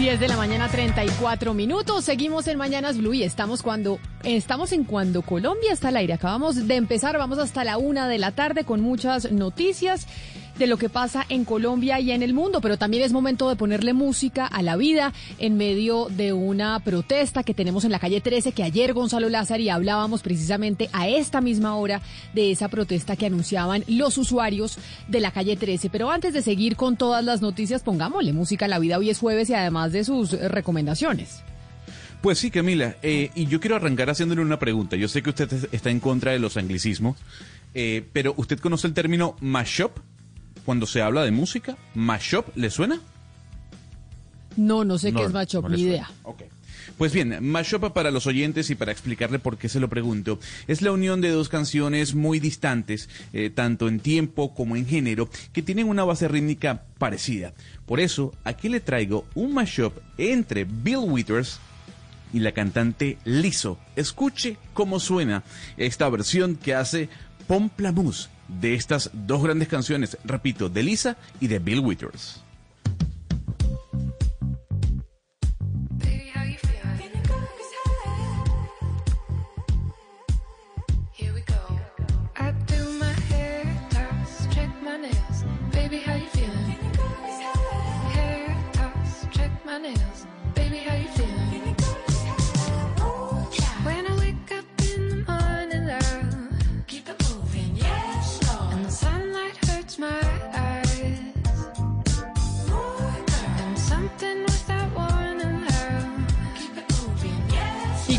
10 de la mañana, 34 minutos. Seguimos en Mañanas Blue y estamos cuando estamos en cuando Colombia está al aire. Acabamos de empezar, vamos hasta la una de la tarde con muchas noticias de lo que pasa en Colombia y en el mundo, pero también es momento de ponerle música a la vida en medio de una protesta que tenemos en la calle 13, que ayer Gonzalo Lázaro y hablábamos precisamente a esta misma hora de esa protesta que anunciaban los usuarios de la calle 13. Pero antes de seguir con todas las noticias, pongámosle música a la vida. Hoy es jueves y además de sus recomendaciones. Pues sí, Camila, eh, y yo quiero arrancar haciéndole una pregunta. Yo sé que usted está en contra de los anglicismos, eh, pero ¿usted conoce el término mashup? Cuando se habla de música? ¿Mashup le suena? No, no sé qué es mashup, ni idea. Pues bien, Mashup para los oyentes y para explicarle por qué se lo pregunto, es la unión de dos canciones muy distantes, eh, tanto en tiempo como en género, que tienen una base rítmica parecida. Por eso, aquí le traigo un mashup entre Bill Withers y la cantante Lizzo. Escuche cómo suena esta versión que hace Pomplamoose de estas dos grandes canciones, repito, de Lisa y de Bill Withers.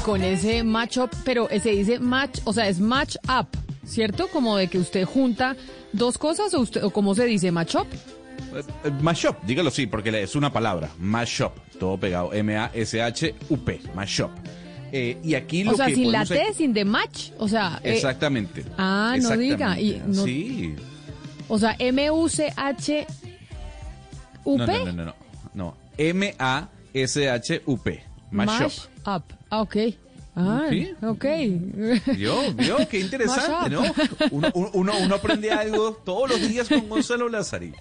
Con ese match up, pero se dice match, o sea, es match up, ¿cierto? Como de que usted junta dos cosas o usted o cómo se dice match up? Eh, eh, mashup, dígalo sí, porque es una palabra, mashup, todo pegado, M-A-S-H-U-P, mashup. Eh, y aquí lo o sea, sin la T, sin de match, o sea... Exactamente. ah, no diga. Y sí. O sea, M-U-C-H-U-P. No, no, no, no, no. M-A-S-H-U-P, mashup. Mash up. Ah, ok. Ah, ¿Sí? ok. Vio, vio, qué interesante, ¿no? Uno, uno, uno, aprende algo todos los días con Gonzalo Lázari.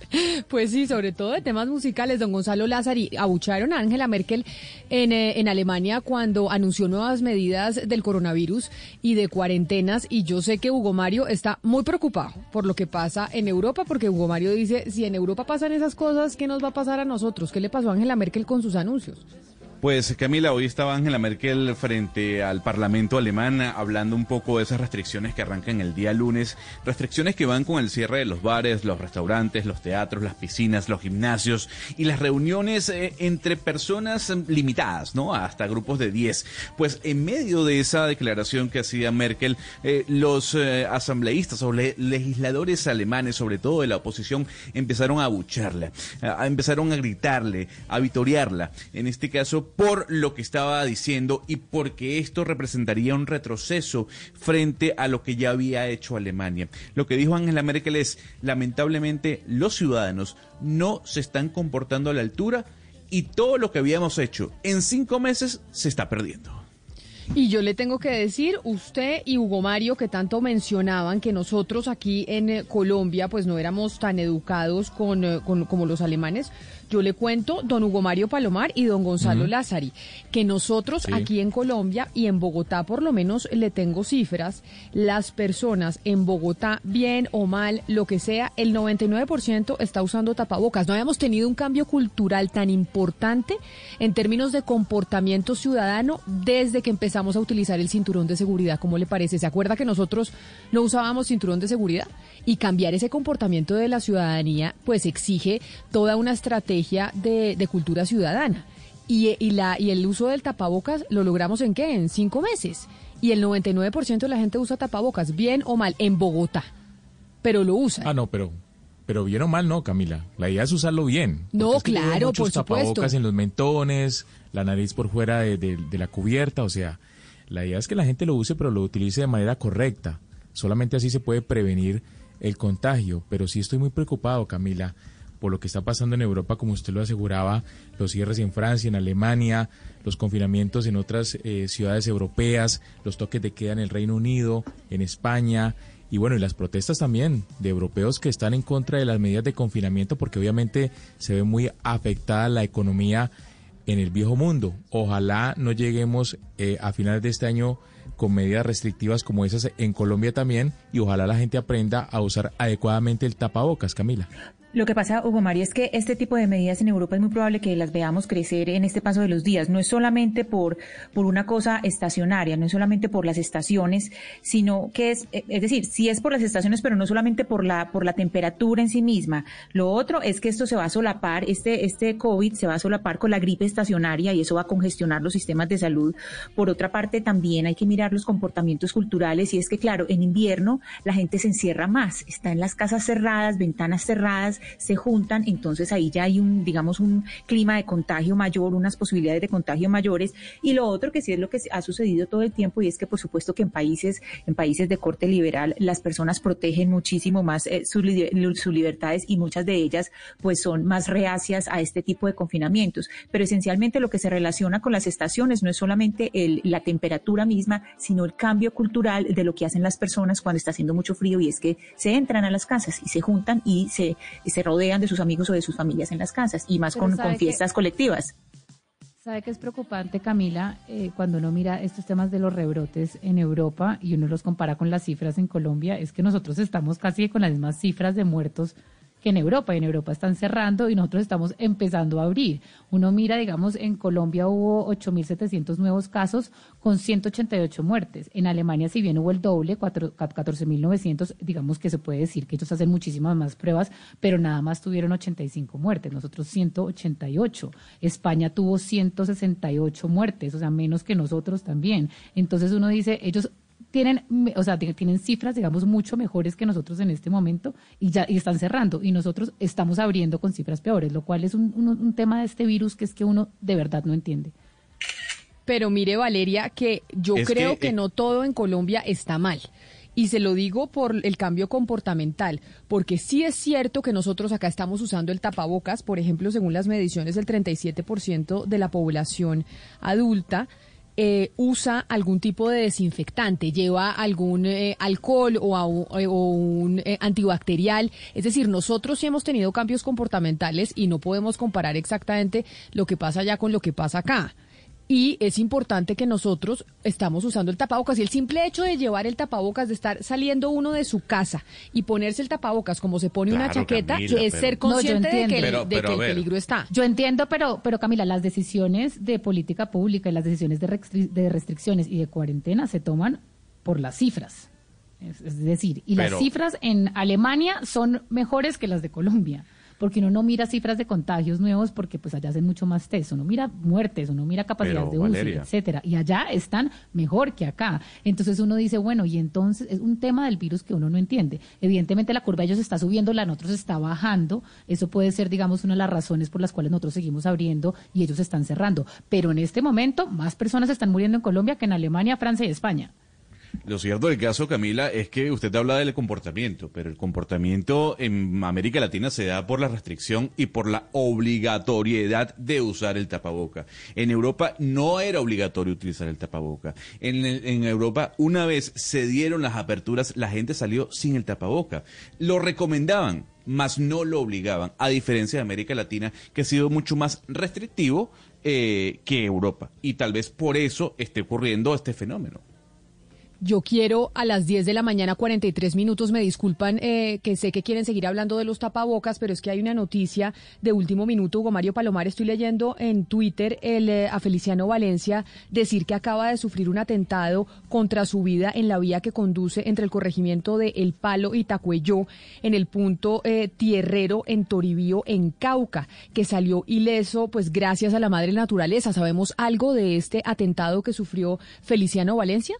Pues sí, sobre todo de temas musicales. Don Gonzalo Lázari, abucharon a Angela Merkel en, eh, en Alemania cuando anunció nuevas medidas del coronavirus y de cuarentenas. Y yo sé que Hugo Mario está muy preocupado por lo que pasa en Europa, porque Hugo Mario dice, si en Europa pasan esas cosas, ¿qué nos va a pasar a nosotros? ¿Qué le pasó a Angela Merkel con sus anuncios? Pues Camila, hoy estaba Angela Merkel frente al Parlamento alemán hablando un poco de esas restricciones que arrancan el día lunes, restricciones que van con el cierre de los bares, los restaurantes, los teatros, las piscinas, los gimnasios y las reuniones eh, entre personas limitadas, ¿no? Hasta grupos de 10. Pues en medio de esa declaración que hacía Merkel, eh, los eh, asambleístas o legisladores alemanes, sobre todo de la oposición, empezaron a abucharla, empezaron a gritarle, a vitorearla. En este caso, por lo que estaba diciendo y porque esto representaría un retroceso frente a lo que ya había hecho Alemania. Lo que dijo Angela Merkel es, lamentablemente, los ciudadanos no se están comportando a la altura y todo lo que habíamos hecho en cinco meses se está perdiendo. Y yo le tengo que decir, usted y Hugo Mario, que tanto mencionaban que nosotros aquí en eh, Colombia pues no éramos tan educados con, eh, con- como los alemanes, yo le cuento, don Hugo Mario Palomar y don Gonzalo Lázari, que nosotros Sí. aquí en Colombia y en Bogotá por lo menos le tengo cifras, las personas en Bogotá, bien o mal, lo que sea, el 99% está usando tapabocas. No habíamos tenido un cambio cultural tan importante en términos de comportamiento ciudadano desde que empezamos a utilizar el cinturón de seguridad. ¿Cómo le parece? ¿Se acuerda que nosotros no usábamos cinturón de seguridad? Y cambiar ese comportamiento de la ciudadanía, pues exige toda una estrategia de, de cultura ciudadana. Y, y la, y el uso del tapabocas lo logramos en qué? En cinco meses. Y el 99% de la gente usa tapabocas, bien o mal, en Bogotá. Pero lo usa. Ah, no, pero, pero bien o mal no, Camila. La idea es usarlo bien. No, es que claro, muchos por supuesto. tapabocas en los mentones, la nariz por fuera de, de- de la cubierta. O sea, la idea es que la gente lo use, pero lo utilice de manera correcta. Solamente así se puede prevenir el contagio. Pero sí estoy muy preocupado, Camila, por lo que está pasando en Europa, como usted lo aseguraba, los cierres en Francia, en Alemania, los confinamientos en otras eh, ciudades europeas, los toques de queda en el Reino Unido, en España, y bueno, y las protestas también de europeos que están en contra de las medidas de confinamiento porque obviamente se ve muy afectada la economía en el viejo mundo. Ojalá no lleguemos eh, a finales de este año con medidas restrictivas como esas en Colombia también y ojalá la gente aprenda a usar adecuadamente el tapabocas, Camila. Lo que pasa, Hugo Mario, es que este tipo de medidas en Europa es muy probable que las veamos crecer en este paso de los días. No es solamente por, por una cosa estacionaria, no es solamente por las estaciones, sino que es, eh, es decir, sí es por las estaciones, pero no solamente por la, por la temperatura en sí misma. Lo otro es que esto se va a solapar, este, este COVID se va a solapar con la gripe estacionaria y eso va a congestionar los sistemas de salud. Por otra parte, también hay que mirar los comportamientos culturales y es que, claro, en invierno la gente se encierra más, está en las casas cerradas, ventanas cerradas, se juntan, entonces ahí ya hay un, digamos, un clima de contagio mayor, unas posibilidades de contagio mayores. Y lo otro que sí es lo que ha sucedido todo el tiempo y es que por supuesto que en países, en países de corte liberal, las personas protegen muchísimo más eh, sus, sus libertades y muchas de ellas pues son más reacias a este tipo de confinamientos. Pero esencialmente lo que se relaciona con las estaciones no es solamente el- la temperatura misma, sino el cambio cultural de lo que hacen las personas cuando está haciendo mucho frío y es que se entran a las casas y se juntan y se, se rodean de sus amigos o de sus familias en las casas y más con, fiestas colectivas. ¿Sabe que es preocupante, Camila, eh, cuando uno mira estos temas de los rebrotes en Europa y uno los compara con las cifras en Colombia? Es que nosotros estamos casi con las mismas cifras de muertos que en Europa. En Europa están cerrando y nosotros estamos empezando a abrir. Uno mira, digamos, en Colombia hubo 8.700 nuevos casos con 188 muertes. En Alemania, si bien hubo el doble, cuatro- 14.900, digamos que se puede decir que ellos hacen muchísimas más pruebas, pero nada más tuvieron 85 muertes, nosotros 188. España tuvo 168 muertes, o sea, menos que nosotros también. Entonces uno dice, ellos tienen, me- o sea, ti- tienen cifras, digamos, mucho mejores que nosotros en este momento y ya y están cerrando y nosotros estamos abriendo con cifras peores, lo cual es un, un- un tema de este virus que es que uno de verdad no entiende. Pero mire, Valeria, que yo Es creo que, que, eh, no todo en Colombia está mal. Y se lo digo por el cambio comportamental, porque sí es cierto que nosotros acá estamos usando el tapabocas, por ejemplo, según las mediciones, el 37% de la población adulta eh, usa algún tipo de desinfectante, lleva algún eh, alcohol o, a eh, o un eh, antibacterial. Es decir, nosotros sí hemos tenido cambios comportamentales y no podemos comparar exactamente lo que pasa allá con lo que pasa acá. Y es importante que nosotros estamos usando el tapabocas y el simple hecho de llevar el tapabocas, de estar saliendo uno de su casa y ponerse el tapabocas como se pone una chaqueta, Camila, es pero- ser consciente No, de que, el- que peligro está. Yo entiendo, pero, pero Camila, las decisiones de política pública y las decisiones de, de restricciones y de cuarentena se toman por las cifras. Es, es decir, y Pero- las cifras en Alemania son mejores que las de Colombia. Porque uno no mira cifras de contagios nuevos porque pues allá hacen mucho más test, uno mira muertes, uno mira capacidad Pero, de uso, etcétera. Y allá están mejor que acá. Entonces uno dice, bueno, y entonces es un tema del virus que uno no entiende. Evidentemente la curva de ellos está subiendo, la de nosotros está bajando. Eso puede ser, digamos, una de las razones por las cuales nosotros seguimos abriendo y ellos están cerrando. Pero en este momento más personas están muriendo en Colombia que en Alemania, Francia y España. Lo cierto del caso, Camila, es que usted habla del comportamiento, pero el comportamiento en América Latina se da por la restricción y por la obligatoriedad de usar el tapaboca. En Europa no era obligatorio utilizar el tapaboca. En, Europa, una vez se dieron las aperturas, la gente salió sin el tapaboca. Lo recomendaban, mas no lo obligaban, a diferencia de América Latina, que ha sido mucho más restrictivo eh, que Europa. Y tal vez por eso esté ocurriendo este fenómeno. Yo quiero a las 10 de la mañana, 43 minutos, me disculpan eh, que sé que quieren seguir hablando de los tapabocas, pero es que hay una noticia de último minuto. Hugo Mario Palomar, estoy leyendo en Twitter el, eh, a Feliciano Valencia decir que acaba de sufrir un atentado contra su vida en la vía que conduce entre el corregimiento de El Palo y Tacueyó, en el punto eh, Tierrero en Toribío, en Cauca, que salió ileso, pues gracias a la madre naturaleza. ¿Sabemos algo de este atentado que sufrió Feliciano Valencia?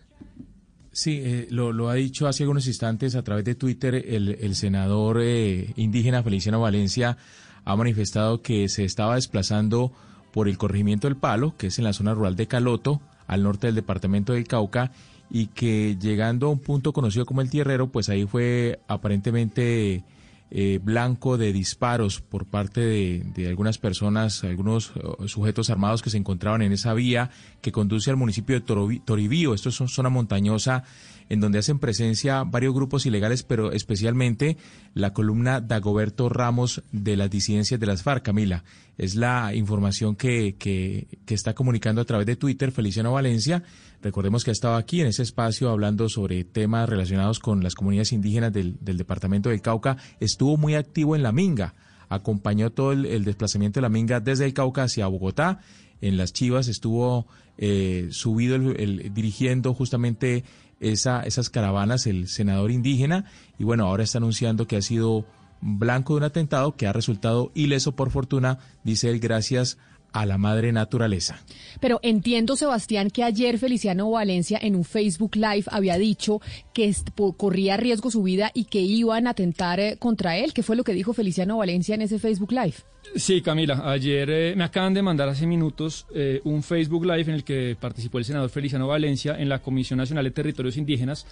Sí, eh, lo, ha dicho hace algunos instantes a través de Twitter el, senador eh, indígena Feliciano Valencia ha manifestado que se estaba desplazando por el corregimiento del Palo, que es en la zona rural de Caloto, al norte del departamento del Cauca, y que llegando a un punto conocido como el Tierrero, pues ahí fue aparentemente eh, blanco de disparos por parte de, algunas personas, algunos eh, sujetos armados que se encontraban en esa vía que conduce al municipio de Toribío. Esto es una zona montañosa en donde hacen presencia varios grupos ilegales, pero especialmente la columna Dagoberto Ramos de las disidencias de las FARC, Camila. Es la información que, que, está comunicando a través de Twitter Feliciano Valencia. Recordemos que ha estado aquí en ese espacio hablando sobre temas relacionados con las comunidades indígenas del, del departamento del Cauca. Estuvo muy activo en la Minga acompañó todo el, desplazamiento de la Minga desde el Cauca hacia Bogotá. En las Chivas estuvo eh, subido el, dirigiendo justamente esa, esas caravanas el senador indígena y bueno, ahora está anunciando que ha sido blanco de un atentado que ha resultado ileso por fortuna, dice él, gracias a la madre naturaleza. Pero entiendo, Sebastián, que ayer Feliciano Valencia en un Facebook Live había dicho que corría riesgo su vida y que iban a atentar eh, contra él. ¿Qué fue lo que dijo Feliciano Valencia en ese Facebook Live? Sí, Camila, ayer eh, me acaban de mandar hace minutos eh, un Facebook Live en el que participó el senador Feliciano Valencia en la Comisión Nacional de Territorios Indígenas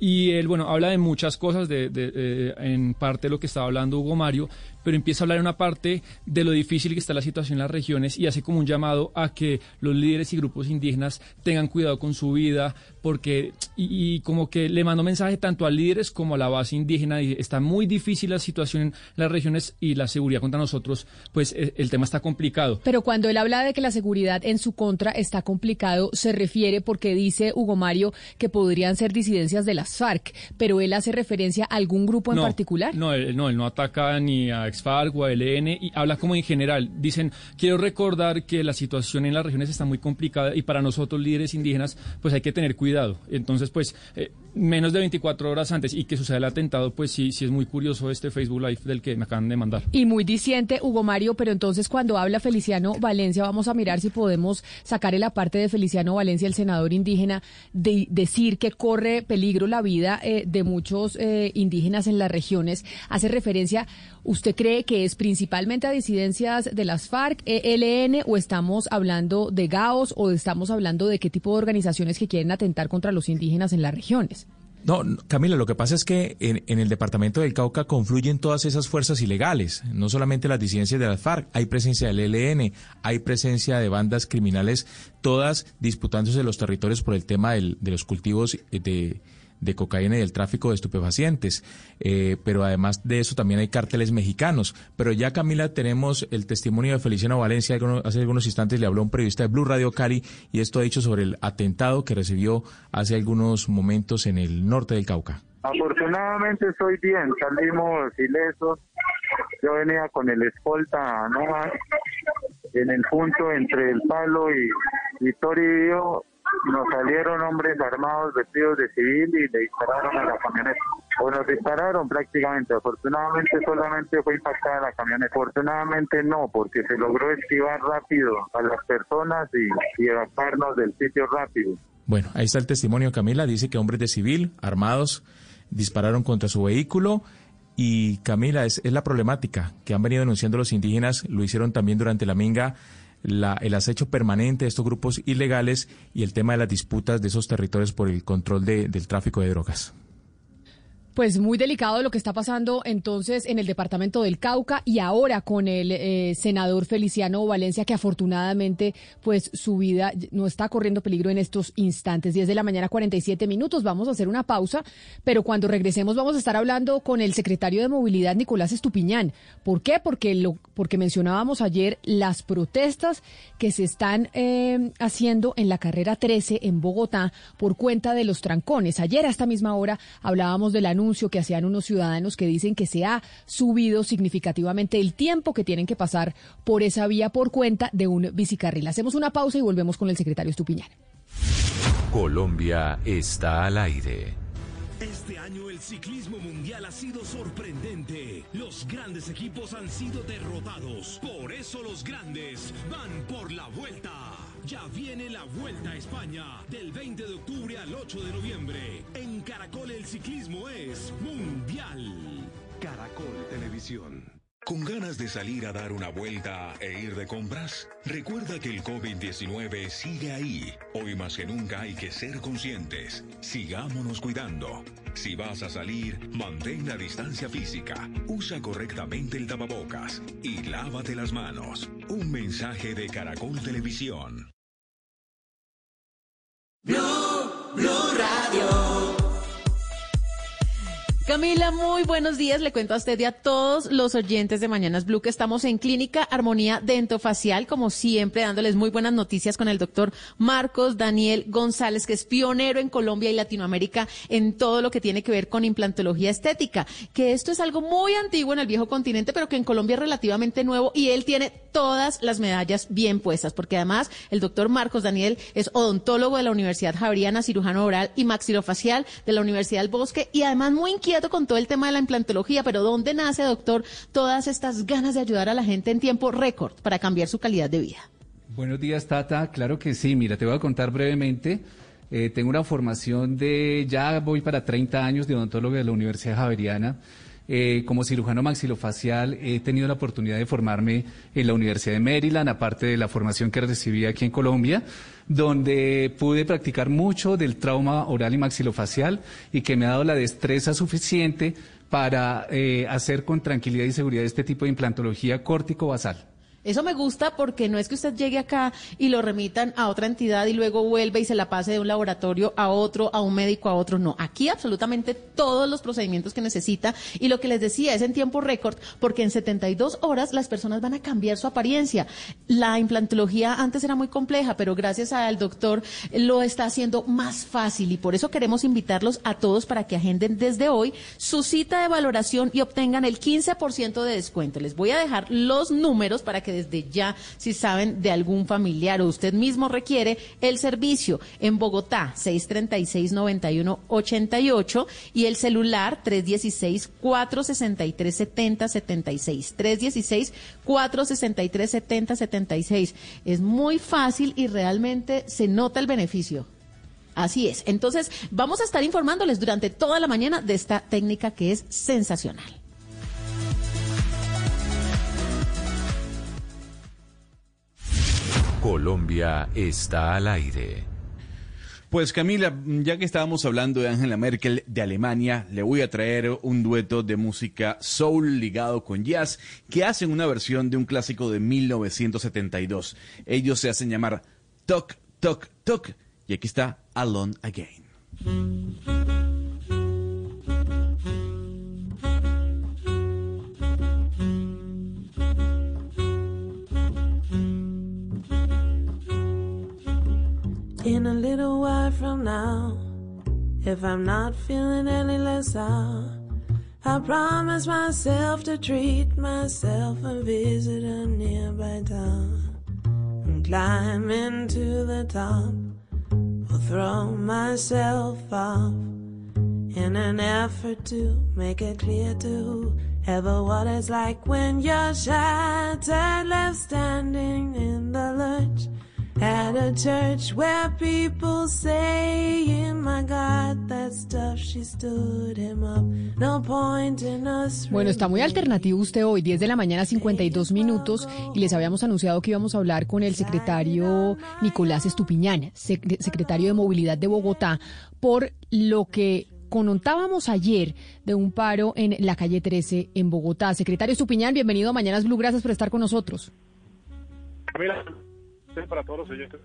y él, bueno, habla de muchas cosas, de, de en parte de lo que estaba hablando Hugo Mario, pero empieza a hablar en una parte de lo difícil que está la situación en las regiones y hace como un llamado a que los líderes y grupos indígenas tengan cuidado con su vida, porque, y, como que le mando mensaje tanto a líderes como a la base indígena, y está muy difícil la situación en las regiones y la seguridad contra nosotros, pues eh, el tema está complicado. Pero cuando él habla de que la seguridad en su contra está complicado, se refiere porque dice Hugo Mario que podrían ser disidencias de las FARC, pero él hace referencia a algún grupo en particular. No, él no, él no ataca ni a FARC o a LN y habla como en general. Dicen, quiero recordar que la situación en las regiones está muy complicada y para nosotros líderes indígenas, pues hay que tener cuidado entonces, pues, eh, menos de 24 horas antes y que suceda el atentado, pues sí, sí es muy curioso este Facebook Live del que me acaban de mandar. Y muy diciente, Hugo Mario, pero entonces cuando habla Feliciano Valencia, vamos a mirar si podemos sacar la parte de Feliciano Valencia, el senador indígena, de decir que corre peligro la vida eh, de muchos eh, indígenas en las regiones. Hace referencia, ¿usted cree que es principalmente a disidencias de las FARC, ELN, o estamos hablando de GAOS, o estamos hablando de qué tipo de organizaciones que quieren atentar contra los indígenas en las regiones? No, Camila, lo que pasa es que en, el departamento del Cauca confluyen todas esas fuerzas ilegales, no solamente las disidencias de las FARC, hay presencia del ELN, hay presencia de bandas criminales, todas disputándose los territorios por el tema de los cultivos de de cocaína y del tráfico de estupefacientes. Eh, pero además de eso también hay cárteles mexicanos. Pero ya, Camila, tenemos el testimonio de Feliciano Valencia. Hace algunos instantes le habló un periodista de Blue Radio Cali y esto ha dicho sobre el atentado que recibió hace algunos momentos en el norte del Cauca. Afortunadamente estoy bien, salimos ilesos. Yo venía con el escolta ¿no? en el punto entre el palo y, y Toribio nos salieron hombres armados vestidos de civil y le dispararon a la camioneta. O nos dispararon prácticamente. Afortunadamente solamente fue impactada la camioneta. Afortunadamente no, porque se logró esquivar rápido a las personas y, y evacuarnos del sitio rápido. Bueno, ahí está el testimonio, Camila. Dice que hombres de civil armados dispararon contra su vehículo. Y Camila, es, es la problemática que han venido denunciando los indígenas, lo hicieron también durante la minga la, el acecho permanente de estos grupos ilegales y el tema de las disputas de esos territorios por el control de, del tráfico de drogas. Pues muy delicado lo que está pasando entonces en el departamento del Cauca y ahora con el eh, senador Feliciano Valencia, que afortunadamente pues su vida no está corriendo peligro en estos instantes. 10 de la mañana, 47 minutos. Vamos a hacer una pausa, pero cuando regresemos vamos a estar hablando con el secretario de Movilidad, Nicolás Estupiñán. ¿Por qué? Porque, lo, porque mencionábamos ayer las protestas que se están eh, haciendo en la carrera 13 en Bogotá por cuenta de los trancones. Ayer a esta misma hora hablábamos de la anuncio que hacían unos ciudadanos que dicen que se ha subido significativamente el tiempo que tienen que pasar por esa vía por cuenta de un bicicarril. Hacemos una pausa y volvemos con el secretario Estupiñán. Colombia está al aire. Este año el ciclismo mundial ha sido sorprendente. Los grandes equipos han sido derrotados. Por eso los grandes van por la vuelta. Ya viene la Vuelta a España del 20 de octubre al 8 de noviembre. En Caracol el ciclismo es mundial. Caracol Televisión. ¿Con ganas de salir a dar una vuelta e ir de compras? Recuerda que el COVID-19 sigue ahí. Hoy más que nunca hay que ser conscientes. Sigámonos cuidando. Si vas a salir, mantén la distancia física, usa correctamente el tapabocas y lávate las manos. Un mensaje de Caracol Televisión. Blue, Blue Radio. Camila, muy buenos días. Le cuento a usted y a todos los oyentes de Mañanas Blue que estamos en Clínica Armonía Dentofacial, como siempre, dándoles muy buenas noticias con el doctor Marcos Daniel González, que es pionero en Colombia y Latinoamérica en todo lo que tiene que ver con implantología estética, que esto es algo muy antiguo en el viejo continente, pero que en Colombia es relativamente nuevo y él tiene todas las medallas bien puestas, porque además el doctor Marcos Daniel es odontólogo de la Universidad Javeriana, cirujano oral y maxilofacial de la Universidad del Bosque y además muy inquieto con todo el tema de la implantología, pero ¿dónde nace, doctor, todas estas ganas de ayudar a la gente en tiempo récord para cambiar su calidad de vida? Buenos días, Tata. Claro que sí. Mira, te voy a contar brevemente. Eh, tengo una formación de, ya voy para 30 años de odontólogo de la Universidad Javeriana. Eh, como cirujano maxilofacial he tenido la oportunidad de formarme en la Universidad de Maryland, aparte de la formación que recibí aquí en Colombia, donde pude practicar mucho del trauma oral y maxilofacial y que me ha dado la destreza suficiente para eh, hacer con tranquilidad y seguridad este tipo de implantología córtico-basal. Eso me gusta porque no es que usted llegue acá y lo remitan a otra entidad y luego vuelve y se la pase de un laboratorio a otro, a un médico a otro. No, aquí absolutamente todos los procedimientos que necesita y lo que les decía es en tiempo récord porque en 72 horas las personas van a cambiar su apariencia. La implantología antes era muy compleja, pero gracias al doctor lo está haciendo más fácil y por eso queremos invitarlos a todos para que agenden desde hoy su cita de valoración y obtengan el 15% de descuento. Les voy a dejar los números para que desde ya, si saben de algún familiar o usted mismo requiere el servicio en Bogotá, 636-9188 y el celular 316-463-7076. 316-463-7076. Es muy fácil y realmente se nota el beneficio. Así es. Entonces, vamos a estar informándoles durante toda la mañana de esta técnica que es sensacional. Colombia está al aire. Pues Camila, ya que estábamos hablando de Angela Merkel de Alemania, le voy a traer un dueto de música soul ligado con jazz que hacen una versión de un clásico de 1972. Ellos se hacen llamar Talk, Talk, Talk y aquí está Alone Again. In a little while from now, if I'm not feeling any less out, I promise myself to treat myself and visit a nearby town. And climb into the top. Or throw myself off in an effort to make it clear to whoever what it's like when you're shattered, left standing in the lurch at a church where people saying, my God, that stuff, she stood him up. No point in us. Bueno, está muy alternativo usted hoy, 10 de la mañana, 52 minutos, y les habíamos anunciado que íbamos a hablar con el secretario Nicolás Estupiñán, sec- secretario de Movilidad de Bogotá, por lo que contábamos ayer de un paro en la calle 13 en Bogotá. Secretario Estupiñán, bienvenido a Mañanas Blue, gracias por estar con nosotros. Camila, para todos los oyentes.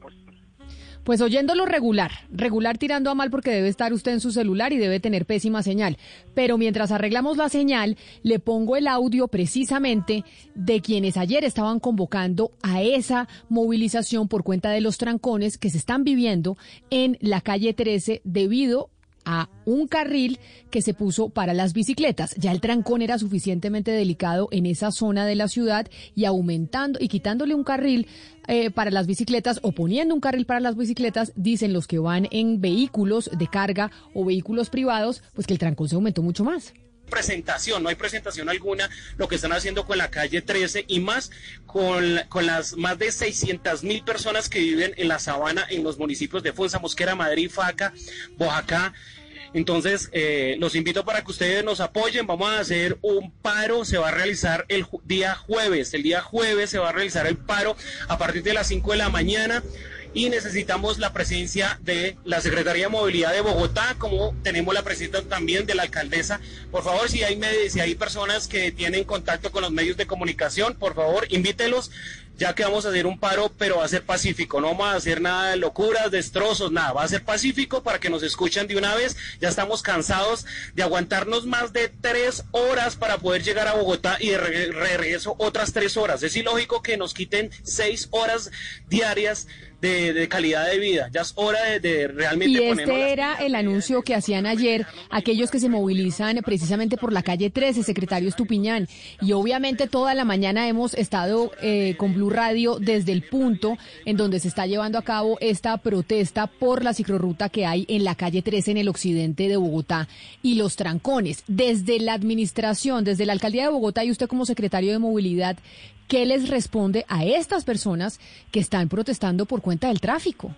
Pues oyéndolo regular, regular tirando a mal porque debe estar usted en su celular y debe tener pésima señal. Pero mientras arreglamos la señal, le pongo el audio precisamente de quienes ayer estaban convocando a esa movilización por cuenta de los trancones que se están viviendo en la calle 13 debido a un carril que se puso para las bicicletas. Ya el trancón era suficientemente delicado en esa zona de la ciudad y aumentando y quitándole un carril eh, para las bicicletas o poniendo un carril para las bicicletas, dicen los que van en vehículos de carga o vehículos privados, pues que el trancón se aumentó mucho más presentación, no hay presentación alguna, lo que están haciendo con la calle 13 y más con, con las más de 600 mil personas que viven en la sabana en los municipios de Fonsa, Mosquera, Madrid, Faca, Boyacá. Entonces, eh, los invito para que ustedes nos apoyen. Vamos a hacer un paro. Se va a realizar el día jueves. El día jueves se va a realizar el paro a partir de las 5 de la mañana. Y necesitamos la presencia de la Secretaría de Movilidad de Bogotá, como tenemos la presencia también de la alcaldesa. Por favor, si hay, si hay personas que tienen contacto con los medios de comunicación, por favor, invítelos ya que vamos a hacer un paro, pero va a ser pacífico, no vamos a hacer nada de locuras, destrozos, nada, va a ser pacífico para que nos escuchen de una vez, ya estamos cansados de aguantarnos más de tres horas para poder llegar a Bogotá y de re- regreso otras tres horas, es ilógico que nos quiten seis horas diarias de, de calidad de vida, ya es hora de, de realmente Y este era el anuncio que hacían ayer aquellos que se movilizan precisamente por la calle 13, secretario Estupiñán. Y obviamente toda la mañana hemos estado eh, con Blue Radio desde el punto en donde se está llevando a cabo esta protesta por la ciclorruta que hay en la calle 13 en el occidente de Bogotá y los trancones. Desde la administración, desde la alcaldía de Bogotá y usted como secretario de movilidad, ¿qué les responde a estas personas que están protestando por cuenta del tráfico?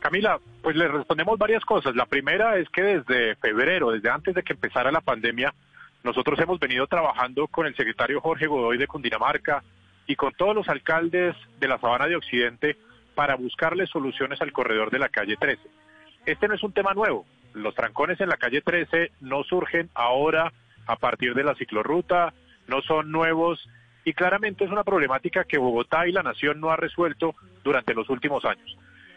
Camila, pues le respondemos varias cosas. La primera es que desde febrero, desde antes de que empezara la pandemia, nosotros hemos venido trabajando con el secretario Jorge Godoy de Cundinamarca y con todos los alcaldes de la Sabana de Occidente para buscarle soluciones al corredor de la calle 13. Este no es un tema nuevo. Los trancones en la calle 13 no surgen ahora a partir de la ciclorruta, no son nuevos y claramente es una problemática que Bogotá y la nación no ha resuelto durante los últimos años.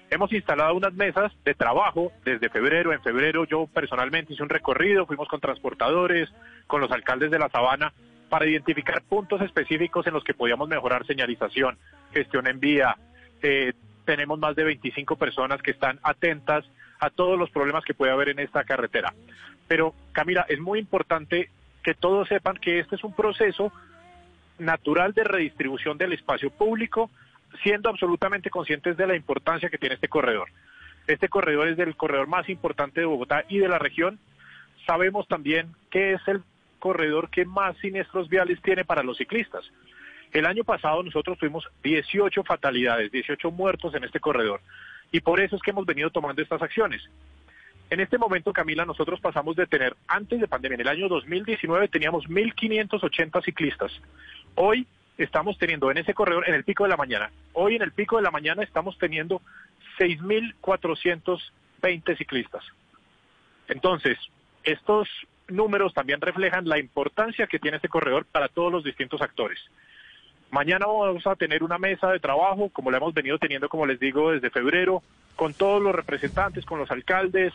Hemos instalado unas mesas de trabajo desde febrero. En febrero yo personalmente hice un recorrido, fuimos con transportadores, con los alcaldes de la sabana, para identificar puntos específicos en los que podíamos mejorar señalización, gestión en vía. Eh, tenemos más de 25 personas que están atentas a todos los problemas que puede haber en esta carretera. Pero Camila, es muy importante que todos sepan que este es un proceso natural de redistribución del espacio público, siendo absolutamente conscientes de la importancia que tiene este corredor. Este corredor es el corredor más importante de Bogotá y de la región. Sabemos también que es el corredor que más siniestros viales tiene para los ciclistas. El año pasado nosotros tuvimos 18 fatalidades, 18 muertos en este corredor. Y por eso es que hemos venido tomando estas acciones. En este momento, Camila, nosotros pasamos de tener, antes de pandemia, en el año 2019 teníamos 1.580 ciclistas. Hoy estamos teniendo en ese corredor, en el pico de la mañana, hoy en el pico de la mañana estamos teniendo 6.420 ciclistas. Entonces, estos números también reflejan la importancia que tiene este corredor para todos los distintos actores. Mañana vamos a tener una mesa de trabajo, como la hemos venido teniendo, como les digo, desde febrero, con todos los representantes, con los alcaldes,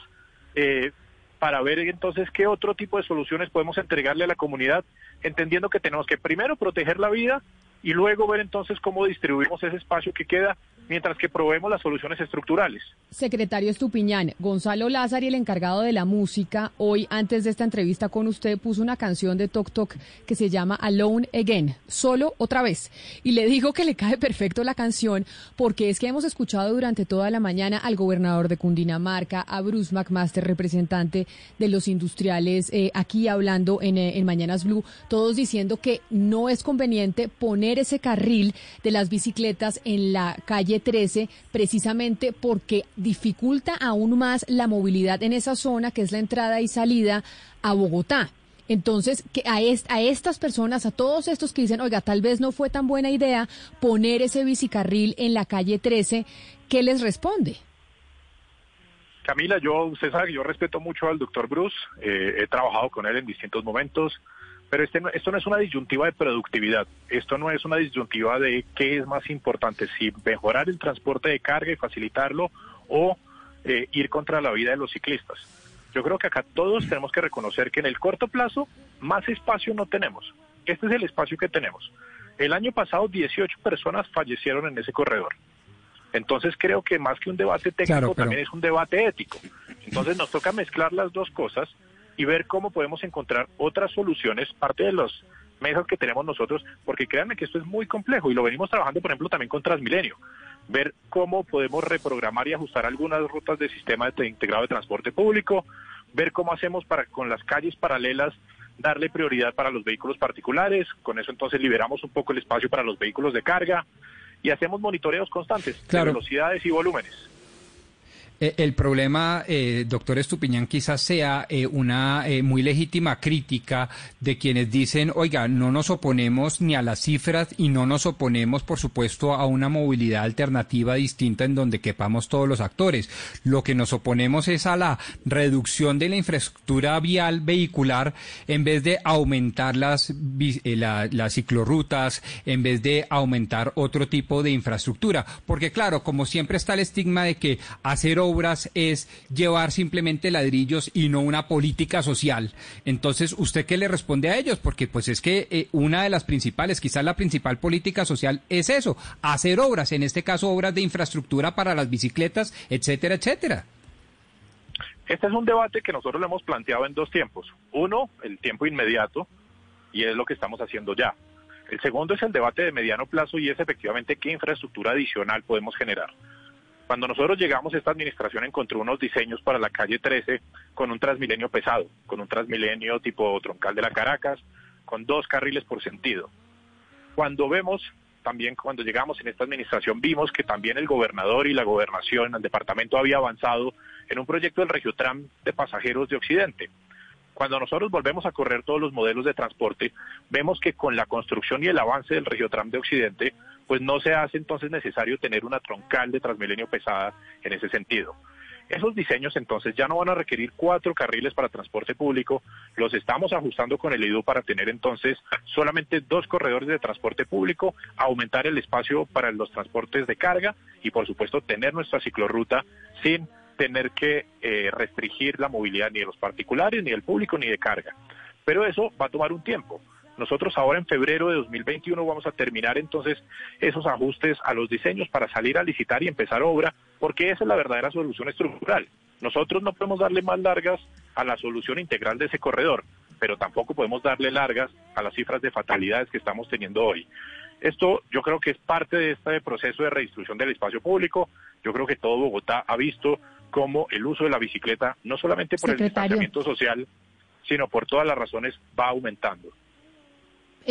eh, para ver entonces qué otro tipo de soluciones podemos entregarle a la comunidad, entendiendo que tenemos que primero proteger la vida y luego ver entonces cómo distribuimos ese espacio que queda mientras que probemos las soluciones estructurales. Secretario Estupiñán, Gonzalo Lázaro, el encargado de la música, hoy antes de esta entrevista con usted puso una canción de Tok Tok que se llama Alone Again, solo otra vez. Y le digo que le cae perfecto la canción porque es que hemos escuchado durante toda la mañana al gobernador de Cundinamarca, a Bruce McMaster, representante de los industriales, eh, aquí hablando en, eh, en Mañanas Blue, todos diciendo que no es conveniente poner ese carril de las bicicletas en la calle calle 13 precisamente porque dificulta aún más la movilidad en esa zona que es la entrada y salida a Bogotá. Entonces, que a, a estas personas, a todos estos que dicen, oiga, tal vez no fue tan buena idea poner ese bicicarril en la calle 13, ¿qué les responde? Camila, yo, usted sabe que yo respeto mucho al doctor Bruce, eh, he trabajado con él en distintos momentos, pero este esto no es una disyuntiva de productividad, esto no es una disyuntiva de qué es más importante, si mejorar el transporte de carga y facilitarlo o eh, ir contra la vida de los ciclistas. Yo creo que acá todos tenemos que reconocer que en el corto plazo más espacio no tenemos. Este es el espacio que tenemos. El año pasado 18 personas fallecieron en ese corredor. Entonces creo que más que un debate técnico también es un debate ético. Entonces nos toca mezclar las dos cosas y ver cómo podemos encontrar otras soluciones, parte de las mesas que tenemos nosotros, porque créanme que esto es muy complejo y lo venimos trabajando, por ejemplo, también con Transmilenio. Ver cómo podemos reprogramar y ajustar algunas rutas del sistema de integrado de transporte público, ver cómo hacemos para con las calles paralelas darle prioridad para los vehículos particulares, con eso entonces liberamos un poco el espacio para los vehículos de carga y hacemos monitoreos constantes de velocidades y volúmenes. Eh, el problema, eh, doctor Estupiñán, quizás sea eh, una muy legítima crítica de quienes dicen, oiga, no nos oponemos ni a las cifras y no nos oponemos, por supuesto, a una movilidad alternativa distinta en donde quepamos todos los actores. Lo que nos oponemos es a la reducción de la infraestructura vial vehicular en vez de aumentar las, las ciclorrutas, en vez de aumentar otro tipo de infraestructura. Porque claro, como siempre está el estigma de que hacer obras es llevar simplemente ladrillos y no una política social. Entonces, ¿usted qué le responde a ellos? Porque pues es que eh, una de las principales, quizás la principal política social es eso, hacer obras, en este caso obras de infraestructura para las bicicletas, etcétera, etcétera. Este es un debate que nosotros lo hemos planteado en dos tiempos. Uno, el tiempo inmediato, y es lo que estamos haciendo ya. El segundo es el debate de mediano plazo y es efectivamente qué infraestructura adicional podemos generar. Cuando nosotros llegamos, esta administración encontró unos diseños para la calle 13 con un transmilenio pesado, con un transmilenio tipo troncal de la Caracas, con dos carriles por sentido. Cuando vemos, también cuando llegamos en esta administración, vimos que también el gobernador y la gobernación, el departamento había avanzado en un proyecto del Regiotram de pasajeros de Occidente. Cuando nosotros volvemos a correr todos los modelos de transporte, vemos que con la construcción y el avance del Regiotram de Occidente, pues no se hace entonces necesario tener una troncal de Transmilenio pesada en ese sentido. Esos diseños entonces ya no van a requerir cuatro carriles para transporte público, los estamos ajustando con el IDU para tener entonces solamente dos corredores de transporte público, aumentar el espacio para los transportes de carga y por supuesto tener nuestra ciclorruta sin tener que eh, restringir la movilidad ni de los particulares, ni del público, ni de carga. Pero eso va a tomar un tiempo. Nosotros ahora en febrero de 2021 vamos a terminar entonces esos ajustes a los diseños para salir a licitar y empezar obra, porque esa es la verdadera solución estructural. Nosotros no podemos darle más largas a la solución integral de ese corredor, pero tampoco podemos darle largas a las cifras de fatalidades que estamos teniendo hoy. Esto yo creo que es parte de este proceso de redistribución del espacio público. Yo creo que todo Bogotá ha visto cómo el uso de la bicicleta, no solamente por el distanciamiento social, sino por todas las razones, va aumentando.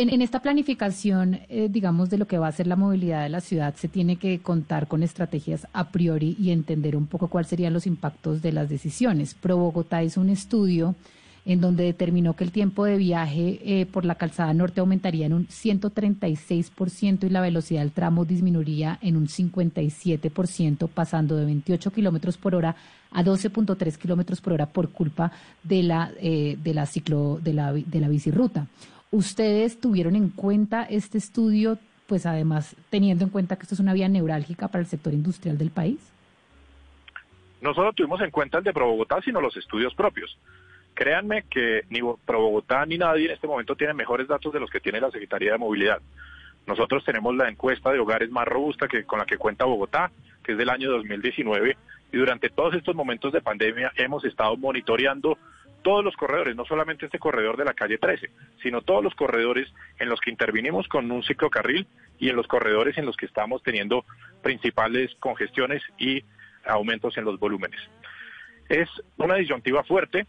En, esta planificación, eh, digamos, de lo que va a ser la movilidad de la ciudad, se tiene que contar con estrategias a priori y entender un poco cuáles serían los impactos de las decisiones. Pro Bogotá hizo un estudio en donde determinó que el tiempo de viaje eh, por la calzada norte aumentaría en un 136% y la velocidad del tramo disminuiría en un 57%, pasando de 28 kilómetros por hora a 12.3 kilómetros por hora por culpa de la, eh, de la ciclo, de la, de la bicirruta. ¿Ustedes tuvieron en cuenta este estudio, pues además teniendo en cuenta que esto es una vía neurálgica para el sector industrial del país? No solo tuvimos en cuenta el de Pro Bogotá, sino los estudios propios. Créanme que ni Pro Bogotá ni nadie en este momento tiene mejores datos de los que tiene la Secretaría de Movilidad. Nosotros tenemos la encuesta de hogares más robusta que con la que cuenta Bogotá, que es del año 2019, y durante todos estos momentos de pandemia hemos estado monitoreando todos los corredores, no solamente este corredor de la calle 13, sino todos los corredores en los que intervinimos con un ciclocarril y en los corredores en los que estamos teniendo principales congestiones y aumentos en los volúmenes. Es una disyuntiva fuerte,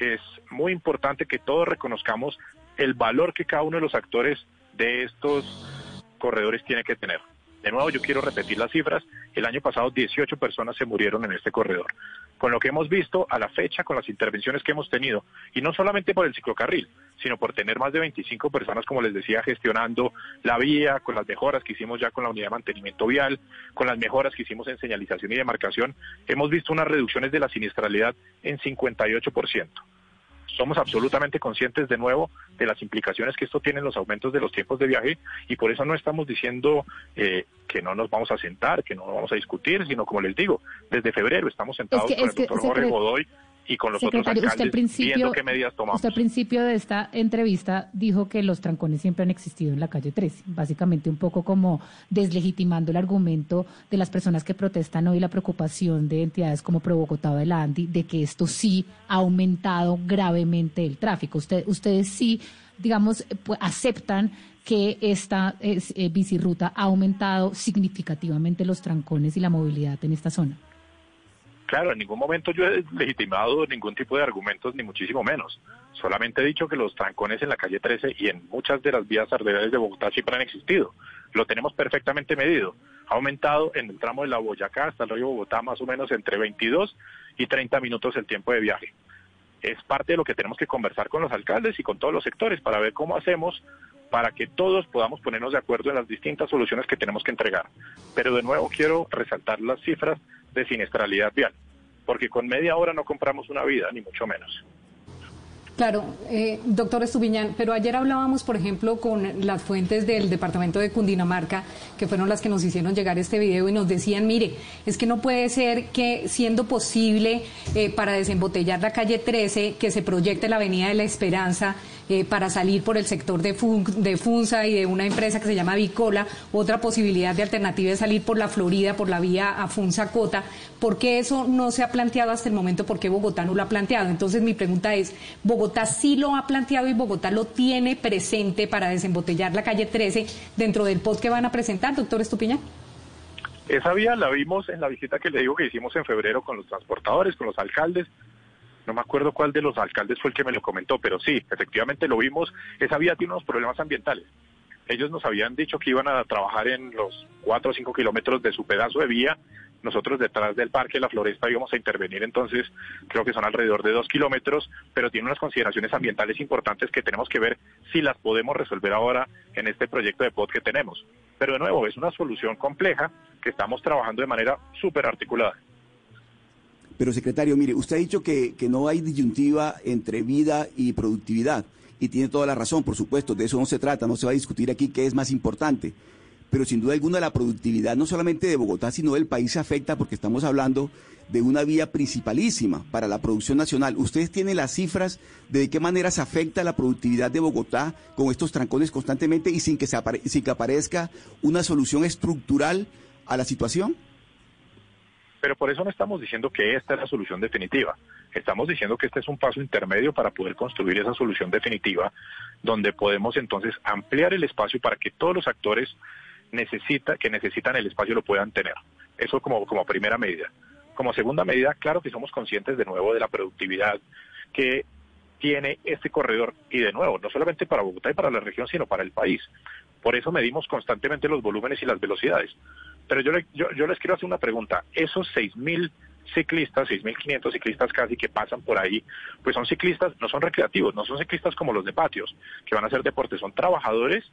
es muy importante que todos reconozcamos el valor que cada uno de los actores de estos corredores tiene que tener. De nuevo, yo quiero repetir las cifras. El año pasado 18 personas se murieron en este corredor. Con lo que hemos visto a la fecha, con las intervenciones que hemos tenido, y no solamente por el ciclocarril, sino por tener más de 25 personas, como les decía, gestionando la vía, con las mejoras que hicimos ya con la unidad de mantenimiento vial, con las mejoras que hicimos en señalización y demarcación, hemos visto unas reducciones de la siniestralidad en 58% somos absolutamente conscientes de nuevo de las implicaciones que esto tiene en los aumentos de los tiempos de viaje y por eso no estamos diciendo eh, que no nos vamos a sentar, que no vamos a discutir, sino como les digo, desde febrero estamos sentados con el doctor Jorge Godoy y con los otros alcaldes usted al principio, viendo qué medidas tomamos. Usted al principio de esta entrevista dijo que los trancones siempre han existido en la calle 13, básicamente un poco como deslegitimando el argumento de las personas que protestan hoy la preocupación de entidades como Pro Bogotá o de la ANDI de que esto sí ha aumentado gravemente el tráfico. Usted, ustedes sí, digamos, aceptan que esta eh, bicirruta ha aumentado significativamente los trancones y la movilidad en esta zona. Claro, en ningún momento yo he legitimado ningún tipo de argumentos, ni muchísimo menos. Solamente he dicho que los trancones en la calle 13 y en muchas de las vías arteriales de Bogotá siempre han existido. Lo tenemos perfectamente medido. Ha aumentado en el tramo de la Boyacá hasta el río Bogotá más o menos entre 22 y 30 minutos el tiempo de viaje. Es parte de lo que tenemos que conversar con los alcaldes y con todos los sectores para ver cómo hacemos para que todos podamos ponernos de acuerdo en las distintas soluciones que tenemos que entregar. Pero de nuevo quiero resaltar las cifras de siniestralidad vial, porque con media hora no compramos una vida, ni mucho menos. Claro, eh, doctor Estupiñán, pero ayer hablábamos, por ejemplo, con las fuentes del departamento de Cundinamarca, que fueron las que nos hicieron llegar este video y nos decían, mire, es que no puede ser que siendo posible eh, para desembotellar la calle 13, que se proyecte la Avenida de la Esperanza, eh, para salir por el sector de, de Funza y de una empresa que se llama Bicola, otra posibilidad de alternativa es salir por la Florida, por la vía a Funza Cota. ¿Por qué eso no se ha planteado hasta el momento? ¿Por qué Bogotá no lo ha planteado? Entonces mi pregunta es, ¿Bogotá sí lo ha planteado y Bogotá lo tiene presente para desembotellar la calle 13 dentro del post que van a presentar, doctor Estupiña? Esa vía la vimos en la visita que le digo que hicimos en febrero con los transportadores, con los alcaldes, no me acuerdo cuál de los alcaldes fue el que me lo comentó, pero sí, efectivamente lo vimos, esa vía tiene unos problemas ambientales. Ellos nos habían dicho que iban a trabajar en los cuatro o cinco kilómetros de su pedazo de vía, nosotros detrás del Parque La Floresta íbamos a intervenir, entonces creo que son alrededor de dos kilómetros, pero tiene unas consideraciones ambientales importantes que tenemos que ver si las podemos resolver ahora en este proyecto de POT que tenemos. Pero de nuevo, es una solución compleja que estamos trabajando de manera súper articulada. Pero secretario, mire, usted ha dicho que, que no hay disyuntiva entre vida y productividad. Y tiene toda la razón, por supuesto, de eso no se trata, no se va a discutir aquí qué es más importante. Pero sin duda alguna la productividad no solamente de Bogotá, sino del país se afecta porque estamos hablando de una vía principalísima para la producción nacional. ¿Ustedes tienen las cifras de, qué manera se afecta la productividad de Bogotá con estos trancones constantemente y sin que, se sin que aparezca una solución estructural a la situación? Pero por eso no estamos diciendo que esta es la solución definitiva. Estamos diciendo que este es un paso intermedio para poder construir esa solución definitiva, donde podemos entonces ampliar el espacio para que todos los actores necesita, que necesitan el espacio lo puedan tener. Eso como, como primera medida. Como segunda medida, claro que somos conscientes de nuevo de la productividad que tiene este corredor y de nuevo, no solamente para Bogotá y para la región, sino para el país. Por eso medimos constantemente los volúmenes y las velocidades. Pero yo, yo, yo les quiero hacer una pregunta. Esos 6.000 ciclistas, 6.500 ciclistas casi que pasan por ahí, pues son ciclistas, no son recreativos, no son ciclistas como los de patios, que van a hacer deporte, son trabajadores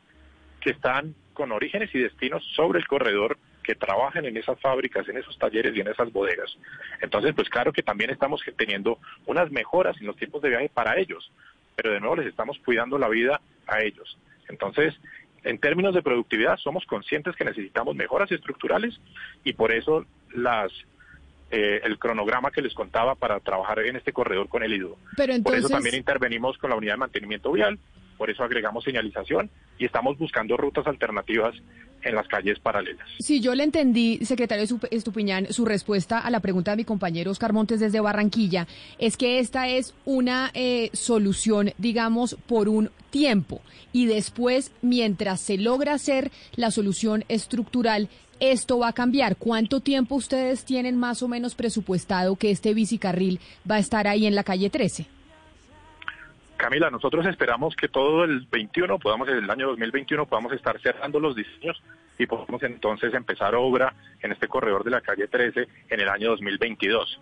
que están con orígenes y destinos sobre el corredor, que trabajan en esas fábricas, en esos talleres y en esas bodegas. Entonces, pues claro que también estamos teniendo unas mejoras en los tiempos de viaje para ellos, pero de nuevo les estamos cuidando la vida a ellos. Entonces, en términos de productividad, somos conscientes que necesitamos mejoras estructurales y por eso las eh, el cronograma que les contaba para trabajar en este corredor con el IDU. Por eso también intervenimos con la unidad de mantenimiento vial, por eso agregamos señalización y estamos buscando rutas alternativas en las calles paralelas. Si yo le entendí, secretario Estupiñán, su respuesta a la pregunta de mi compañero Oscar Montes desde Barranquilla, es que esta es una eh, solución, digamos, por un tiempo y después, mientras se logra hacer la solución estructural, esto va a cambiar. ¿Cuánto tiempo ustedes tienen más o menos presupuestado que este bicicarril va a estar ahí en la calle 13? Camila, nosotros esperamos que todo el 21, podamos, el año 2021, podamos estar cerrando los diseños y podemos entonces empezar obra en este corredor de la calle 13 en el año 2022.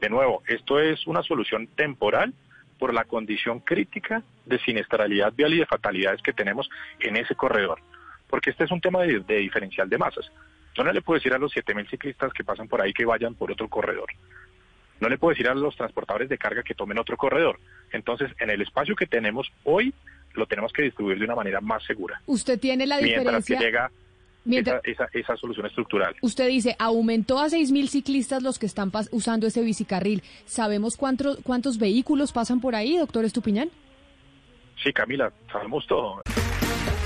De nuevo, esto es una solución temporal por la condición crítica de siniestralidad vial y de fatalidades que tenemos en ese corredor, porque este es un tema de, de diferencial de masas. Yo no le puedo decir a los 7.000 ciclistas que pasan por ahí que vayan por otro corredor. No le puedo decir a los transportadores de carga que tomen otro corredor. Entonces, en el espacio que tenemos hoy, lo tenemos que distribuir de una manera más segura. Usted tiene la Mientras que diferencia. llega Mientras- esa, esa, esa solución estructural. Usted dice, aumentó a 6.000 ciclistas los que están pas- usando ese bicicarril. ¿Sabemos cuántos, cuántos vehículos pasan por ahí, doctor Estupiñán? Sí, Camila, sabemos todo.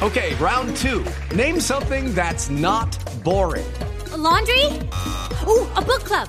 Okay, round two. Name something that's not boring. A laundry? Ooh, a book club.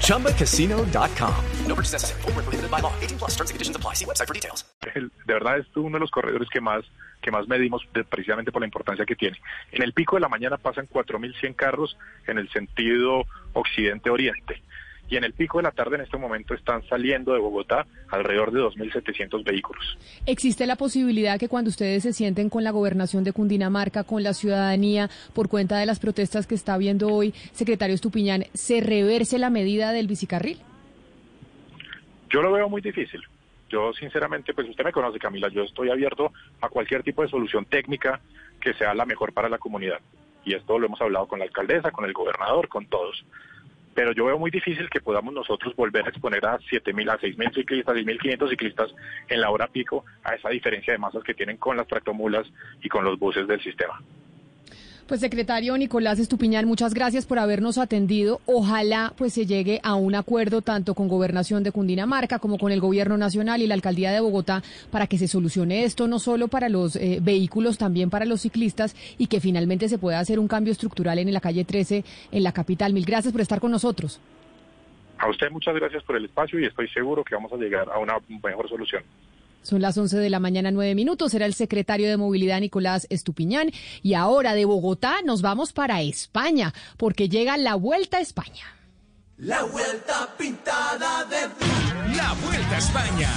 ChumbaCasino.com. No purchase necessary. Void where prohibited by law. 18 plus terms and conditions apply. See website for details. El- de verdad es uno de los corredores que más que más medimos de- precisamente por la importancia que tiene. En el pico de la mañana pasan 4.100 carros en el sentido occidente-oriente. Y en el pico de la tarde en este momento están saliendo de Bogotá alrededor de 2.700 vehículos. ¿Existe la posibilidad que cuando ustedes se sienten con la gobernación de Cundinamarca, con la ciudadanía, por cuenta de las protestas que está viendo hoy, secretario Estupiñán, se reverse la medida del bicicarril? Yo lo veo muy difícil. Yo sinceramente, pues usted me conoce Camila, yo estoy abierto a cualquier tipo de solución técnica que sea la mejor para la comunidad. Y esto lo hemos hablado con la alcaldesa, con el gobernador, con todos. Pero yo veo muy difícil que podamos nosotros volver a exponer a 7.000, a 6.000 ciclistas, 6.500 ciclistas en la hora pico a esa diferencia de masas que tienen con las tractomulas y con los buses del sistema. Pues secretario Nicolás Estupiñán, muchas gracias por habernos atendido. Ojalá pues se llegue a un acuerdo tanto con Gobernación de Cundinamarca como con el Gobierno Nacional y la Alcaldía de Bogotá para que se solucione esto no solo para los eh, vehículos, también para los ciclistas y que finalmente se pueda hacer un cambio estructural en la calle 13 en la capital. Mil gracias por estar con nosotros. A usted muchas gracias por el espacio y estoy seguro que vamos a llegar a una mejor solución. Son las 11 de la mañana, nueve minutos. Será el secretario de Movilidad, Nicolás Estupiñán. Y ahora de Bogotá nos vamos para España, porque llega la Vuelta a España. La vuelta pintada de La Vuelta a España.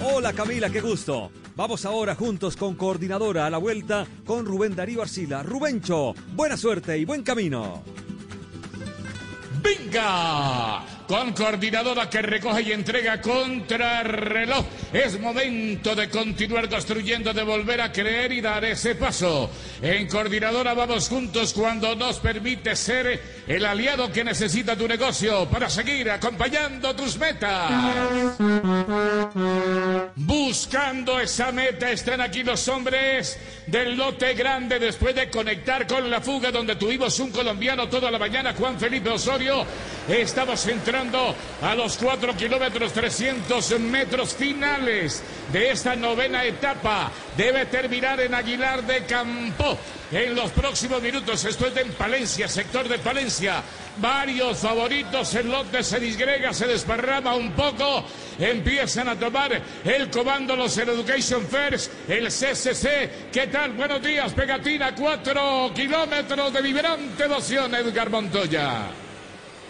Hola Camila, qué gusto. Vamos ahora juntos con Coordinadora a la Vuelta con Rubén Darío Arcila. Rubencho, buena suerte y buen camino. ¡Venga! Con coordinadora que recoge y entrega contrarreloj. Es momento de continuar construyendo, de volver a creer y dar ese paso. En coordinadora vamos juntos cuando nos permite ser el aliado que necesita tu negocio para seguir acompañando tus metas. Buscando esa meta están aquí los hombres del lote grande después de conectar con la fuga donde tuvimos un colombiano toda la mañana, Juan Felipe Osorio. Estamos entrando a los 4 kilómetros 300 metros finales de esta novena etapa. Debe terminar en Aguilar de Campo en los próximos minutos. Esto es en Palencia, sector de Palencia. Varios favoritos, el lote se disgrega, se desparrama un poco, empiezan a tomar el comando los Education First, el CCC. ¿Qué tal? Buenos días, pegatina, cuatro kilómetros de vibrante emoción, Edgar Montoya.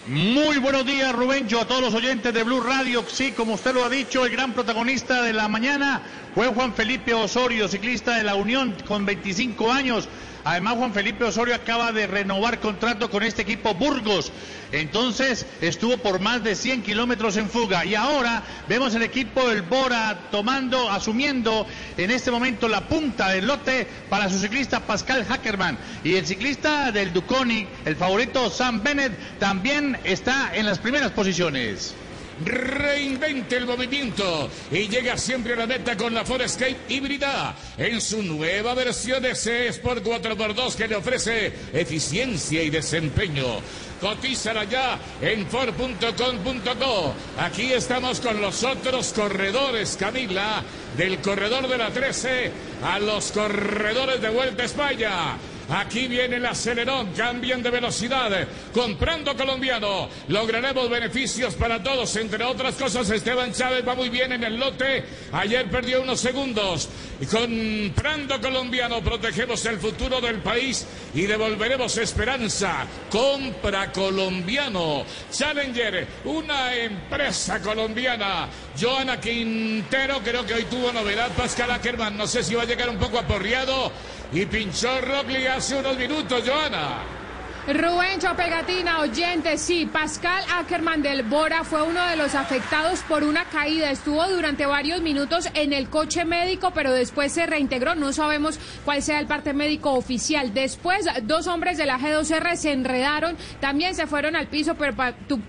Muy buenos días, Rubencho, a todos los oyentes de Blue Radio. Sí, como usted lo ha dicho, el gran protagonista de la mañana fue Juan Felipe Osorio, ciclista de la Unión con 25 años. Además, Juan Felipe Osorio acaba de renovar contrato con este equipo Burgos. Entonces, estuvo por más de 100 kilómetros en fuga. Y ahora vemos el equipo del Bora tomando, asumiendo en este momento la punta del lote para su ciclista Pascal Hackerman. Y el ciclista del Duconi, el favorito Sam Bennett, también está en las primeras posiciones. Reinvente el movimiento y llega siempre a la meta con la Forescape híbrida en su nueva versión C Sport 4x2 que le ofrece eficiencia y desempeño. Cotízala ya en Ford.com.co. Aquí estamos con los otros corredores, Camila, del corredor de la 13 a los corredores de Vuelta España. Aquí viene el acelerón, cambian de velocidad. Comprando colombiano, lograremos beneficios para todos. Entre otras cosas, Esteban Chávez va muy bien en el lote. Ayer perdió unos segundos. Comprando colombiano, protegemos el futuro del país y devolveremos esperanza. Compra colombiano. Challenger, una empresa colombiana. Joana Quintero, creo que hoy tuvo novedad. Pascal Ackerman, no sé si va a llegar un poco aporreado. Y pinchó Rockley hace unos minutos, Joana. Rubencho Pegatina, oyente, sí, Pascal Ackerman del Bora fue uno de los afectados por una caída. Estuvo durante varios minutos en el coche médico, pero después se reintegró. No sabemos cuál sea el parte médico oficial. Después, dos hombres de la G2R se enredaron, también se fueron al piso, pero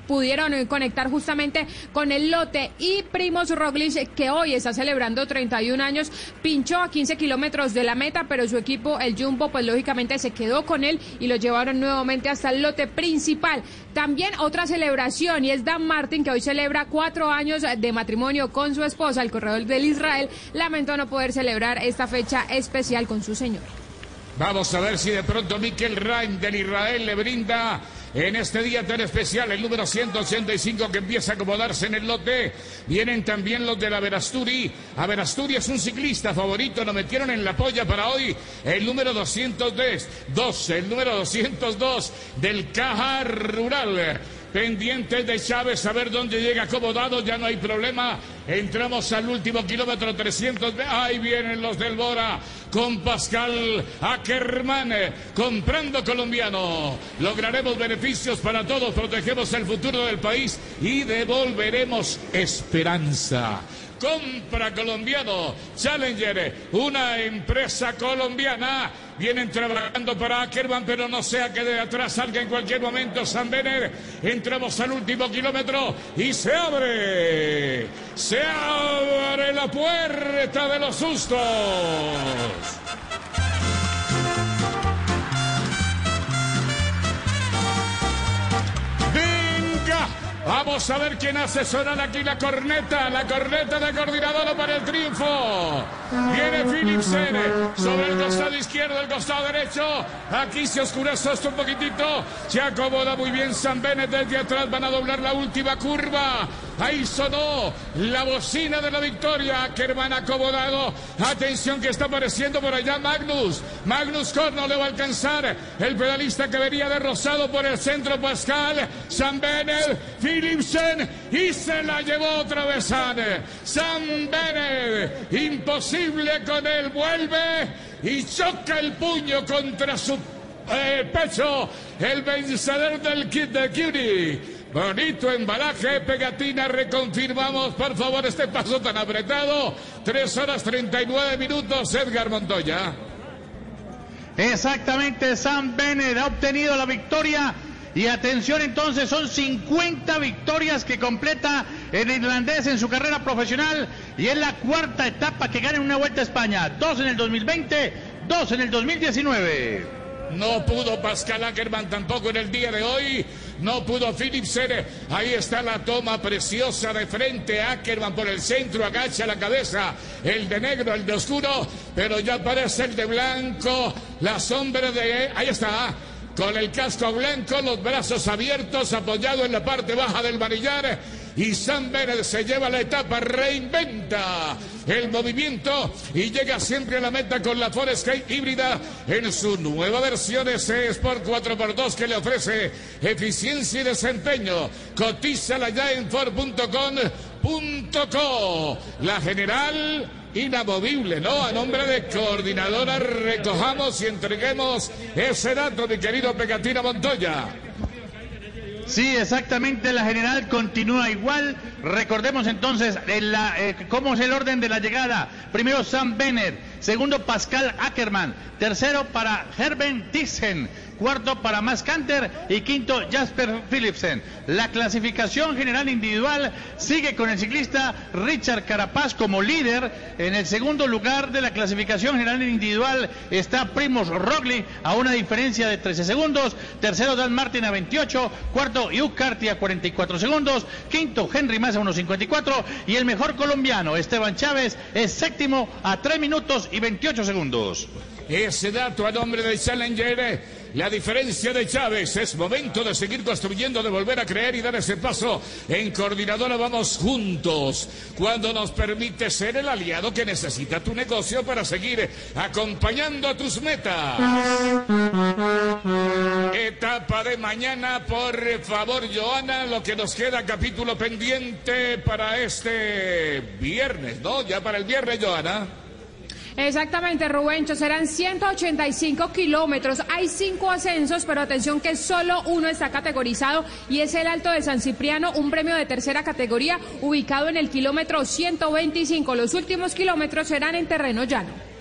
pudieron eh, conectar justamente con el lote. Y Primos Roglic, que hoy está celebrando 31 años, pinchó a 15 kilómetros de la meta, pero su equipo, el Jumbo, pues lógicamente se quedó con él y lo llevaron nuevamente hasta el lote principal. También otra celebración y es Dan Martin que hoy celebra cuatro años de matrimonio con su esposa, el corredor del Israel, lamentó no poder celebrar esta fecha especial con su señor. Vamos a ver si de pronto Mikel Rain del Israel le brinda en este día tan especial, el número 185 que empieza a acomodarse en el lote. Vienen también los de la Verasturi. A Verasturi es un ciclista favorito, lo metieron en la polla para hoy. El número 202, 12, el número 202 del Caja Rural pendientes de Chávez, a ver dónde llega acomodado, ya no hay problema. Entramos al último kilómetro 300. Ahí vienen los del Bora con Pascal Ackerman, comprando colombiano. Lograremos beneficios para todos, protegemos el futuro del país y devolveremos esperanza. Compra colombiano, Challenger, una empresa colombiana. Vienen trabajando para Ackerman, pero no sea que de atrás salga en cualquier momento San Bener. Entramos al último kilómetro y se abre. Se abre la puerta de los sustos. Vamos a ver quién hace sonar aquí la corneta, la corneta de coordinador para el triunfo. Viene Philipsen sobre el costado izquierdo, el costado derecho. Aquí se oscurece esto un poquitito. Se acomoda muy bien San Benet desde atrás. Van a doblar la última curva. Ahí sonó la bocina de la victoria. Kerman acomodado. Atención que está apareciendo por allá Magnus. Magnus Corno le va a alcanzar. El pedalista que venía de por el centro Pascal. San Benet, Philipsen y se la llevó otra vez San. San Benet. Imposible con él. Vuelve y choca el puño contra su eh, pecho. El vencedor del kit de Curie. Bonito embalaje, pegatina, reconfirmamos, por favor, este paso tan apretado. Tres horas 39 minutos, Edgar Montoya. Exactamente, Sam Bennett ha obtenido la victoria. Y atención entonces, son 50 victorias que completa el irlandés en su carrera profesional y es la cuarta etapa que gana en una vuelta a España. Dos en el 2020, dos en el 2019. No pudo Pascal Ackerman tampoco en el día de hoy. No pudo Philipsen. Ahí está la toma preciosa de frente. Ackerman por el centro, agacha la cabeza. El de negro, el de oscuro. Pero ya aparece el de blanco. La sombra de. Ahí está. Con el casco blanco, los brazos abiertos, apoyado en la parte baja del manillar y San Bennett se lleva la etapa, reinventa el movimiento y llega siempre a la meta con la Skate híbrida en su nueva versión S Sport 4x2 que le ofrece eficiencia y desempeño. Cotízala ya en Ford.com.co. La general inamovible, ¿no? A nombre de coordinadora recojamos y entreguemos ese dato, mi querido Pegatina Montoya. Sí, exactamente, la general continúa igual. Recordemos entonces eh, cómo es el orden de la llegada. Primero Sam Bennett, segundo Pascal Ackerman, tercero para Herben Thyssen, cuarto para Max Canter y quinto Jasper Philipsen. La clasificación general individual sigue con el ciclista Richard Carapaz como líder. En el segundo lugar de la clasificación general individual está Primoz Roglic a una diferencia de 13 segundos. Tercero Dan Martin a 28. Cuarto Hugh Carty a 44 segundos. Quinto Henry Massa a 1.54. Y el mejor colombiano Esteban Chávez es séptimo a 3 minutos y 28 segundos. Ese dato a nombre de Challenger. La diferencia de Chávez es momento de seguir construyendo, de volver a creer y dar ese paso. En coordinadora vamos juntos. Cuando nos permite ser el aliado que necesita tu negocio para seguir acompañando a tus metas. Etapa de mañana, por favor, Joana, lo que nos queda capítulo pendiente para este viernes, ¿no? Ya para el viernes, Joana. Exactamente, Rubencho, serán 185 kilómetros. Hay cinco ascensos, pero atención que solo uno está categorizado y es el Alto de San Cipriano, un premio de tercera categoría ubicado en el kilómetro 125. Los últimos kilómetros serán en terreno llano.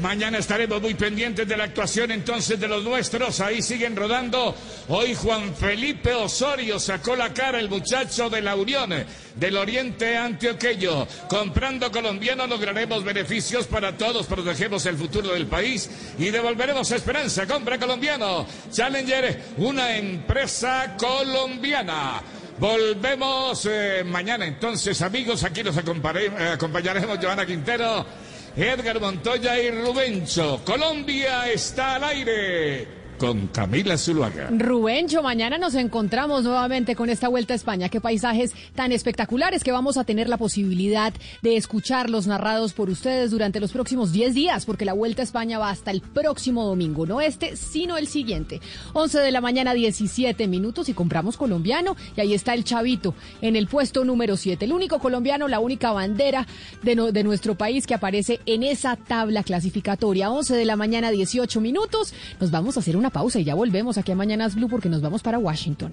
Mañana estaremos muy pendientes de la actuación entonces de los nuestros. Ahí siguen rodando. Hoy Juan Felipe Osorio sacó la cara, el muchacho de la Unión del Oriente Antioqueño. Comprando colombiano lograremos beneficios para todos, protegemos el futuro del país y devolveremos esperanza. Compra colombiano. Challenger, una empresa colombiana. Volvemos eh, mañana entonces, amigos. Aquí nos acompare- acompañaremos Joana Quintero. Edgar Montoya y Rubencho. Colombia está al aire con Camila Zuluaga. Rubencho, mañana nos encontramos nuevamente con esta Vuelta a España. Qué paisajes tan espectaculares que vamos a tener la posibilidad de escucharlos narrados por ustedes durante los próximos 10 días, porque la Vuelta a España va hasta el próximo domingo, no este, sino el siguiente. 11 de la mañana, 17 minutos y compramos colombiano. Y ahí está el chavito en el puesto número 7. El único colombiano, la única bandera de, de nuestro país que aparece en esa tabla clasificatoria. 11 de la mañana, 18 minutos. Nos vamos a hacer una pausa y ya volvemos aquí a Mañanas Blue porque nos vamos para Washington.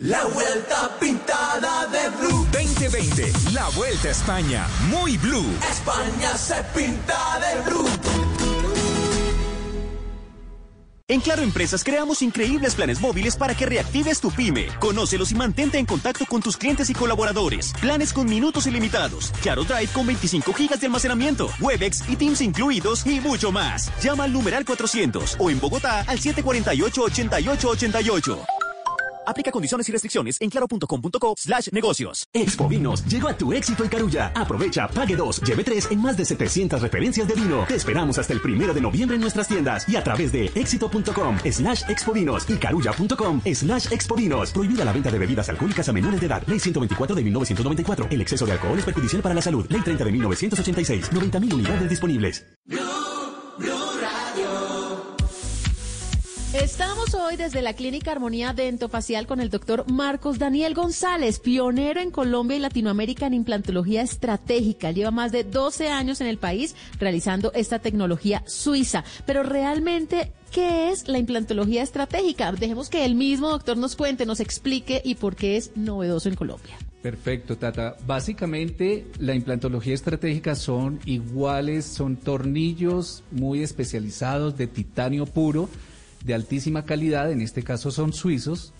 La vuelta pintada de blue. 2020, la Vuelta a España, muy blue. España se pinta de blue. En Claro Empresas creamos increíbles planes móviles para que reactives tu pyme. Conócelos y mantente en contacto con tus clientes y colaboradores. Planes con minutos ilimitados. Claro Drive con 25 gigas de almacenamiento. Webex y Teams incluidos y mucho más. Llama al numeral 400 o en Bogotá al 748-8888. Aplica condiciones y restricciones en claro.com.co slash negocios. Expo Vinos llegó a tu éxito en Carulla. Aprovecha, pague dos, lleve tres en más de 700 referencias de vino. Te esperamos hasta el primero de noviembre en nuestras tiendas y a través de éxito.com slash expovinos y carulla.com slash expovinos. Prohibida la venta de bebidas alcohólicas a menores de edad. Ley 124 de 1994. El exceso de alcohol es perjudicial para la salud. Ley 30 de 1986. 90.000 unidades disponibles. Estamos hoy desde la Clínica Armonía Dentofacial con el doctor Marcos Daniel González, pionero en Colombia y Latinoamérica en implantología estratégica. Lleva más de 12 años en el país realizando esta tecnología suiza. Pero realmente, ¿qué es la implantología estratégica? Dejemos que el mismo doctor nos cuente, nos explique y por qué es novedoso en Colombia. Perfecto, Tata. Básicamente, la implantología estratégica son iguales, son tornillos muy especializados de titanio puro, de altísima calidad, en este caso son suizos,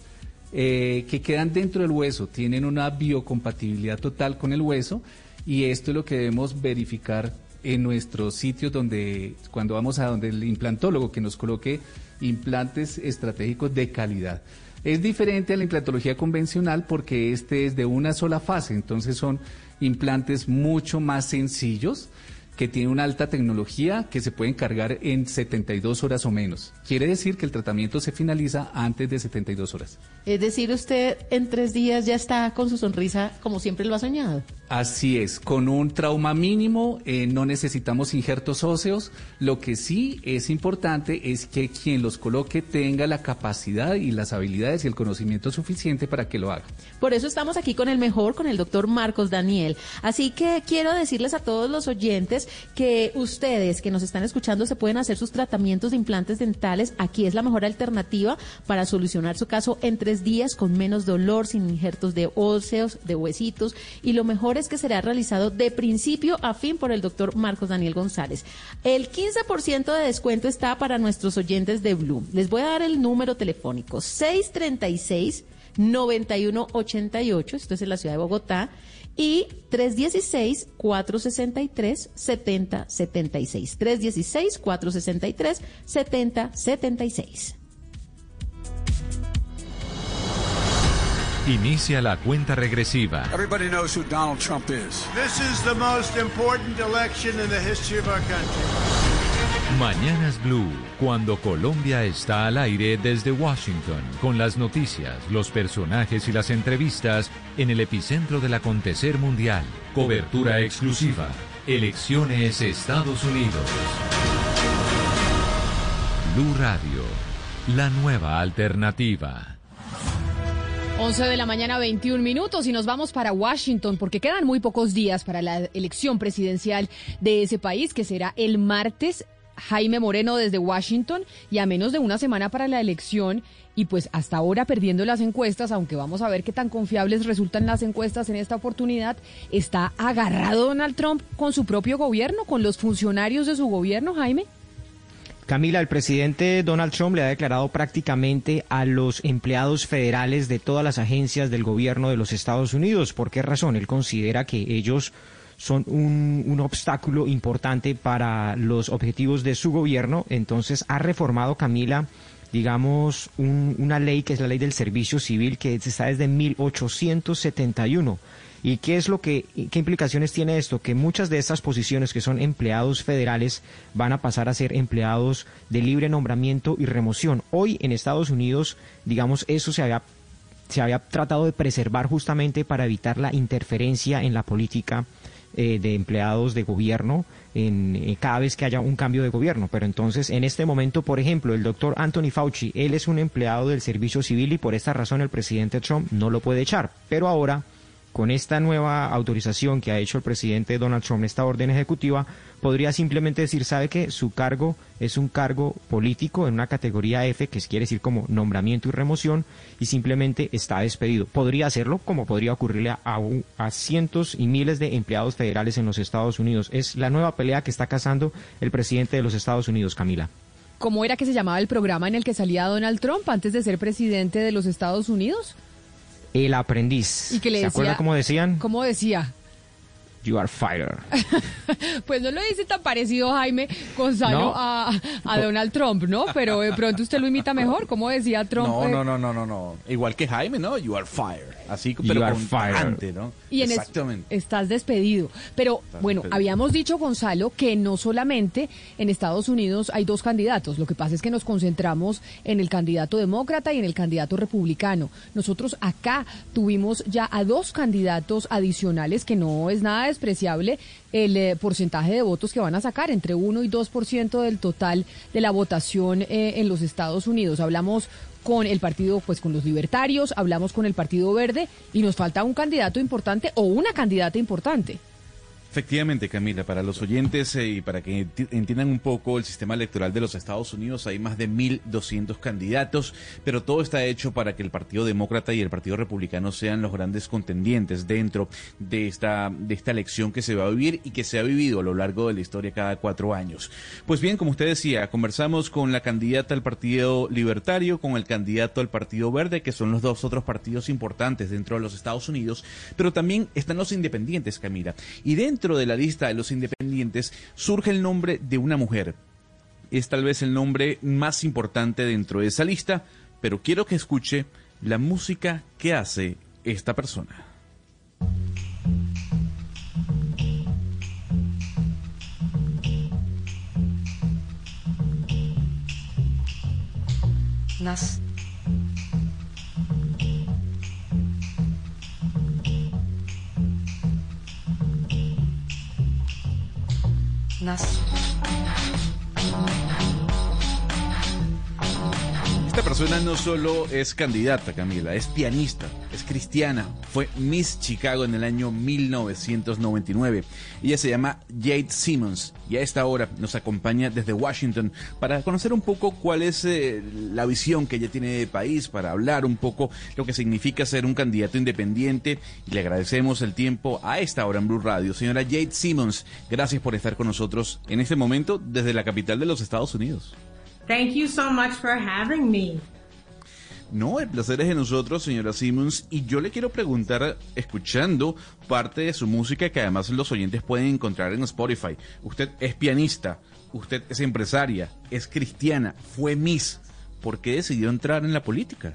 eh, que quedan dentro del hueso, tienen una biocompatibilidad total con el hueso y esto es lo que debemos verificar en nuestros sitios donde, cuando vamos a donde el implantólogo que nos coloque implantes estratégicos de calidad. Es diferente a la implantología convencional porque este es de una sola fase, entonces son implantes mucho más sencillos que tienen una alta tecnología que se pueden cargar en 72 horas o menos. Quiere decir que el tratamiento se finaliza antes de 72 horas. Es decir, usted en tres días ya está con su sonrisa como siempre lo ha soñado. Así es, con un trauma mínimo eh, no necesitamos injertos óseos. Lo que sí es importante es que quien los coloque tenga la capacidad y las habilidades y el conocimiento suficiente para que lo haga. Por eso estamos aquí con el mejor, con el doctor Marcos Daniel. Así que quiero decirles a todos los oyentes que ustedes que nos están escuchando se pueden hacer sus tratamientos de implantes dentales. Aquí es la mejor alternativa para solucionar su caso en tres días con menos dolor, sin injertos de óseos, de huesitos. Y lo mejor es que será realizado de principio a fin por el doctor Marcos Daniel González. El 15% de descuento está para nuestros oyentes de Blue. Les voy a dar el número telefónico 636 9188, esto es en la ciudad de Bogotá, y 316-463-7076. 316-463-7076. Inicia la cuenta regresiva. Everybody knows who Donald Trump is. This is the most important election in the history of our country. Mañanas Blue, cuando Colombia está al aire desde Washington, con las noticias, los personajes y las entrevistas en el epicentro del acontecer mundial. Cobertura exclusiva. Elecciones Estados Unidos. Blue Radio, la nueva alternativa. 11 de la mañana, 21 minutos y nos vamos para Washington porque quedan muy pocos días para la elección presidencial de ese país que será el martes. Jaime Moreno desde Washington y a menos de una semana para la elección y pues hasta ahora perdiendo las encuestas, aunque vamos a ver qué tan confiables resultan las encuestas en esta oportunidad, está agarrado Donald Trump con su propio gobierno, con los funcionarios de su gobierno, Jaime. Camila, el presidente Donald Trump le ha declarado prácticamente a los empleados federales de todas las agencias del gobierno de los Estados Unidos. ¿Por qué razón? Él considera que ellos son un, un, obstáculo importante para los objetivos de su gobierno. Entonces ha reformado Camila, digamos, un, una ley que es la ley del servicio civil que está desde 1871. ¿Y qué es lo que, qué implicaciones tiene esto? Que muchas de estas posiciones que son empleados federales van a pasar a ser empleados de libre nombramiento y remoción. Hoy en Estados Unidos, digamos, eso se había, se había tratado de preservar justamente para evitar la interferencia en la política eh, de empleados de gobierno en, eh, cada vez que haya un cambio de gobierno. Pero entonces, en este momento, por ejemplo, el doctor Anthony Fauci, él es un empleado del servicio civil y por esta razón el presidente Trump no lo puede echar. Pero ahora con esta nueva autorización que ha hecho el presidente Donald Trump, esta orden ejecutiva, podría simplemente decir, sabe que su cargo es un cargo político en una categoría F, que quiere decir como nombramiento y remoción, y simplemente está despedido. Podría hacerlo como podría ocurrirle a, a, cientos y miles de empleados federales en los Estados Unidos. Es la nueva pelea que está cazando el presidente de los Estados Unidos, Camila. ¿Cómo era que se llamaba el programa en el que salía Donald Trump antes de ser presidente de los Estados Unidos? El aprendiz. ¿Y que le ¿Se acuerda cómo decían? ¿Cómo decía? You are fired. pues no lo dice tan parecido Jaime Gonzalo ¿No? a, a, Donald Trump, ¿no? Pero de pronto usted lo imita mejor. ¿Cómo decía Trump? No, no, no, no, no, no. Igual que Jaime, ¿no? You are fired. Así, pero You are con fired. tajante, ¿no? Y en es- Exactamente. estás despedido. Pero bueno, despedido. habíamos dicho, Gonzalo, que no solamente en Estados Unidos hay dos candidatos. Lo que pasa es que nos concentramos en el candidato demócrata y en el candidato republicano. Nosotros acá tuvimos ya a dos candidatos adicionales, que no es nada despreciable el eh, porcentaje de votos que van a sacar, entre 1 y 2% del total de la votación eh, en los Estados Unidos. Hablamos con el partido, pues con los libertarios, hablamos con el Partido Verde y nos falta un candidato importante o una candidata importante. Efectivamente, Camila, para los oyentes eh, y para que enti- entiendan un poco el sistema electoral de los Estados Unidos, hay más de 1.200 candidatos, pero todo está hecho para que el Partido Demócrata y el Partido Republicano sean los grandes contendientes dentro de esta, de esta elección que se va a vivir y que se ha vivido a lo largo de la historia cada cuatro años. Pues bien, como usted decía, conversamos con la candidata al Partido Libertario, con el candidato al Partido Verde, que son los dos otros partidos importantes dentro de los Estados Unidos, pero también están los independientes, Camila. Y dentro de la lista de los independientes surge el nombre de una mujer. Es tal vez el nombre más importante dentro de esa lista, pero quiero que escuche la música que hace esta persona. Nas. Persona no solo es candidata, Camila, es pianista, es cristiana, fue Miss Chicago en el año 1999. Ella se llama Jade Simmons y a esta hora nos acompaña desde Washington para conocer un poco cuál es eh, la visión que ella tiene de país, para hablar un poco lo que significa ser un candidato independiente. Y le agradecemos el tiempo a esta hora en Blue Radio. Señora Jade Simmons, gracias por estar con nosotros en este momento desde la capital de los Estados Unidos. Thank you so much for having me. No, el placer es de nosotros, señora Simmons, y yo le quiero preguntar, escuchando parte de su música que además los oyentes pueden encontrar en Spotify. Usted es pianista, usted es empresaria, es cristiana, fue Miss. ¿Por qué decidió entrar en la política?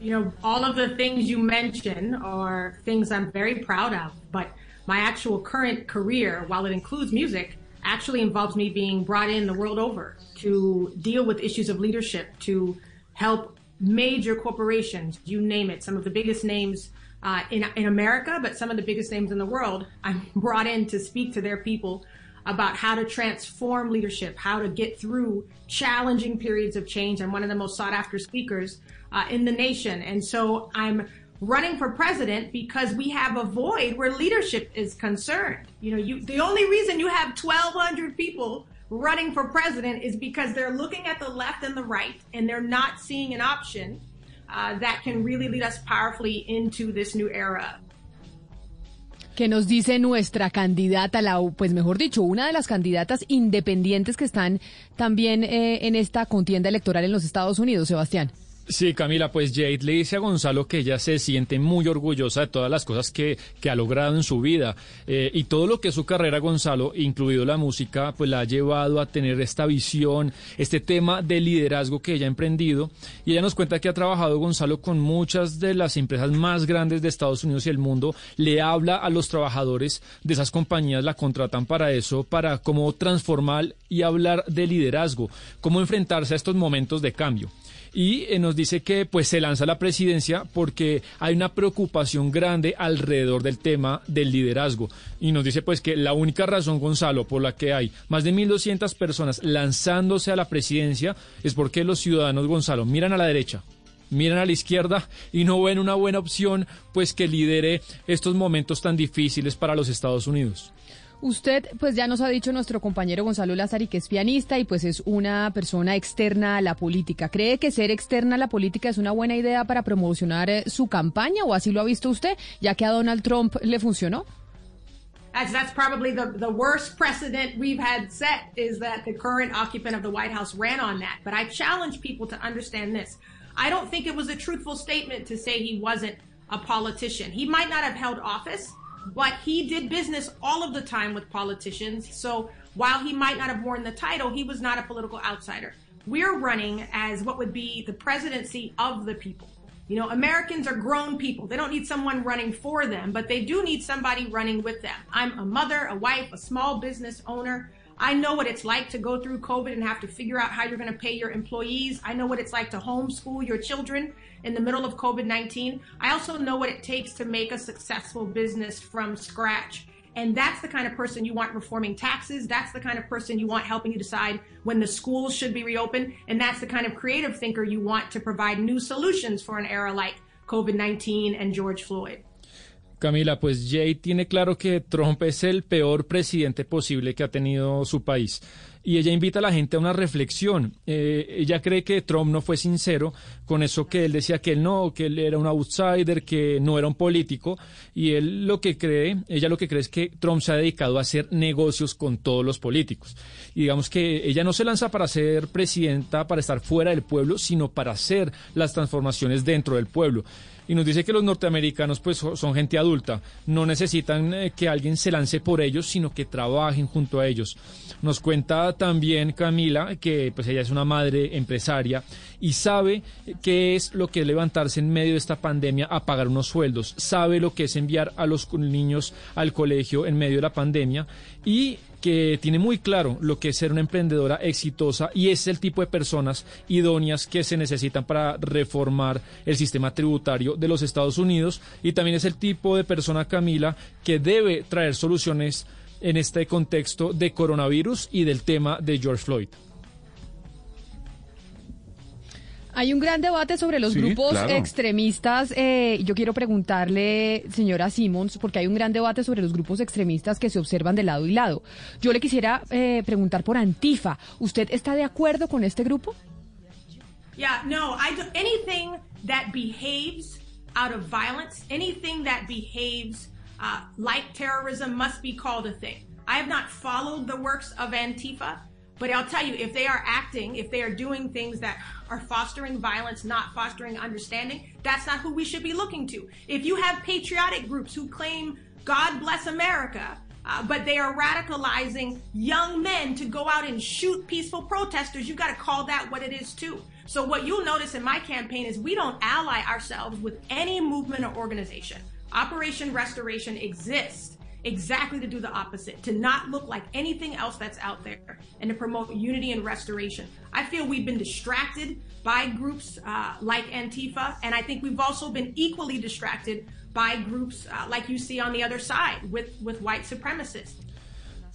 You know, all of the things you mention are things I'm very proud of, but my actual current career, while it includes music, actually involves me being brought in the world over to deal with issues of leadership, to help major corporations, you name it, some of the biggest names uh, in, in America, but some of the biggest names in the world. I'm brought in to speak to their people about how to transform leadership, how to get through challenging periods of change. I'm one of the most sought after speakers uh, in the nation. And so I'm running for president because we have a void where leadership is concerned. You know, you, the only reason you have 1,200 people running for president is because they're looking at the left and the right and they're not seeing an option uh, that can really lead us powerfully into this new era. ¿Qué nos dice nuestra candidata, la, pues mejor dicho, una de las candidatas independientes que están también eh, en esta contienda electoral en los Estados Unidos, Sebastián? Sí, Camila, pues Jade le dice a Gonzalo que ella se siente muy orgullosa de todas las cosas que, que ha logrado en su vida eh, y todo lo que su carrera, Gonzalo, incluido la música, pues la ha llevado a tener esta visión, este tema de liderazgo que ella ha emprendido. Y ella nos cuenta que ha trabajado, Gonzalo, con muchas de las empresas más grandes de Estados Unidos y el mundo. Le habla a los trabajadores de esas compañías, la contratan para eso, para cómo transformar y hablar de liderazgo, cómo enfrentarse a estos momentos de cambio y eh, nos dice que pues se lanza la presidencia porque hay una preocupación grande alrededor del tema del liderazgo y nos dice pues que la única razón Gonzalo por la que hay más de 1200 personas lanzándose a la presidencia es porque los ciudadanos Gonzalo miran a la derecha miran a la izquierda y no ven una buena opción pues que lidere estos momentos tan difíciles para los Estados Unidos. Usted, pues ya nos ha dicho nuestro compañero Gonzalo Lázari que es pianista y pues es una persona externa a la política. ¿Cree que ser externa a la política es una buena idea para promocionar eh, su campaña o así lo ha visto usted, ya que a Donald Trump le funcionó? That's, that's probably the, the worst precedent we've had set is that the current occupant of the White House ran on that. But I challenge people to understand this. I don't think it was a truthful statement to say he wasn't a politician. He might not have held office, but he did business all of the time with politicians. So while he might not have worn the title, he was not a political outsider. We're running as what would be the presidency of the people. You know, Americans are grown people. They don't need someone running for them, but they do need somebody running with them. I'm a mother, a wife, a small business owner. I know what it's like to go through COVID and have to figure out how you're going to pay your employees. I know what it's like to homeschool your children in the middle of COVID 19. I also know what it takes to make a successful business from scratch. And that's the kind of person you want reforming taxes. That's the kind of person you want helping you decide when the schools should be reopened. And that's the kind of creative thinker you want to provide new solutions for an era like COVID 19 and George Floyd. Camila, pues Jay tiene claro que Trump es el peor presidente posible que ha tenido su país. Y ella invita a la gente a una reflexión. Eh, ella cree que Trump no fue sincero con eso que él decía que él no, que él era un outsider, que no era un político. Y él lo que cree, ella lo que cree es que Trump se ha dedicado a hacer negocios con todos los políticos. Y digamos que ella no se lanza para ser presidenta, para estar fuera del pueblo, sino para hacer las transformaciones dentro del pueblo y nos dice que los norteamericanos pues son gente adulta, no necesitan eh, que alguien se lance por ellos, sino que trabajen junto a ellos. Nos cuenta también Camila que pues ella es una madre empresaria y sabe qué es lo que es levantarse en medio de esta pandemia a pagar unos sueldos, sabe lo que es enviar a los niños al colegio en medio de la pandemia y que tiene muy claro lo que es ser una emprendedora exitosa y es el tipo de personas idóneas que se necesitan para reformar el sistema tributario de los Estados Unidos y también es el tipo de persona, Camila, que debe traer soluciones en este contexto de coronavirus y del tema de George Floyd. Hay un gran debate sobre los Sí, grupos claro. extremistas. eh, yo quiero preguntarle, señora Simmons, porque hay un gran debate sobre los grupos extremistas que se observan de lado y lado. Yo le quisiera eh, preguntar por Antifa. ¿Usted está de acuerdo con este grupo? Yeah, no, I do, anything that behaves out of violence, anything that behaves uh, like terrorism must be called a thing. I have not followed the works of Antifa, but I'll tell you, if they are acting, if they are doing things that are fostering violence, not fostering understanding, that's not who we should be looking to. If you have patriotic groups who claim God bless America, uh, but they are radicalizing young men to go out and shoot peaceful protesters. You got to call that what it is too. So what you'll notice in my campaign is we don't ally ourselves with any movement or organization. Operation Restoration exists exactly to do the opposite, to not look like anything else that's out there, and to promote unity and restoration. I feel we've been distracted by groups uh, like Antifa, and I think we've also been equally distracted by groups uh, like you see on the other side with, with white supremacists.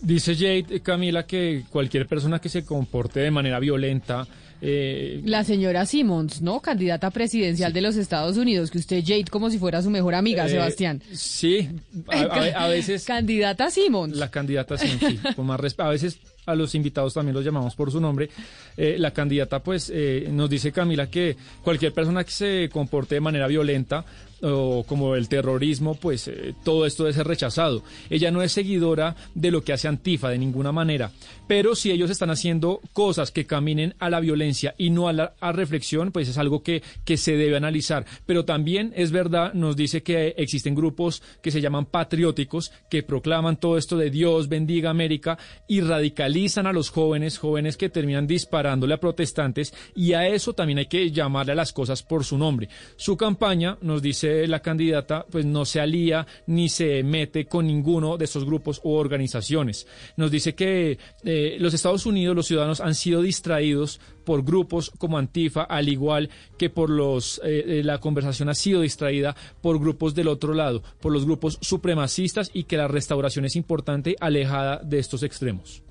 Dice Jade, Camila, que cualquier persona que se comporte de manera violenta, eh, La señora Simmons, ¿no? Candidata presidencial de los Estados Unidos, que usted, Jade, como si fuera su mejor amiga, eh, Sebastián. Sí, a, a- a veces... Candidata Simmons. La candidata, sí, sí, con más respeto. A veces a los invitados también los llamamos por su nombre. Eh, la candidata, pues, eh, nos dice Camila que cualquier persona que se comporte de manera violenta o como el terrorismo, pues eh, todo esto debe ser rechazado. Ella no es seguidora de lo que hace Antifa de ninguna manera, pero si ellos están haciendo cosas que caminen a la violencia y no a la reflexión, pues es algo que, que se debe analizar. Pero también es verdad, nos dice que existen grupos que se llaman patrióticos, que proclaman todo esto de Dios bendiga América y radicalizan a los jóvenes, jóvenes que terminan disparándole a protestantes y a eso también hay que llamarle a las cosas por su nombre. Su campaña, nos dice la candidata, pues no se alía ni se mete con ninguno de estos grupos u organizaciones. Nos dice que eh, los Estados Unidos, los ciudadanos han sido distraídos por grupos como Antifa, al igual que por los eh, eh, la conversación ha sido distraída por grupos del otro lado, por los grupos supremacistas y que la restauración es importante alejada de estos extremos.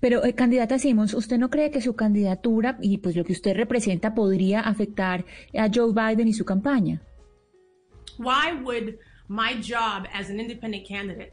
Pero, eh, candidata Simmons, ¿usted no cree que su candidatura y pues lo que usted representa podría afectar a Joe Biden y su campaña? Why would my job as an independent candidate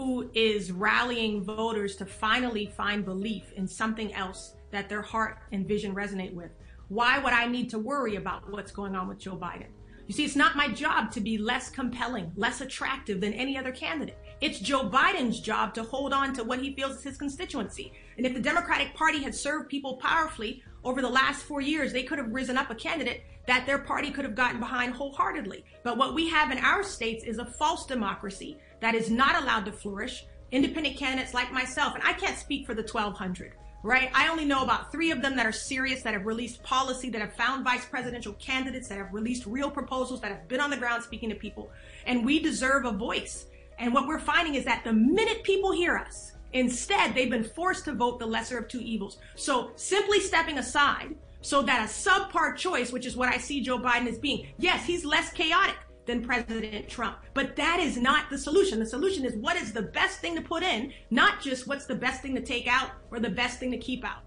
who is rallying voters to finally find belief in something else that their heart and vision resonate with, why would I need to worry about what's going on with Joe Biden? You see, it's not my job to be less compelling, less attractive than any other candidate. It's Joe Biden's job to hold on to what he feels is his constituency. And if the Democratic Party had served people powerfully over the last four years, they could have risen up a candidate that their party could have gotten behind wholeheartedly. But what we have in our states is a false democracy that is not allowed to flourish. Independent candidates like myself, and I can't speak for the 1,200 right? I only know about three of them that are serious, that have released policy, that have found vice presidential candidates, that have released real proposals, that have been on the ground speaking to people. And we deserve a voice. And what we're finding is that the minute people hear us, instead, they've been forced to vote the lesser of two evils. So simply stepping aside so that a subpar choice, which is what I see Joe Biden as being, yes, he's less chaotic than President Trump. But that is not the solution. The solution is what is the best thing to put in, not just what's the best thing to take out or the best thing to keep out.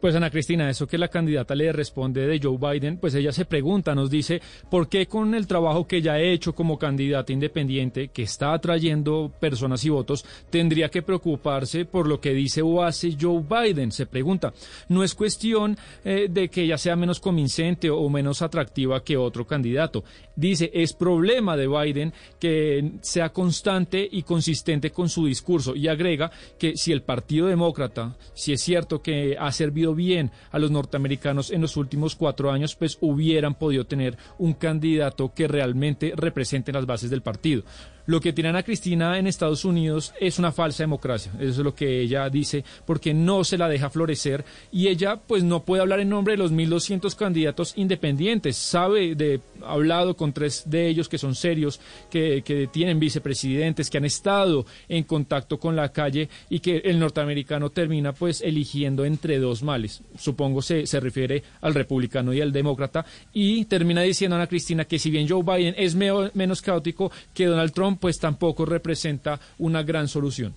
Pues Ana Cristina, eso que la candidata le responde de Joe Biden, pues ella se pregunta, nos dice, ¿por qué con el trabajo que ella ha hecho como candidata independiente, que está atrayendo personas y votos, tendría que preocuparse por lo que dice o hace Joe Biden? Se pregunta. No es cuestión eh, de que ella sea menos convincente o menos atractiva que otro candidato. Dice, es problema de Biden que sea constante y consistente con su discurso y agrega que si el Partido Demócrata, si es cierto que ha servido bien a los norteamericanos en los últimos cuatro años, pues hubieran podido tener un candidato que realmente represente las bases del partido. Lo que tiene Ana Cristina en Estados Unidos es una falsa democracia, eso es lo que ella dice, porque no se la deja florecer y ella pues no puede hablar en nombre de los 1.200 candidatos independientes, sabe de, ha hablado con tres de ellos que son serios, que, que tienen vicepresidentes, que han estado en contacto con la calle y que el norteamericano termina pues eligiendo entre dos males, supongo se, se refiere al republicano y al demócrata, y termina diciendo Ana Cristina que si bien Joe Biden es menos caótico que Donald Trump, pues tampoco representa una gran solución.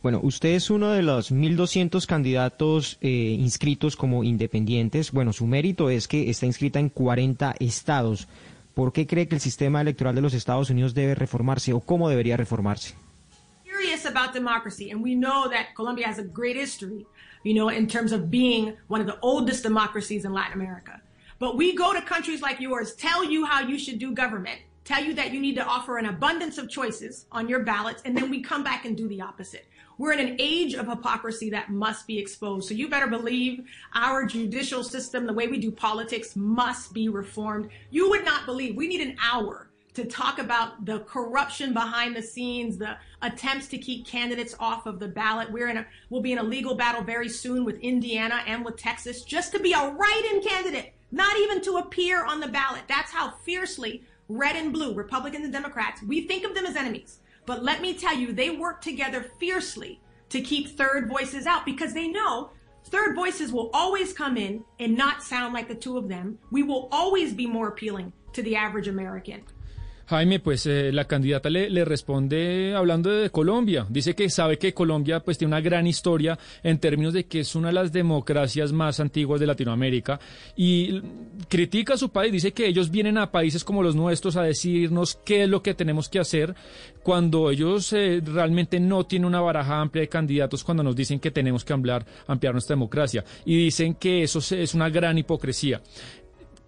Bueno, usted es uno de los 1.200 candidatos eh, inscritos como independientes. Bueno, su mérito es que está inscrita en 40 estados. ¿Por qué cree que el sistema electoral de los Estados Unidos debe reformarse o cómo debería reformarse? Serious about democracy, and we know that Colombia has a great history, you know, in terms of being one of the oldest democracies in Latin America. But we go to countries like yours, tell you how you should do government, tell you that you need to offer an abundance of choices on your ballots, and then we come back and do the opposite. We're in an age of hypocrisy that must be exposed. So you better believe our judicial system, the way we do politics, must be reformed. You would not believe we need an hour to talk about the corruption behind the scenes, the attempts to keep candidates off of the ballot. We're in a, we'll be in a legal battle very soon with Indiana and with Texas just to be a write-in candidate, not even to appear on the ballot. That's how fiercely red and blue, Republicans and Democrats, we think of them as enemies. But let me tell you, they work together fiercely to keep third voices out because they know third voices will always come in and not sound like the two of them. We will always be more appealing to the average American. Jaime, pues eh, la candidata le, le, responde hablando de Colombia. Dice que sabe que Colombia pues tiene una gran historia en términos de que es una de las democracias más antiguas de Latinoamérica y critica a su país. Dice que ellos vienen a países como los nuestros a decirnos qué es lo que tenemos que hacer cuando ellos eh, realmente no tienen una baraja amplia de candidatos cuando nos dicen que tenemos que ampliar, ampliar nuestra democracia y dicen que eso es una gran hipocresía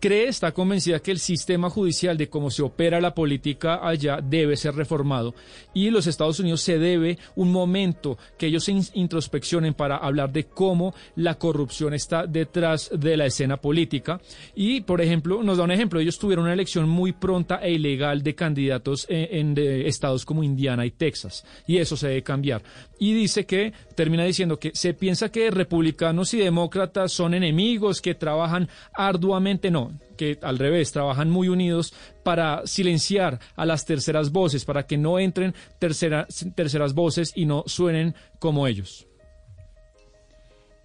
cree, está convencida que el sistema judicial de cómo se opera la política allá debe ser reformado y los Estados Unidos se debe un momento que ellos se introspeccionen para hablar de cómo la corrupción está detrás de la escena política. Y, por ejemplo, nos da un ejemplo, ellos tuvieron una elección muy pronta e ilegal de candidatos en, en estados como Indiana y Texas y eso se debe cambiar y dice que termina diciendo que se piensa que republicanos y demócratas son enemigos que trabajan arduamente no que al revés, trabajan muy unidos para silenciar a las terceras voces, para que no entren terceras voces y no suenen como ellos.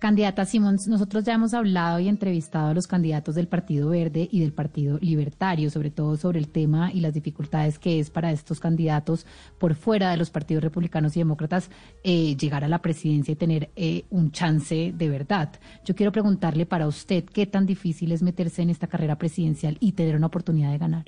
Candidata Simons, nosotros ya hemos hablado y entrevistado a los candidatos del Partido Verde y del Partido Libertario, sobre todo sobre el tema y las dificultades que es para estos candidatos por fuera de los partidos republicanos y demócratas eh, llegar a la presidencia y tener eh, un chance de verdad. Yo quiero preguntarle para usted qué tan difícil es meterse en esta carrera presidencial y tener una oportunidad de ganar.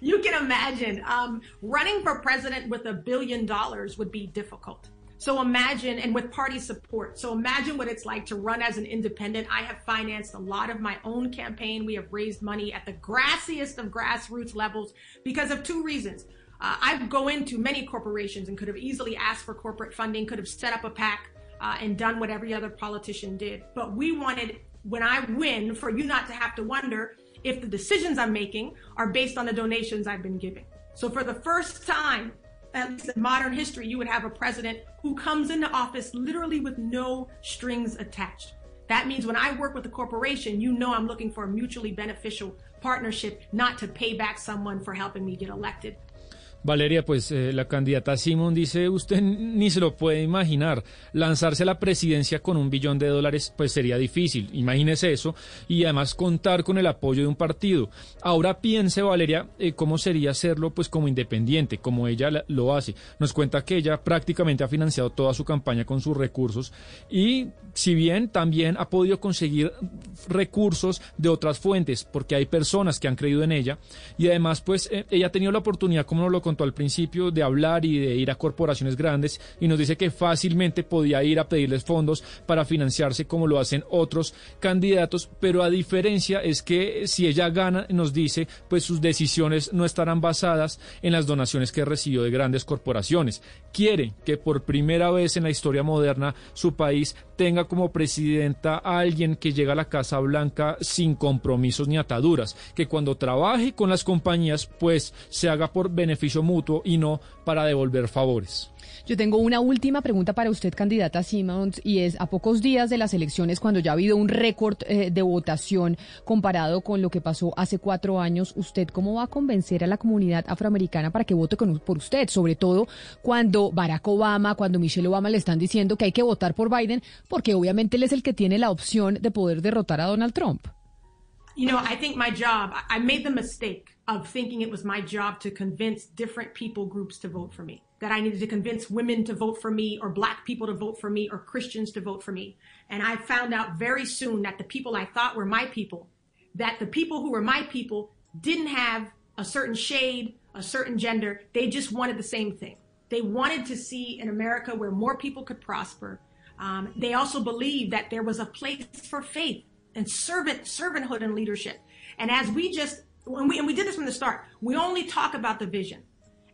You can imagine um, running for president with a billion dollars would be difficult. So imagine, and with party support. So imagine what it's like to run as an independent. I have financed a lot of my own campaign. We have raised money at the grassiest of grassroots levels because of two reasons. Uh, I go into many corporations and could have easily asked for corporate funding, could have set up a PAC uh, and done what every other politician did. But we wanted, when I win, for you not to have to wonder if the decisions I'm making are based on the donations I've been giving. So for the first time, at least in modern history, you would have a president who comes into office literally with no strings attached. That means when I work with a corporation, you know I'm looking for a mutually beneficial partnership, not to pay back someone for helping me get elected. Valeria, pues eh, la candidata Simon dice, usted ni se lo puede imaginar, lanzarse a la presidencia con un billón de dólares pues sería difícil, imagínese eso, y además contar con el apoyo de un partido. Ahora piense, Valeria, eh, cómo sería hacerlo pues como independiente, como ella lo hace. Nos cuenta que ella prácticamente ha financiado toda su campaña con sus recursos y si bien también ha podido conseguir recursos de otras fuentes, porque hay personas que han creído en ella, y además pues eh, ella ha tenido la oportunidad, como nos lo contó al principio, de hablar y de ir a corporaciones grandes, y nos dice que fácilmente podía ir a pedirles fondos para financiarse como lo hacen otros candidatos, pero a diferencia es que si ella gana, nos dice, pues sus decisiones no estarán basadas en las donaciones que recibió de grandes corporaciones. Quiere que por primera vez en la historia moderna su país tenga como presidenta a alguien que llega a la Casa Blanca sin compromisos ni ataduras, que cuando trabaje con las compañías pues se haga por beneficio mutuo y no para devolver favores. Yo tengo una última pregunta para usted, candidata Simons, y es a pocos días de las elecciones, cuando ya ha habido un récord eh, de votación comparado con lo que pasó hace cuatro años, ¿usted cómo va a convencer a la comunidad afroamericana para que vote por usted? Sobre todo cuando Barack Obama, cuando Michelle Obama le están diciendo que hay que votar por Biden, porque obviamente él es el que tiene la opción de poder derrotar a Donald Trump. you know, I think my job, I made the mistake of thinking it was my job to convince different people groups to vote for me. That I needed to convince women to vote for me or black people to vote for me or Christians to vote for me. And I found out very soon that the people I thought were my people, that the people who were my people didn't have a certain shade, a certain gender. They just wanted the same thing. They wanted to see an America where more people could prosper. Um, they also believed that there was a place for faith and servant servanthood and leadership. And as we just when we and we did this from the start, we only talk about the vision.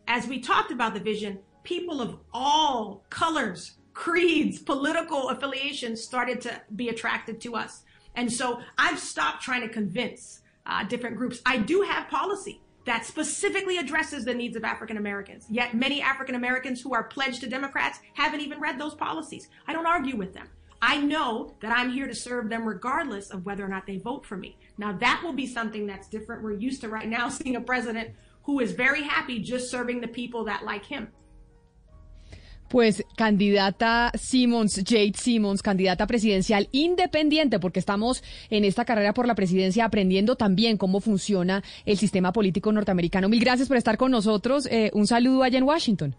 As we talked about the vision, people of all colors, creeds, political affiliations started to be attracted to us. And so I've stopped trying to convince uh, different groups. I do have policy that specifically addresses the needs of African Americans. Yet many African Americans who are pledged to Democrats haven't even read those policies. I don't argue with them. I know that I'm here to serve them regardless of whether or not they vote for me. Now that will be something that's different. We're used to right now seeing a president who is very happy just serving the people that like him. Pues candidata Simmons, Jade Simmons, candidata presidencial independiente, porque estamos en esta carrera por la presidencia aprendiendo también cómo funciona el sistema político norteamericano. Mil gracias por estar con nosotros. Eh, un saludo allá en Washington.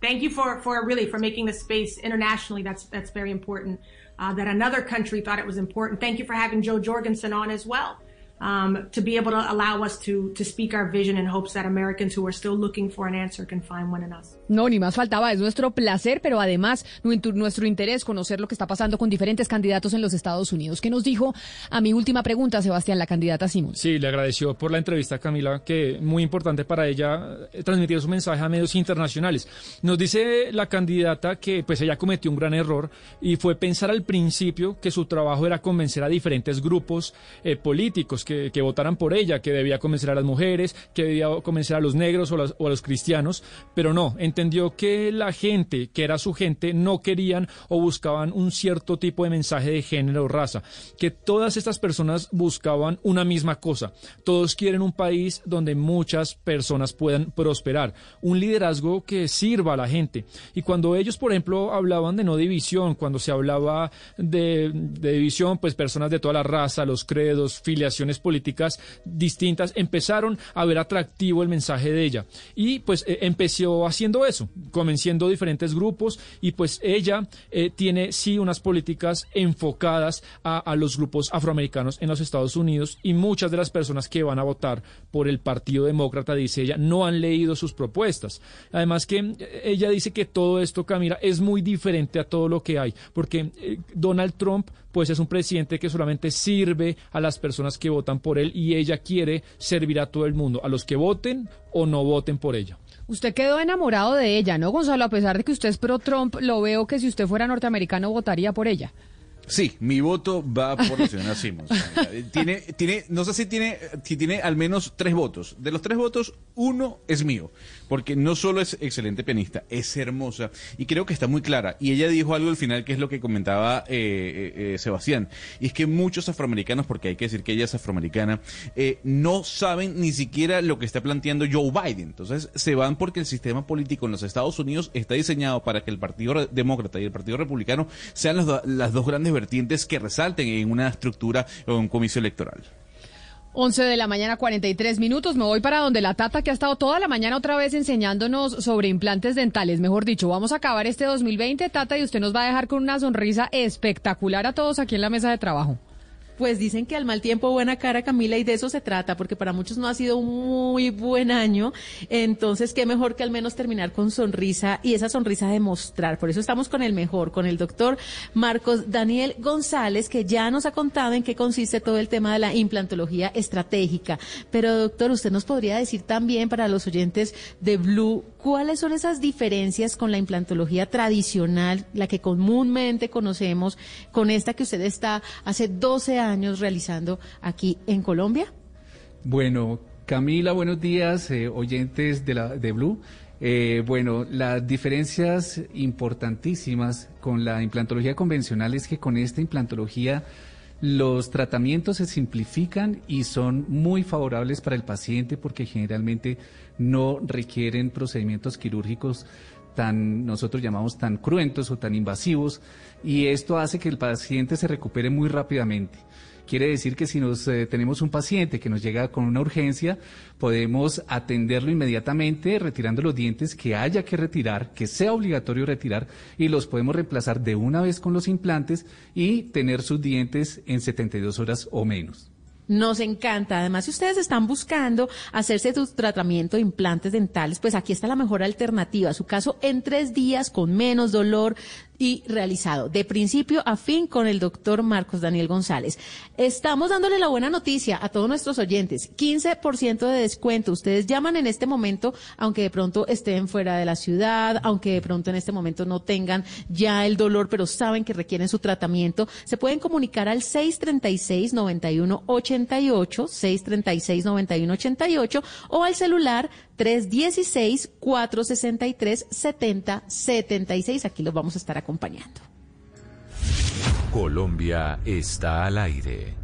Thank you for, for really for making the space internationally. That's that's very important. Uh, that another country thought it was important. Thank you for having Joe Jorgensen on as well. Um, to be able to allow us to, to speak our vision in hopes that Americans who are still looking for an answer can find one in us. No, ni más faltaba, es nuestro placer, pero además nuestro interés conocer lo que está pasando con diferentes candidatos en los Estados Unidos. ¿Qué nos dijo a mi última pregunta, Sebastián, la candidata Simón? Sí, le agradeció por la entrevista, Camila, que muy importante para ella eh, transmitir su mensaje a medios internacionales. Nos dice la candidata que pues ella cometió un gran error y fue pensar al principio que su trabajo era convencer a diferentes grupos eh, políticos que, votaran por ella, que debía convencer a las mujeres, que debía convencer a los negros o, a los cristianos, pero no, entendió que la gente, que era su gente, no querían o buscaban un cierto tipo de mensaje de género o raza, que todas estas personas buscaban una misma cosa. Todos quieren un país donde muchas personas puedan prosperar, un liderazgo que sirva a la gente. Y cuando ellos, por ejemplo, hablaban de no división, cuando se hablaba de, de división, pues personas de toda la raza, los credos, filiaciones políticas distintas empezaron a ver atractivo el mensaje de ella. Y pues eh, empezó haciendo eso, convenciendo diferentes grupos y pues ella eh, tiene sí unas políticas enfocadas a, a, los grupos afroamericanos en los Estados Unidos y muchas de las personas que van a votar por el Partido Demócrata, dice ella, no han leído sus propuestas. Además que eh, ella dice que todo esto, Camila, es muy diferente a todo lo que hay, porque Donald Trump pues es un presidente que solamente sirve a las personas que votan por él y ella quiere servir a todo el mundo, a los que voten o no voten por ella. Usted quedó enamorado de ella, ¿no, Gonzalo? A pesar de que usted es pro Trump, lo veo que si usted fuera norteamericano votaría por ella. Sí, mi voto va por la señora Simmons. tiene, tiene, no sé si tiene, si tiene al menos tres votos. De los tres votos, uno es mío, porque no solo es excelente pianista, es hermosa y creo que está muy clara. Y ella dijo algo al final que es lo que comentaba eh, eh, eh, Sebastián, y es que muchos afroamericanos, porque hay que decir que ella es afroamericana, no saben ni siquiera lo que está planteando Joe Biden. Entonces se van porque el sistema político en los Estados Unidos está diseñado para que el Partido Demócrata y el Partido Republicano sean las, las dos grandes vertientes que resalten en una estructura o un comicio electoral. 11 de la mañana, 43 minutos. Me voy para donde la Tata, que ha estado toda la mañana otra vez enseñándonos sobre implantes dentales. Mejor dicho, vamos a acabar este 2020, Tata, y usted nos va a dejar con una sonrisa espectacular a todos aquí en la mesa de trabajo. Pues dicen que al mal tiempo buena cara, Camila, y de eso se trata, porque para muchos no ha sido un muy buen año. Entonces, qué mejor que al menos terminar con sonrisa y esa sonrisa de mostrar. Por eso estamos con el mejor, con el doctor Marcos Daniel González, que ya nos ha contado en qué consiste todo el tema de la implantología estratégica. Pero, doctor, usted nos podría decir también para los oyentes de Blue, ¿cuáles son esas diferencias con la implantología tradicional, la que comúnmente conocemos, con esta que usted está hace 12 años? Años realizando aquí en Colombia? Bueno, Camila, buenos días, eh, oyentes de, la, de Blue. Eh, bueno, las diferencias importantísimas con la implantología convencional es que con esta implantología los tratamientos se simplifican y son muy favorables para el paciente porque generalmente no requieren procedimientos quirúrgicos tan, nosotros llamamos tan cruentos o tan invasivos y esto hace que el paciente se recupere muy rápidamente. Quiere decir que si nos eh, tenemos un paciente que nos llega con una urgencia, podemos atenderlo inmediatamente retirando los dientes que haya que retirar, que sea obligatorio retirar, y los podemos reemplazar de una vez con los implantes y tener sus dientes en 72 horas o menos. Nos encanta. Además, si ustedes están buscando hacerse su tratamiento de implantes dentales, pues aquí está la mejor alternativa. Su caso en tres días con menos dolor, y realizado de principio a fin con el doctor Marcos Daniel González. Estamos dándole la buena noticia a todos nuestros oyentes. 15% de descuento. Ustedes llaman en este momento, aunque de pronto estén fuera de la ciudad, aunque de pronto en este momento no tengan ya el dolor, pero saben que requieren su tratamiento. Se pueden comunicar al 636-9188, 636-9188 o al celular 316-463-7076. Aquí los vamos a estar acompañando. Colombia está al aire.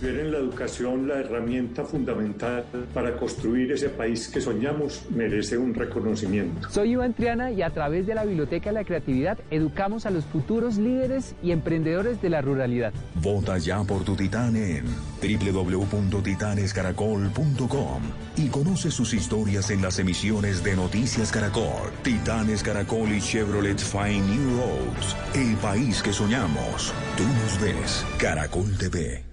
Ver en la educación la herramienta fundamental para construir ese país que soñamos merece un reconocimiento. Soy Iván Triana y a través de la Biblioteca de la Creatividad educamos a los futuros líderes y emprendedores de la ruralidad. Vota ya por tu titán en www.titanescaracol.com y conoce sus historias en las emisiones de Noticias Caracol. Titanes Caracol y Chevrolet Fine New Roads. El país que soñamos. Tú nos ves. Caracol TV.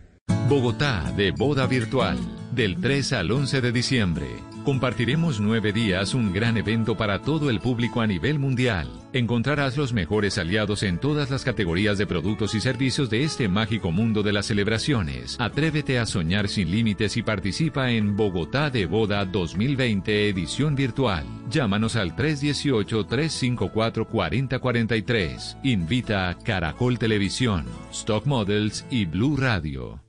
Bogotá de boda virtual, del 3 al 11 de diciembre. Compartiremos nueve días un gran evento para todo el público a nivel mundial. Encontrarás los mejores aliados en todas las categorías de productos y servicios de este mágico mundo de las celebraciones. Atrévete a soñar sin límites y participa en Bogotá de Boda 2020 edición virtual. Llámanos al 318-354-4043. Invita a Caracol Televisión, Stock Models y Blue Radio.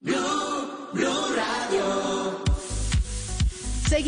Blue, Blue Radio.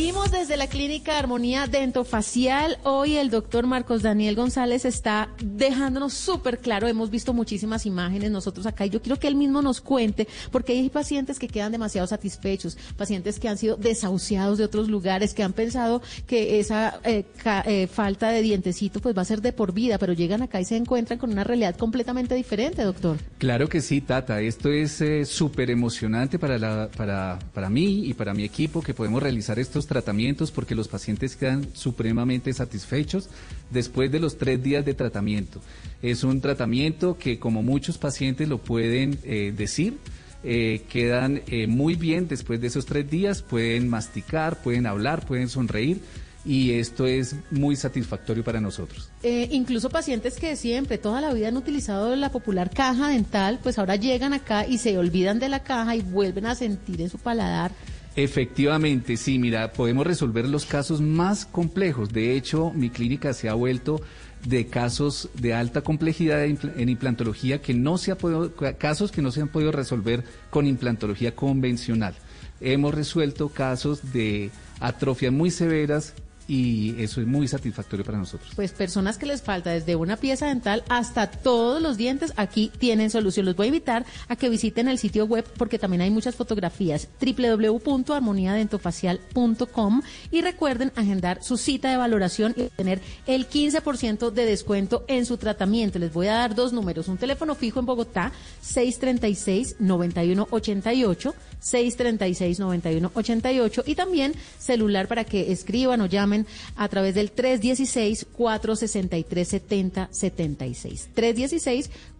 Seguimos desde la clínica Armonía Dentofacial. Hoy el doctor Marcos Daniel González está dejándonos súper claro. Hemos visto muchísimas imágenes nosotros acá y yo quiero que él mismo nos cuente porque hay pacientes que quedan demasiado satisfechos, pacientes que han sido desahuciados de otros lugares, que han pensado que esa eh, eh, falta de dientecito pues va a ser de por vida, pero llegan acá y se encuentran con una realidad completamente diferente, doctor. Claro que sí, Tata. Esto es eh, súper emocionante para, la, para, para mí y para mi equipo que podemos realizar esto estos tratamientos porque los pacientes quedan supremamente satisfechos después de los tres días de tratamiento. Es un tratamiento que como muchos pacientes lo pueden eh, decir, eh, quedan eh, muy bien después de esos tres días, pueden masticar, pueden hablar, pueden sonreír y esto es muy satisfactorio para nosotros. incluso pacientes que siempre, toda la vida han utilizado la popular caja dental, pues ahora llegan acá y se olvidan de la caja y vuelven a sentir en su paladar Efectivamente, sí, mira, podemos resolver los casos más complejos. De hecho, mi clínica se ha vuelto de casos de alta complejidad en implantología que no se ha podido, casos que no se han podido resolver con implantología convencional. Hemos resuelto casos de atrofias muy severas y eso es muy satisfactorio para nosotros. Pues personas que les falta desde una pieza dental hasta todos los dientes, aquí tienen solución. Los voy a invitar a que visiten el sitio web porque también hay muchas fotografías www.armoniadentofacial.com y recuerden agendar su cita de valoración y tener el 15% de descuento en su tratamiento. Les voy a dar dos números, un teléfono fijo en Bogotá 636 9188 636-9188 y también celular para que escriban o llamen a través del 316-463-7076.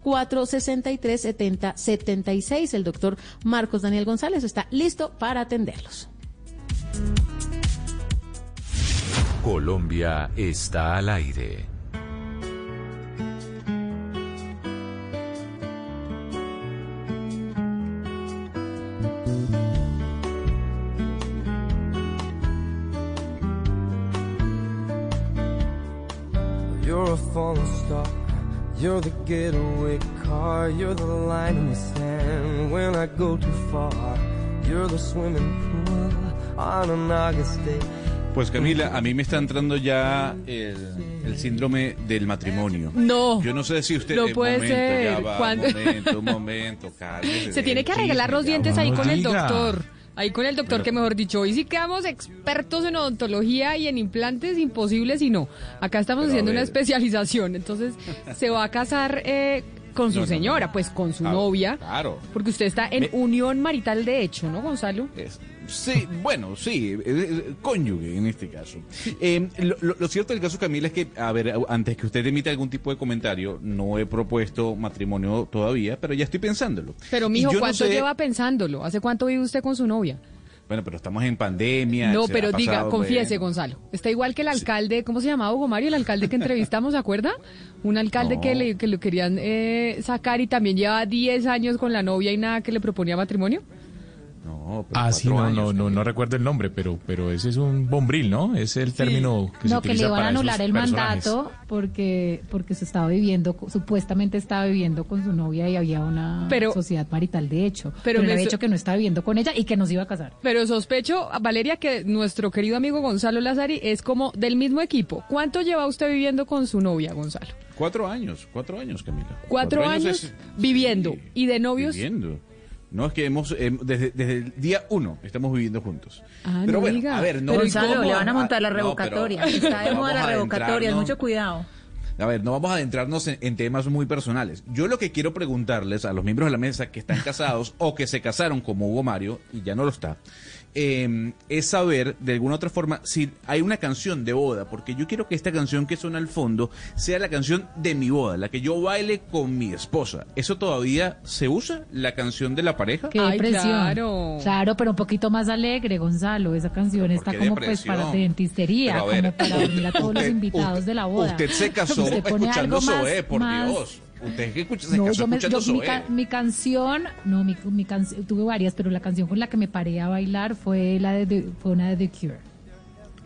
316-463-7076. El doctor Marcos Daniel González está listo para atenderlos. Colombia está al aire. You're a falling star. You're the getaway car. You're the line in the sand when I go too far. You're the swimming pool on an August day. Pues Camila, a mí me está entrando ya el, el, síndrome del matrimonio. No. Yo no sé si usted... No puede momento, ser. Ya va, ¿Cuándo? Un momento, un momento, cálmese, Se tiene que arreglar los dientes ahí con el doctor. Ahí con el doctor, que mejor dicho, hoy sí quedamos expertos en odontología y en implantes, imposible si no. Acá estamos Pero haciendo una especialización, entonces se va a casar eh, Con su No, no, no, señora, no. pues con su Claro, novia. Claro. Porque usted está en Me- unión marital de hecho, ¿no, Gonzalo? Es- sí, bueno, sí, eh, eh, cónyuge en este caso. Eh, lo, cierto del caso, Camila, es que, a ver, antes que usted emita algún tipo de comentario, no he propuesto matrimonio todavía, pero ya estoy pensándolo. Pero, mijo, no ¿cuánto sé- lleva pensándolo? ¿Hace cuánto vive usted con su novia? Bueno, pero estamos en pandemia. No, pero diga, pasado, confiese, bueno. Gonzalo. Está igual que el alcalde, ¿cómo se llamaba Hugo Mario? El alcalde que entrevistamos, ¿se acuerda? Un alcalde No. que, le, que lo querían eh, sacar y también lleva 10 años con la novia y nada que le proponía matrimonio. No, pero Ah, sí, no, años, no, no, no recuerdo el nombre, pero, pero ese es un bombril, ¿no? Es el término que se no, que le utiliza iban a anular el personajes. mandato porque porque se estaba viviendo, supuestamente estaba viviendo con su novia y había una Pero- sociedad marital de hecho. pero Pero, me le había so- dicho que no estaba viviendo con ella y que nos iba a casar. Pero sospecho, Valeria, que nuestro querido amigo Gonzalo Lazari es como del mismo equipo. ¿Cuánto lleva usted viviendo con su novia, Gonzalo? Cuatro años, cuatro años, Camila. Cuatro, años, es- viviendo. ¿Y de novios? Viviendo. No, es que hemos, em, desde, desde el día uno estamos viviendo juntos. Ah, pero no bueno, diga. a ver, no Pero Gonzalo, le van a montar la no, pero revocatoria. Está de moda la revocatoria, mucho cuidado. A ver, no vamos a adentrarnos en, en temas muy personales. Yo lo que quiero preguntarles a los miembros de la mesa que están casados o que se casaron como Hugo Mario y ya no lo está, eh, es saber de alguna otra forma si hay una canción de boda, porque yo quiero que esta canción que suena al fondo sea la canción de mi boda, la que yo baile con mi esposa. ¿Eso todavía se usa? ¿La canción de la pareja? Qué Ay, depresión. claro. Claro, pero un poquito más alegre, Gonzalo. Esa canción está como pues para de dentistería, como para dormir a todos los invitados usted- de la boda. Usted se casó Usted escuchando Zoé, por más- Dios. Usted que escucha, se No, casó yo me, escuchando yo- mi, Zoé. ca- mi canción, no, mi, mi canción, tuve varias, pero la canción con la que me paré a bailar fue la de, The- fue una de The Cure.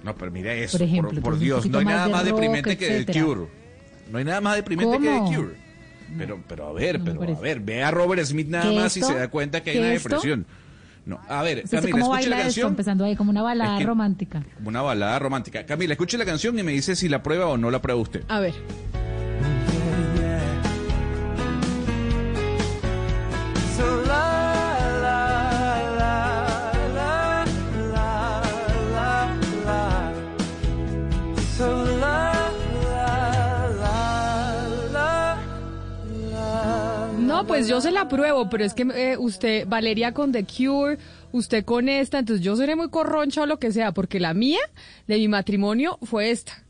No, pero mira eso, Por ejemplo, por Dios, no hay más nada de más rock, deprimente que The. Cure. No hay nada más deprimente que. The Cure. Pero, pero a ver, No pero a ver, ve a Robert Smith nada ¿Qué más y esto? se da cuenta que hay ¿Qué una esto? depresión. No, a ver, Camila, cómo escuche baila la esto, canción. empezando ahí como una balada Es que- romántica. Como una balada romántica. Camila, escuche la canción y me dice si la prueba o no la prueba usted. A ver. No, pues yo se la pruebo, pero es que eh, usted, Valeria con The Cure, usted con esta, entonces yo seré muy corroncha o lo que sea, porque la mía de mi matrimonio fue esta.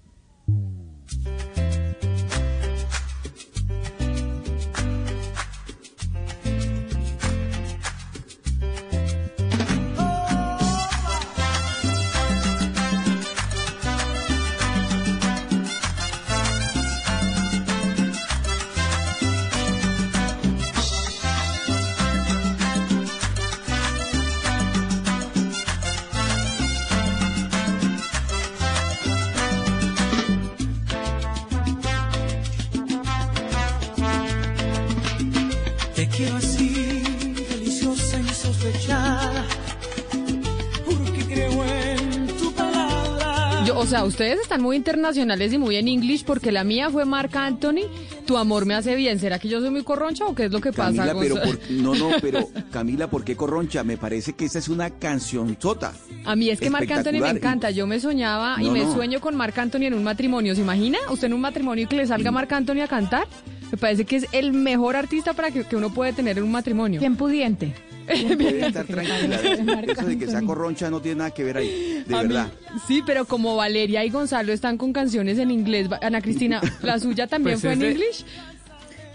O sea, ustedes están muy internacionales y muy en English porque la mía fue Marc Anthony. Tu amor me hace bien. ¿Será que yo soy muy corroncha o qué es lo que pasa? Camila, pero Gonzalo? por- no, no, pero Camila, ¿por qué corroncha? Me parece que esa es una canción sota. A mí es que Marc Anthony me encanta. Yo me soñaba y No, me no. sueño con Marc Anthony en un matrimonio. ¿Se imagina? ¿Usted en un matrimonio y que le salga Marc Anthony a cantar? Me parece que es el mejor artista para que, que uno puede tener en un matrimonio. Bien pudiente. Puede estar tranquila. Eso de que sea corroncha no tiene nada que ver ahí, de A mí- verdad. sí, pero como Valeria y Gonzalo están con canciones en inglés, Ana Cristina, ¿la suya también Pues fue en de- inglés?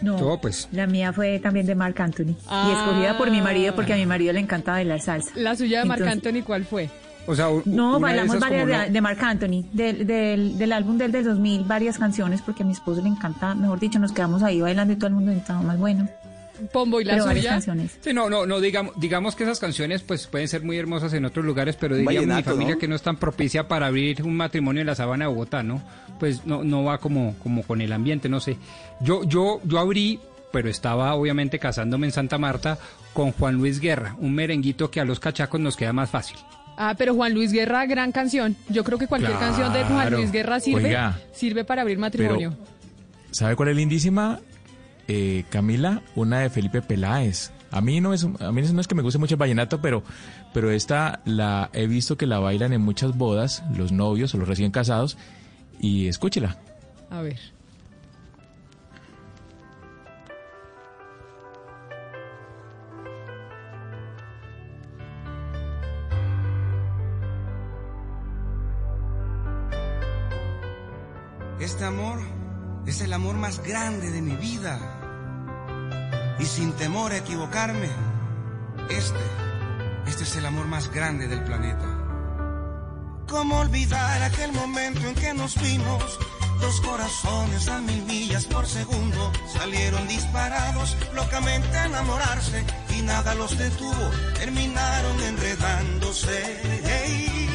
No, Todo, pues. la mía fue también de Marc Anthony. Ah. Y escogida por mi marido porque a mi marido le encanta bailar salsa. La suya de Marc Entonces- Anthony, ¿cuál fue? O sea, No, de bailamos varias de, Marc Anthony, del, del, del álbum del, del 2000, varias canciones porque a mi esposo le encanta, mejor dicho, nos quedamos ahí bailando y todo el mundo estaba más bueno. Pombo y la Pero varias suya. canciones. Sí, no, no, no, digamos, digamos que esas canciones pues pueden ser muy hermosas en otros lugares, pero diría mi familia ¿no? que no es tan propicia para abrir un matrimonio en la sabana de Bogotá, ¿no? Pues no, no va como, como con el ambiente, no sé. Yo, yo, yo abrí, pero estaba obviamente casándome en Santa Marta con Juan Luis Guerra, un merenguito que a los cachacos nos queda más fácil. Ah, pero Juan Luis Guerra, gran canción. Yo creo que cualquier Claro. canción de Juan Luis Guerra sirve, Oiga. sirve para abrir matrimonio. ¿Sabe cuál es lindísima? eh, Camila, una de Felipe Peláez. A mí no es, a mí no es que me guste mucho el vallenato, pero, pero esta la he visto que la bailan en muchas bodas, los novios o los recién casados, y escúchela. A ver. Este amor es el amor más grande de mi vida y sin temor a equivocarme, este, este es el amor más grande del planeta. ¿Cómo olvidar aquel momento en que nos vimos? Dos corazones a mil millas por segundo salieron disparados, locamente a enamorarse y nada los detuvo, terminaron enredándose.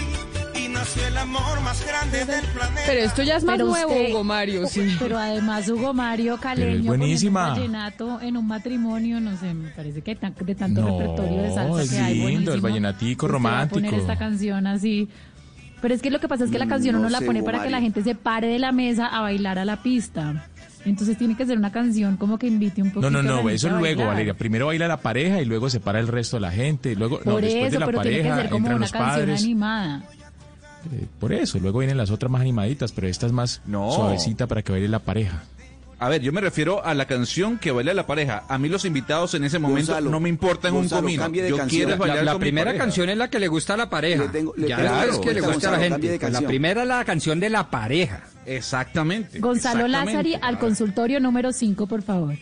Nació el amor más grande del planeta. Pero esto ya es más Pero nuevo, usted- Hugo Mario, sí. Pero además Hugo Mario Caleño buenísima. vallenato en un matrimonio, no sé, me parece que tan- de tanto No, repertorio de salsa es que hay, lindo, el buenísimo. vallenatico Usted va a poner romántico. esta canción así. Pero es que lo que pasa es que la canción no uno la sé, pone Hugo para que la Mario. gente se pare de la mesa a bailar a la pista. Entonces tiene que ser una canción como que invite un poquito No, no, la no, eso luego, bailar. Valeria. Primero baila la pareja y luego se para el resto de la gente. y Luego, no, Por después de eso, la pero tiene que pareja ser como entran una los canción padres. animada. Eh, por eso, luego vienen las otras más animaditas, pero esta es más No. suavecita para que baile la pareja. A ver, yo me refiero a la canción que baila la pareja. A mí los invitados en ese momento Gonzalo, no me importan un Gonzalo, comino. cambie de Yo canción. quiero La- bailar La, con primera canción es la que le gusta a la pareja. Le tengo- le ya tengo- después que le Gonzalo, gusta a la gente. Pues la primera es la canción de la pareja. Exactamente. Gonzalo exactamente. Lázari al consultorio número 5, por favor.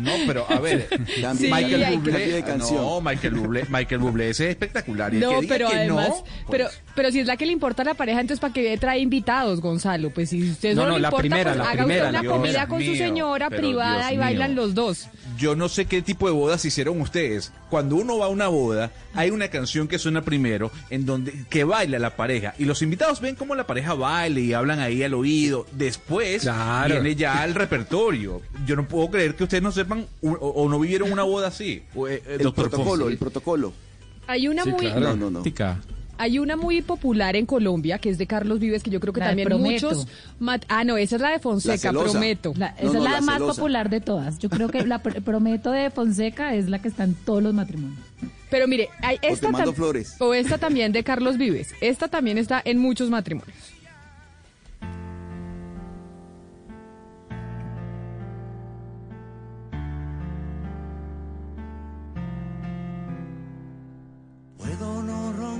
No, pero a ver, Michael que- Bublé, no, Michael Bublé, Michael Bublé ese es espectacular. Y No, que pero que además, no, pero, pues, pero si es la que le importa a la pareja, entonces ¿para qué trae invitados, Gonzalo? Pues si usted No, no, no, le la importa, primera, pues la haga primera, usted una la comida con su señora pero privada Dios y bailan mío. los dos. Yo no sé qué tipo de bodas hicieron ustedes. Cuando uno va a una boda, hay una canción que suena primero, en donde que baila la pareja y los invitados ven cómo la pareja baila y hablan ahí al oído. Después Claro. viene ya el repertorio. Yo no puedo creer que ustedes no sepan o, o no vivieron una boda así. O, eh, eh, El doctor protocolo, Fonsi. el protocolo. Hay una Sí, muy claro. No, no, no. Hay una muy popular en Colombia que es de Carlos Vives que yo creo que La también muchos mat- Ah, no, esa es la de Fonseca, prometo. La- esa no, es la, la más celosa. popular de todas. Yo creo que la pr- prometo de Fonseca es la que está en todos los matrimonios. Pero mire, hay esta te mando tam- flores. o esta también de Carlos Vives. Esta también está en muchos matrimonios.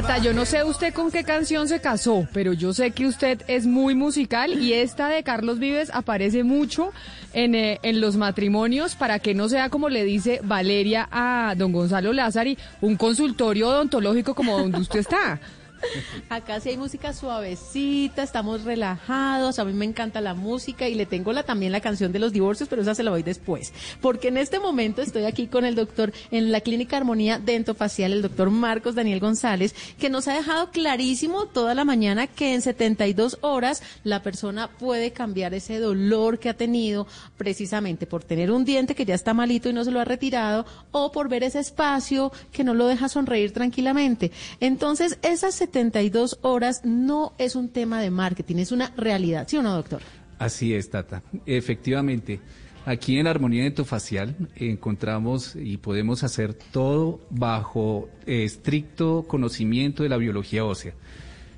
Tata, yo no sé usted con qué canción se casó, pero yo sé que usted es muy musical y esta de Carlos Vives aparece mucho en, eh, en los matrimonios para que no sea como le dice Valeria a don Gonzalo Lázari, un consultorio odontológico como donde usted está. Acá sí hay música suavecita, estamos relajados, a mí me encanta la música y le tengo la, también la canción de los divorcios, pero esa se la voy después. Porque en este momento estoy aquí con el doctor en la Clínica Armonía Dentofacial, el doctor Marcos Daniel González, que nos ha dejado clarísimo toda la mañana que en 72 horas la persona puede cambiar ese dolor que ha tenido precisamente por tener un diente que ya está malito y no se lo ha retirado o por ver ese espacio que no lo deja sonreír tranquilamente. Entonces, esas 72 horas no es un tema de marketing, es una realidad, ¿sí o no, doctor? Así es, Tata. Efectivamente, aquí en Armonía Dentofacial encontramos y podemos hacer todo bajo estricto conocimiento de la biología ósea.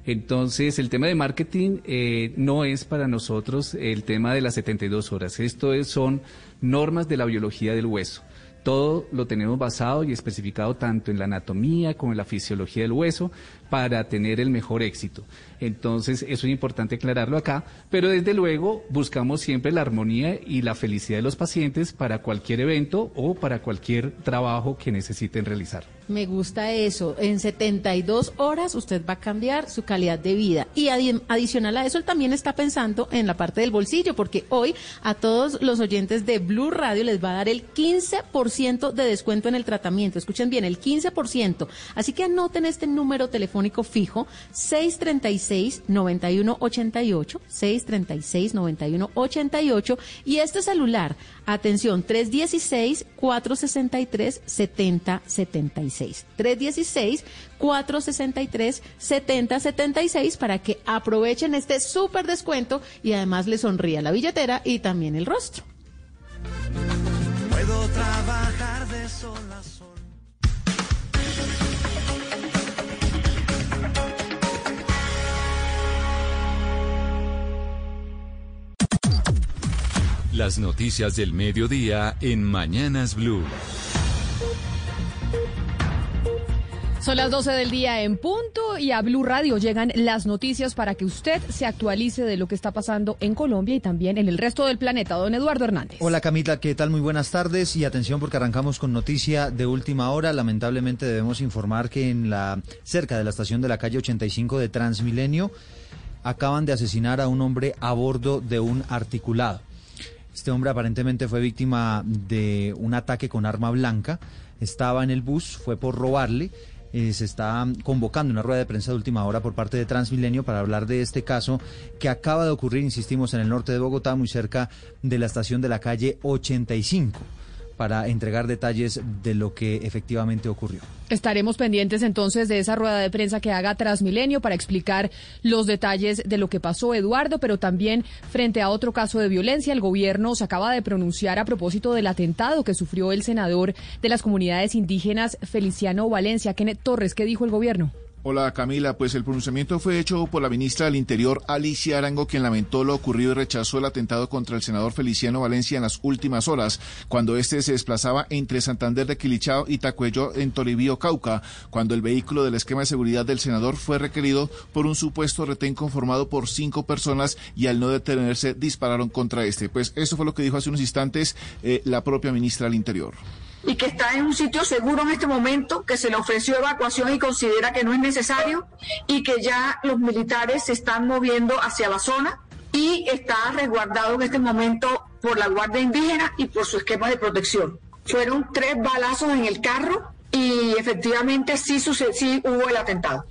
Entonces, el tema de marketing eh, no es para nosotros el tema de las 72 horas. Esto es- son normas de la biología del hueso. Todo lo tenemos basado y especificado tanto en la anatomía como en la fisiología del hueso para tener el mejor éxito. Entonces, eso es importante aclararlo acá, pero desde luego buscamos siempre la armonía y la felicidad de los pacientes para cualquier evento o para cualquier trabajo que necesiten realizar. Me gusta eso. En 72 horas usted va a cambiar su calidad de vida. Y adi- adicional a eso, él también está pensando en la parte del bolsillo, porque hoy a todos los oyentes de Blue Radio les va a dar el 15% de descuento en el tratamiento. Escuchen bien, el 15%. Así que anoten este número telefónico telefónico fijo 636-9188, 636-9188 y este celular, atención, 316-463-7076. 316-463-7076 para que aprovechen este súper descuento y además le sonría la billetera y también el rostro. Puedo trabajar Las noticias del mediodía en Mañanas Blue. Son las 12 del día en punto y a Blue Radio llegan las noticias para que usted se actualice de lo que está pasando en Colombia y también en el resto del planeta. Don Eduardo Hernández. Hola Camila, ¿qué tal? Muy buenas tardes y atención porque arrancamos con noticia de última hora. Lamentablemente debemos informar que en la cerca de la estación de la calle 85 de Transmilenio acaban de asesinar a un hombre a bordo de un articulado. Este hombre aparentemente fue víctima de un ataque con arma blanca. Estaba en el bus, fue por robarle. Eh, se está convocando una rueda de prensa de última hora por parte de Transmilenio para hablar de este caso que acaba de ocurrir, insistimos, en el norte de Bogotá, muy cerca de la estación de la calle 85 para entregar detalles de lo que efectivamente ocurrió. Estaremos pendientes entonces de esa rueda de prensa que haga Transmilenio para explicar los detalles de lo que pasó, Eduardo, pero también frente a otro caso de violencia, el gobierno se acaba de pronunciar a propósito del atentado que sufrió el senador de las comunidades indígenas Feliciano Valencia. Kenneth Torres, ¿qué dijo el gobierno? Hola Camila, pues el pronunciamiento fue hecho por la ministra del Interior Alicia Arango, quien lamentó lo ocurrido y rechazó el atentado contra el senador Feliciano Valencia en las últimas horas, cuando este se desplazaba entre Santander de Quilichao y Tacuello en Toribío, Cauca, cuando el vehículo del esquema de seguridad del senador fue requerido por un supuesto retén conformado por cinco personas y al no detenerse dispararon contra este. Pues eso fue lo que dijo hace unos instantes eh, la propia ministra del Interior y que está en un sitio seguro en este momento, que se le ofreció evacuación y considera que no es necesario y que ya los militares se están moviendo hacia la zona y está resguardado en este momento por la Guardia Indígena y por su esquema de protección. Fueron tres balazos en el carro y efectivamente sí, sí hubo el atentado.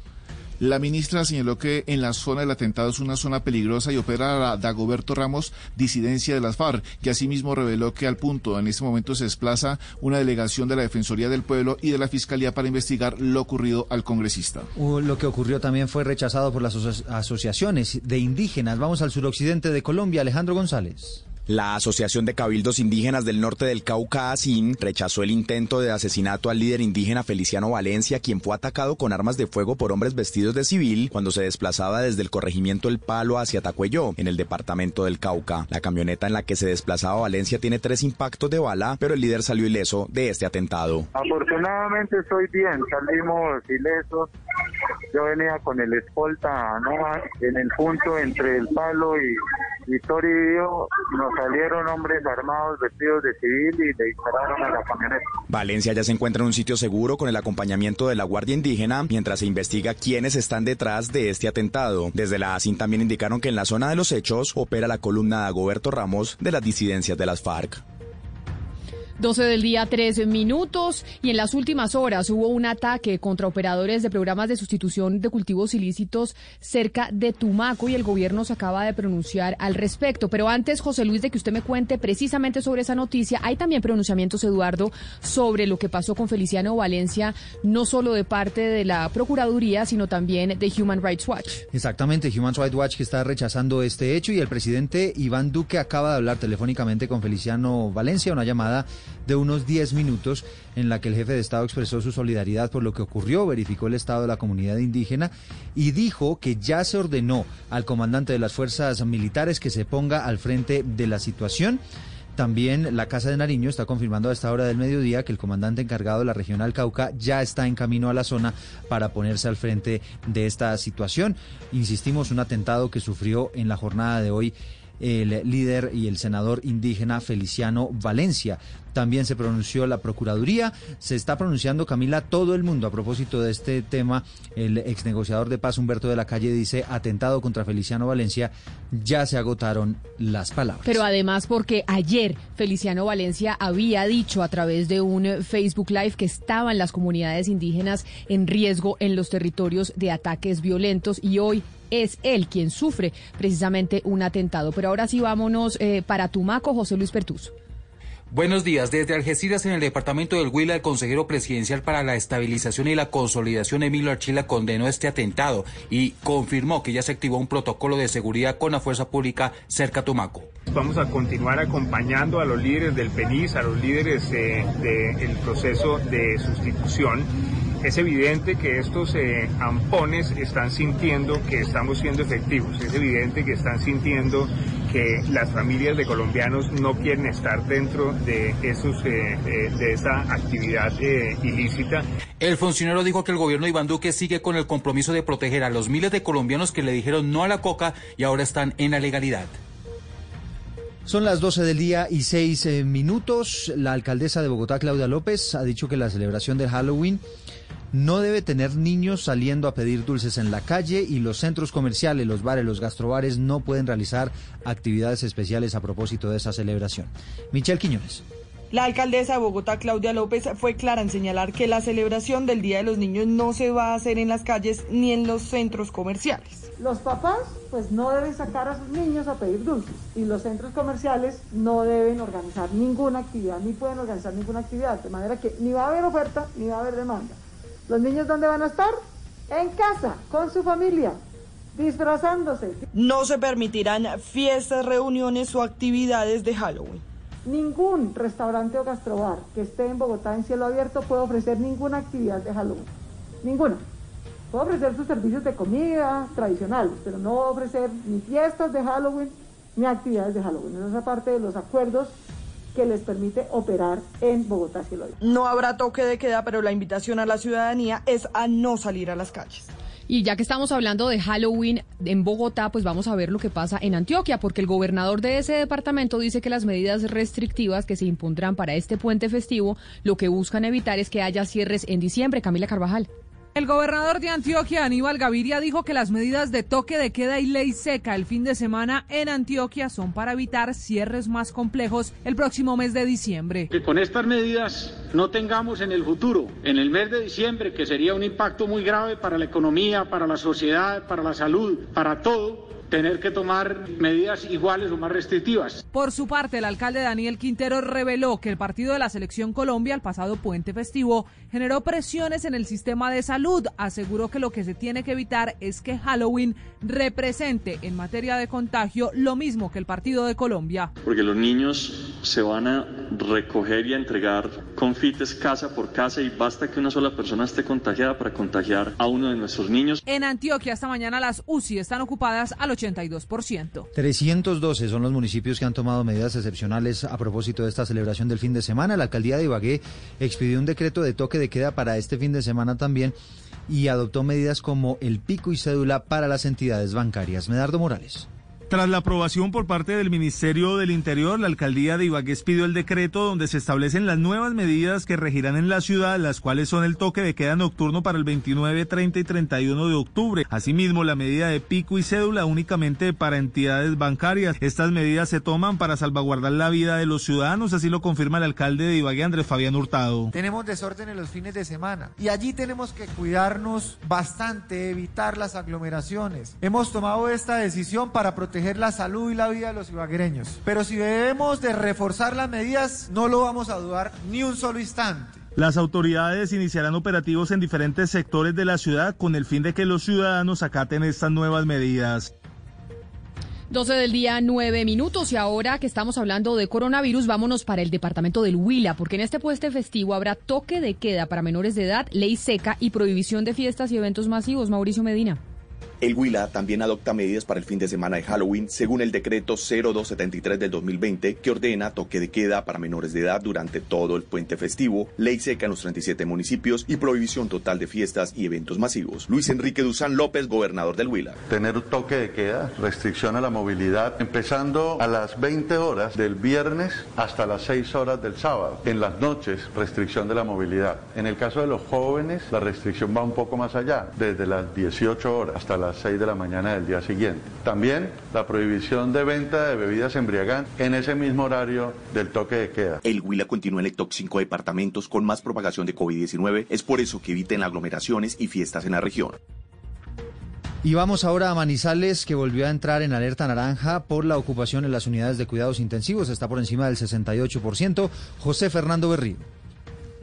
La ministra señaló que en la zona del atentado es una zona peligrosa y opera la Dagoberto Ramos, disidencia de las FARC, que asimismo reveló que al punto en este momento se desplaza una delegación de la Defensoría del Pueblo y de la Fiscalía para investigar lo ocurrido al congresista. Lo que ocurrió también fue rechazado por las asociaciones de indígenas. Vamos al suroccidente de Colombia, Alejandro González. La Asociación de Cabildos Indígenas del Norte del Cauca, ASIN, rechazó el intento de asesinato al líder indígena Feliciano Valencia, quien fue atacado con armas de fuego por hombres vestidos de civil cuando se desplazaba desde el corregimiento El Palo hacia Tacuello, en el departamento del Cauca. La camioneta en la que se desplazaba Valencia tiene tres impactos de bala, pero el líder salió ileso de este atentado. Afortunadamente estoy bien, salimos ilesos. Yo venía con el escolta en el punto entre El Palo y, y Toribio. Nos salieron hombres armados vestidos de civil y dispararon a la camioneta. Valencia ya se encuentra en un sitio seguro con el acompañamiento de la Guardia Indígena mientras se investiga quiénes están detrás de este atentado. Desde la ASIN también indicaron que en la zona de los hechos opera la columna de Agoberto Ramos de las disidencias de las FARC. 12 del día, 13 minutos. Y en las últimas horas hubo un ataque contra operadores de programas de sustitución de cultivos ilícitos cerca de Tumaco y el gobierno se acaba de pronunciar al respecto. Pero antes, José Luis, de que usted me cuente precisamente sobre esa noticia, hay también pronunciamientos, Eduardo, sobre lo que pasó con Feliciano Valencia, no solo de parte de la Procuraduría, sino también de Human Rights Watch. Exactamente, Human Rights Watch que está rechazando este hecho y el presidente Iván Duque acaba de hablar telefónicamente con Feliciano Valencia, una llamada de unos 10 minutos en la que el jefe de Estado expresó su solidaridad por lo que ocurrió, verificó el estado de la comunidad indígena y dijo que ya se ordenó al comandante de las fuerzas militares que se ponga al frente de la situación. También la Casa de Nariño está confirmando a esta hora del mediodía que el comandante encargado de la regional Cauca ya está en camino a la zona para ponerse al frente de esta situación. Insistimos, un atentado que sufrió en la jornada de hoy el líder y el senador indígena Feliciano Valencia. También se pronunció la Procuraduría, se está pronunciando Camila todo el mundo a propósito de este tema. El ex negociador de paz Humberto de la Calle dice atentado contra Feliciano Valencia, ya se agotaron las palabras. Pero además porque ayer Feliciano Valencia había dicho a través de un Facebook Live que estaban las comunidades indígenas en riesgo en los territorios de ataques violentos y hoy es él quien sufre precisamente un atentado. Pero ahora sí vámonos eh, para Tumaco, José Luis Pertus. Buenos días. Desde Algeciras, en el departamento del Huila, el consejero presidencial para la estabilización y la consolidación, Emilio Archila, condenó este atentado y confirmó que ya se activó un protocolo de seguridad con la fuerza pública cerca a Tumaco. Vamos a continuar acompañando a los líderes del PENIS, a los líderes eh, del proceso de sustitución es evidente que estos eh, ampones están sintiendo que estamos siendo efectivos, es evidente que están sintiendo que las familias de colombianos no quieren estar dentro de, esos, eh, de esta actividad eh, ilícita. El funcionario dijo que el gobierno de Iván Duque sigue con el compromiso de proteger a los miles de colombianos que le dijeron no a la coca y ahora están en la legalidad. Son las 12 del día y 6 minutos. La alcaldesa de Bogotá, Claudia López, ha dicho que la celebración del Halloween no debe tener niños saliendo a pedir dulces en la calle y los centros comerciales, los bares, los gastrobares no pueden realizar actividades especiales a propósito de esa celebración. Michelle Quiñones. La alcaldesa de Bogotá, Claudia López, fue clara en señalar que la celebración del Día de los Niños no se va a hacer en las calles ni en los centros comerciales. Los papás pues no deben sacar a sus niños a pedir dulces y los centros comerciales no deben organizar ninguna actividad, ni pueden organizar ninguna actividad, de manera que ni va a haber oferta ni va a haber demanda. ¿Los niños dónde van a estar? En casa, con su familia, disfrazándose. No se permitirán fiestas, reuniones o actividades de Halloween. Ningún restaurante o gastrobar que esté en Bogotá en cielo abierto puede ofrecer ninguna actividad de Halloween. Ninguna. Puede ofrecer sus servicios de comida tradicionales, pero no ofrecer ni fiestas de Halloween ni actividades de Halloween. Esa es parte de los acuerdos que les permite operar en Bogotá cielo No habrá toque de queda, pero la invitación a la ciudadanía es a no salir a las calles. Y ya que estamos hablando de Halloween en Bogotá, pues vamos a ver lo que pasa en Antioquia, porque el gobernador de ese departamento dice que las medidas restrictivas que se impondrán para este puente festivo lo que buscan evitar es que haya cierres en diciembre. Camila Carvajal. El gobernador de Antioquia, Aníbal Gaviria, dijo que las medidas de toque de queda y ley seca el fin de semana en Antioquia son para evitar cierres más complejos el próximo mes de diciembre. Que con estas medidas no tengamos en el futuro, en el mes de diciembre, que sería un impacto muy grave para la economía, para la sociedad, para la salud, para todo, tener que tomar medidas iguales o más restrictivas. Por su parte, el alcalde Daniel Quintero reveló que el partido de la Selección Colombia, el pasado puente festivo, generó presiones en el sistema de salud. Aseguró que lo que se tiene que evitar es que Halloween represente en materia de contagio lo mismo que el partido de Colombia. Porque los niños se van a recoger y a entregar confites casa por casa y basta que una sola persona esté contagiada para contagiar a uno de nuestros niños. En Antioquia esta mañana las UCI están ocupadas al 82%. 312 son los municipios que han tomado medidas excepcionales a propósito de esta celebración del fin de semana. La alcaldía de Ibagué expidió un decreto de toque de queda para este fin de semana también y adoptó medidas como el pico y cédula para las entidades bancarias. Medardo Morales. Tras la aprobación por parte del Ministerio del Interior, la alcaldía de Ibagué pidió el decreto donde se establecen las nuevas medidas que regirán en la ciudad, las cuales son el toque de queda nocturno para el 29, 30 y 31 de octubre. Asimismo, la medida de pico y cédula únicamente para entidades bancarias. Estas medidas se toman para salvaguardar la vida de los ciudadanos, así lo confirma el alcalde de Ibagué, Andrés Fabián Hurtado. Tenemos desorden en los fines de semana y allí tenemos que cuidarnos bastante, evitar las aglomeraciones. Hemos tomado esta decisión para proteger la salud y la vida de los ibaguereños. Pero si debemos de reforzar las medidas, no lo vamos a dudar ni un solo instante. Las autoridades iniciarán operativos en diferentes sectores de la ciudad con el fin de que los ciudadanos acaten estas nuevas medidas. 12 del día, 9 minutos. Y ahora que estamos hablando de coronavirus, vámonos para el departamento del Huila, porque en este puente festivo habrá toque de queda para menores de edad, ley seca y prohibición de fiestas y eventos masivos. Mauricio Medina. El Huila también adopta medidas para el fin de semana de Halloween según el decreto 0273 del 2020 que ordena toque de queda para menores de edad durante todo el puente festivo, ley seca en los 37 municipios y prohibición total de fiestas y eventos masivos. Luis Enrique Duzán López, gobernador del Huila. Tener toque de queda, restricción a la movilidad, empezando a las 20 horas del viernes hasta las 6 horas del sábado. En las noches, restricción de la movilidad. En el caso de los jóvenes, la restricción va un poco más allá, desde las 18 horas hasta las 6 de la mañana del día siguiente. También la prohibición de venta de bebidas embriagantes en ese mismo horario del toque de queda. El Huila continúa en el top 5 departamentos con más propagación de COVID-19. Es por eso que eviten aglomeraciones y fiestas en la región. Y vamos ahora a Manizales, que volvió a entrar en alerta naranja por la ocupación en las unidades de cuidados intensivos. Está por encima del 68%. José Fernando Berrío.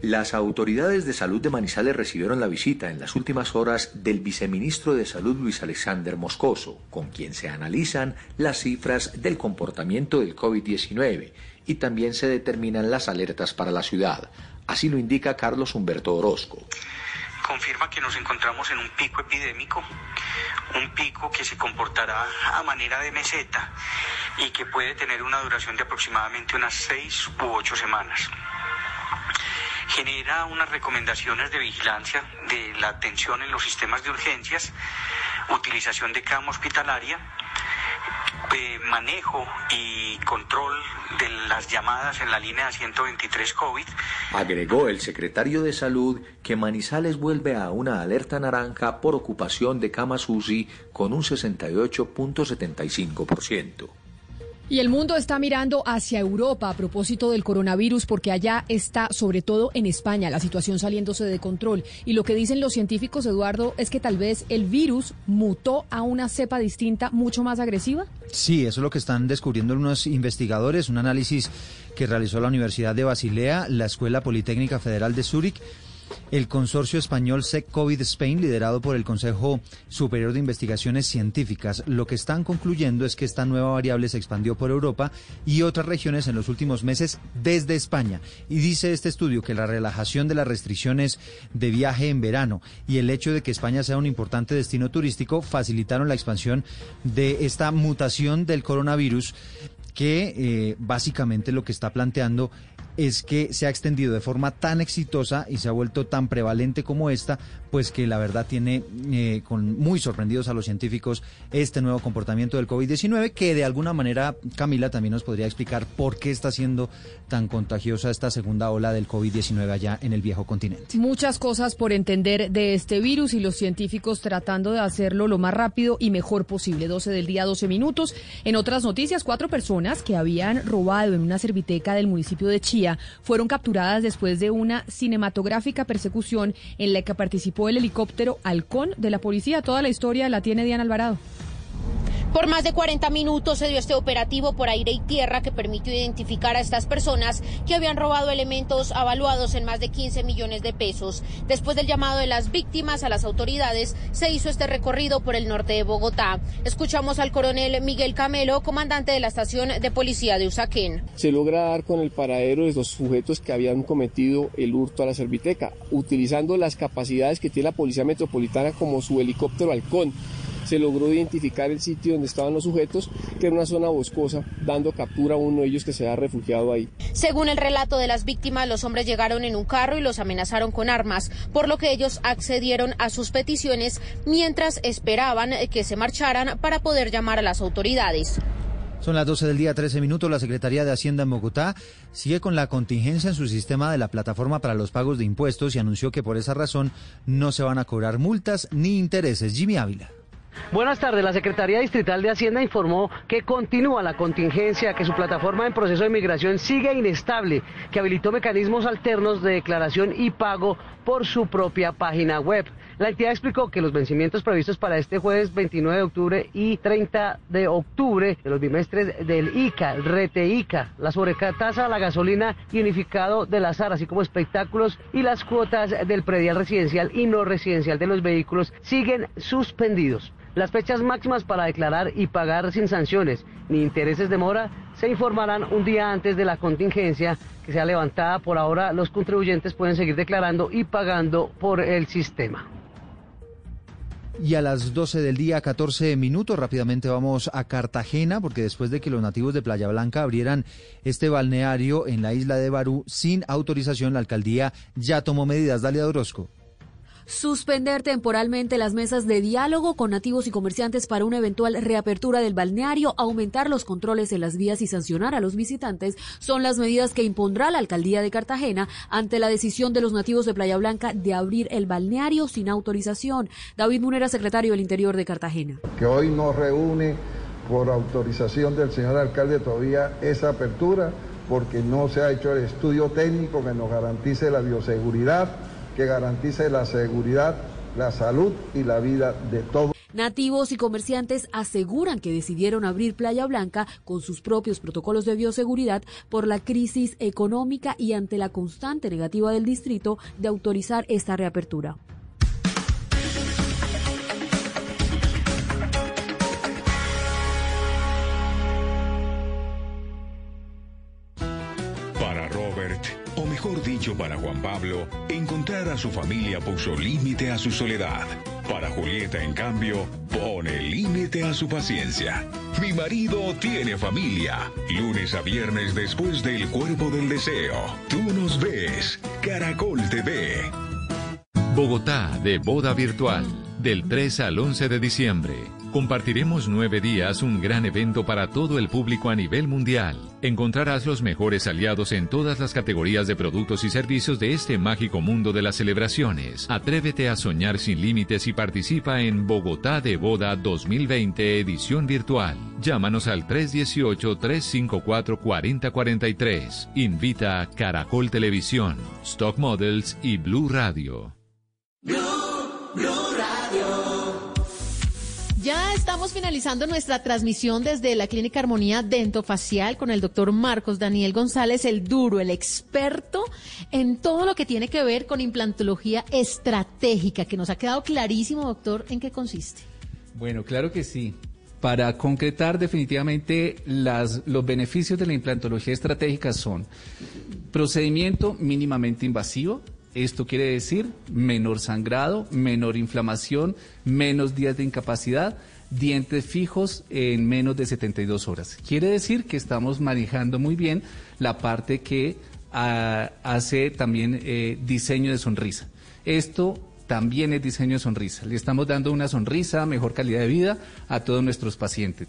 Las autoridades de salud de Manizales recibieron la visita en las últimas horas del viceministro de Salud Luis Alexander Moscoso, con quien se analizan las cifras del comportamiento del COVID-19 y también se determinan las alertas para la ciudad. Así lo indica Carlos Humberto Orozco confirma que nos encontramos en un pico epidémico, un pico que se comportará a manera de meseta y que puede tener una duración de aproximadamente unas seis u ocho semanas. Genera unas recomendaciones de vigilancia de la atención en los sistemas de urgencias, utilización de cama hospitalaria, eh, manejo y control de las llamadas en la línea 123 COVID. Agregó el secretario de Salud que Manizales vuelve a una alerta naranja por ocupación de camas UCI con un 68.75%. Y el mundo está mirando hacia Europa a propósito del coronavirus porque allá está, sobre todo en España, la situación saliéndose de control. Y lo que dicen los científicos, Eduardo, es que tal vez el virus mutó a una cepa distinta mucho más agresiva. Sí, eso es lo que están descubriendo unos investigadores, un análisis que realizó la Universidad de Basilea, la Escuela Politécnica Federal de Zúrich el consorcio español SEC COVID Spain, liderado por el Consejo Superior de Investigaciones Científicas, lo que están concluyendo es que esta nueva variable se expandió por Europa y otras regiones en los últimos meses desde España. Y dice este estudio que la relajación de las restricciones de viaje en verano y el hecho de que España sea un importante destino turístico facilitaron la expansión de esta mutación del coronavirus que eh, básicamente lo que está planteando es que se ha extendido de forma tan exitosa y se ha vuelto tan prevalente como esta, pues que la verdad tiene eh, con muy sorprendidos a los científicos este nuevo comportamiento del COVID-19, que de alguna manera Camila también nos podría explicar por qué está siendo tan contagiosa esta segunda ola del COVID-19 allá en el viejo continente. Muchas cosas por entender de este virus y los científicos tratando de hacerlo lo más rápido y mejor posible. 12 del día, 12 minutos. En otras noticias, cuatro personas que habían robado en una serviteca del municipio de Chía fueron capturadas después de una cinematográfica persecución en la que el helicóptero Halcón de la policía. Toda la historia la tiene Diana Alvarado. Por más de 40 minutos se dio este operativo por aire y tierra que permitió identificar a estas personas que habían robado elementos avaluados en más de 15 millones de pesos. Después del llamado de las víctimas a las autoridades, se hizo este recorrido por el norte de Bogotá. Escuchamos al coronel Miguel Camelo, comandante de la estación de policía de Usaquén. Se logra dar con el paradero de los sujetos que habían cometido el hurto a la serviteca, utilizando las capacidades que tiene la Policía Metropolitana como su helicóptero halcón se logró identificar el sitio donde estaban los sujetos, que era una zona boscosa, dando captura a uno de ellos que se había refugiado ahí. Según el relato de las víctimas, los hombres llegaron en un carro y los amenazaron con armas, por lo que ellos accedieron a sus peticiones mientras esperaban que se marcharan para poder llamar a las autoridades. Son las 12 del día, 13 minutos. La Secretaría de Hacienda en Bogotá sigue con la contingencia en su sistema de la plataforma para los pagos de impuestos y anunció que por esa razón no se van a cobrar multas ni intereses. Jimmy Ávila. Buenas tardes. La Secretaría Distrital de Hacienda informó que continúa la contingencia, que su plataforma en proceso de migración sigue inestable, que habilitó mecanismos alternos de declaración y pago por su propia página web. La entidad explicó que los vencimientos previstos para este jueves 29 de octubre y 30 de octubre de los bimestres del ICA, RETE ICA, la sobretasa a la gasolina y unificado del azar, así como espectáculos y las cuotas del predial residencial y no residencial de los vehículos siguen suspendidos. Las fechas máximas para declarar y pagar sin sanciones ni intereses de mora se informarán un día antes de la contingencia que sea levantada. Por ahora los contribuyentes pueden seguir declarando y pagando por el sistema. Y a las 12 del día, 14 minutos, rápidamente vamos a Cartagena, porque después de que los nativos de Playa Blanca abrieran este balneario en la isla de Barú sin autorización, la alcaldía ya tomó medidas. Dale a Orozco suspender temporalmente las mesas de diálogo con nativos y comerciantes para una eventual reapertura del balneario, aumentar los controles en las vías y sancionar a los visitantes son las medidas que impondrá la alcaldía de Cartagena ante la decisión de los nativos de Playa Blanca de abrir el balneario sin autorización. David Munera, secretario del Interior de Cartagena. Que hoy no reúne por autorización del señor alcalde todavía esa apertura porque no se ha hecho el estudio técnico que nos garantice la bioseguridad que garantice la seguridad, la salud y la vida de todos. Nativos y comerciantes aseguran que decidieron abrir Playa Blanca con sus propios protocolos de bioseguridad por la crisis económica y ante la constante negativa del distrito de autorizar esta reapertura. Para Juan Pablo, encontrar a su familia puso límite a su soledad. Para Julieta, en cambio, pone límite a su paciencia. Mi marido tiene familia. Lunes a viernes después del cuerpo del deseo. Tú nos ves. Caracol TV. Bogotá de boda virtual. Del 3 al 11 de diciembre. Compartiremos nueve días un gran evento para todo el público a nivel mundial. Encontrarás los mejores aliados en todas las categorías de productos y servicios de este mágico mundo de las celebraciones. Atrévete a soñar sin límites y participa en Bogotá de Boda 2020 edición virtual. Llámanos al 318-354-4043. Invita a Caracol Televisión, Stock Models y Blue Radio. Ya estamos finalizando nuestra transmisión desde la Clínica Armonía Dentofacial con el doctor Marcos Daniel González, el duro, el experto en todo lo que tiene que ver con implantología estratégica, que nos ha quedado clarísimo, doctor, en qué consiste. Bueno, claro que sí. Para concretar definitivamente los beneficios de la implantología estratégica son procedimiento mínimamente invasivo, esto quiere decir menor sangrado, menor inflamación, menos días de incapacidad, dientes fijos en menos de 72 horas. Quiere decir que estamos manejando muy bien la parte que ah, hace también eh, diseño de sonrisa. Esto también es diseño de sonrisa. Le estamos dando una sonrisa, mejor calidad de vida a todos nuestros pacientes.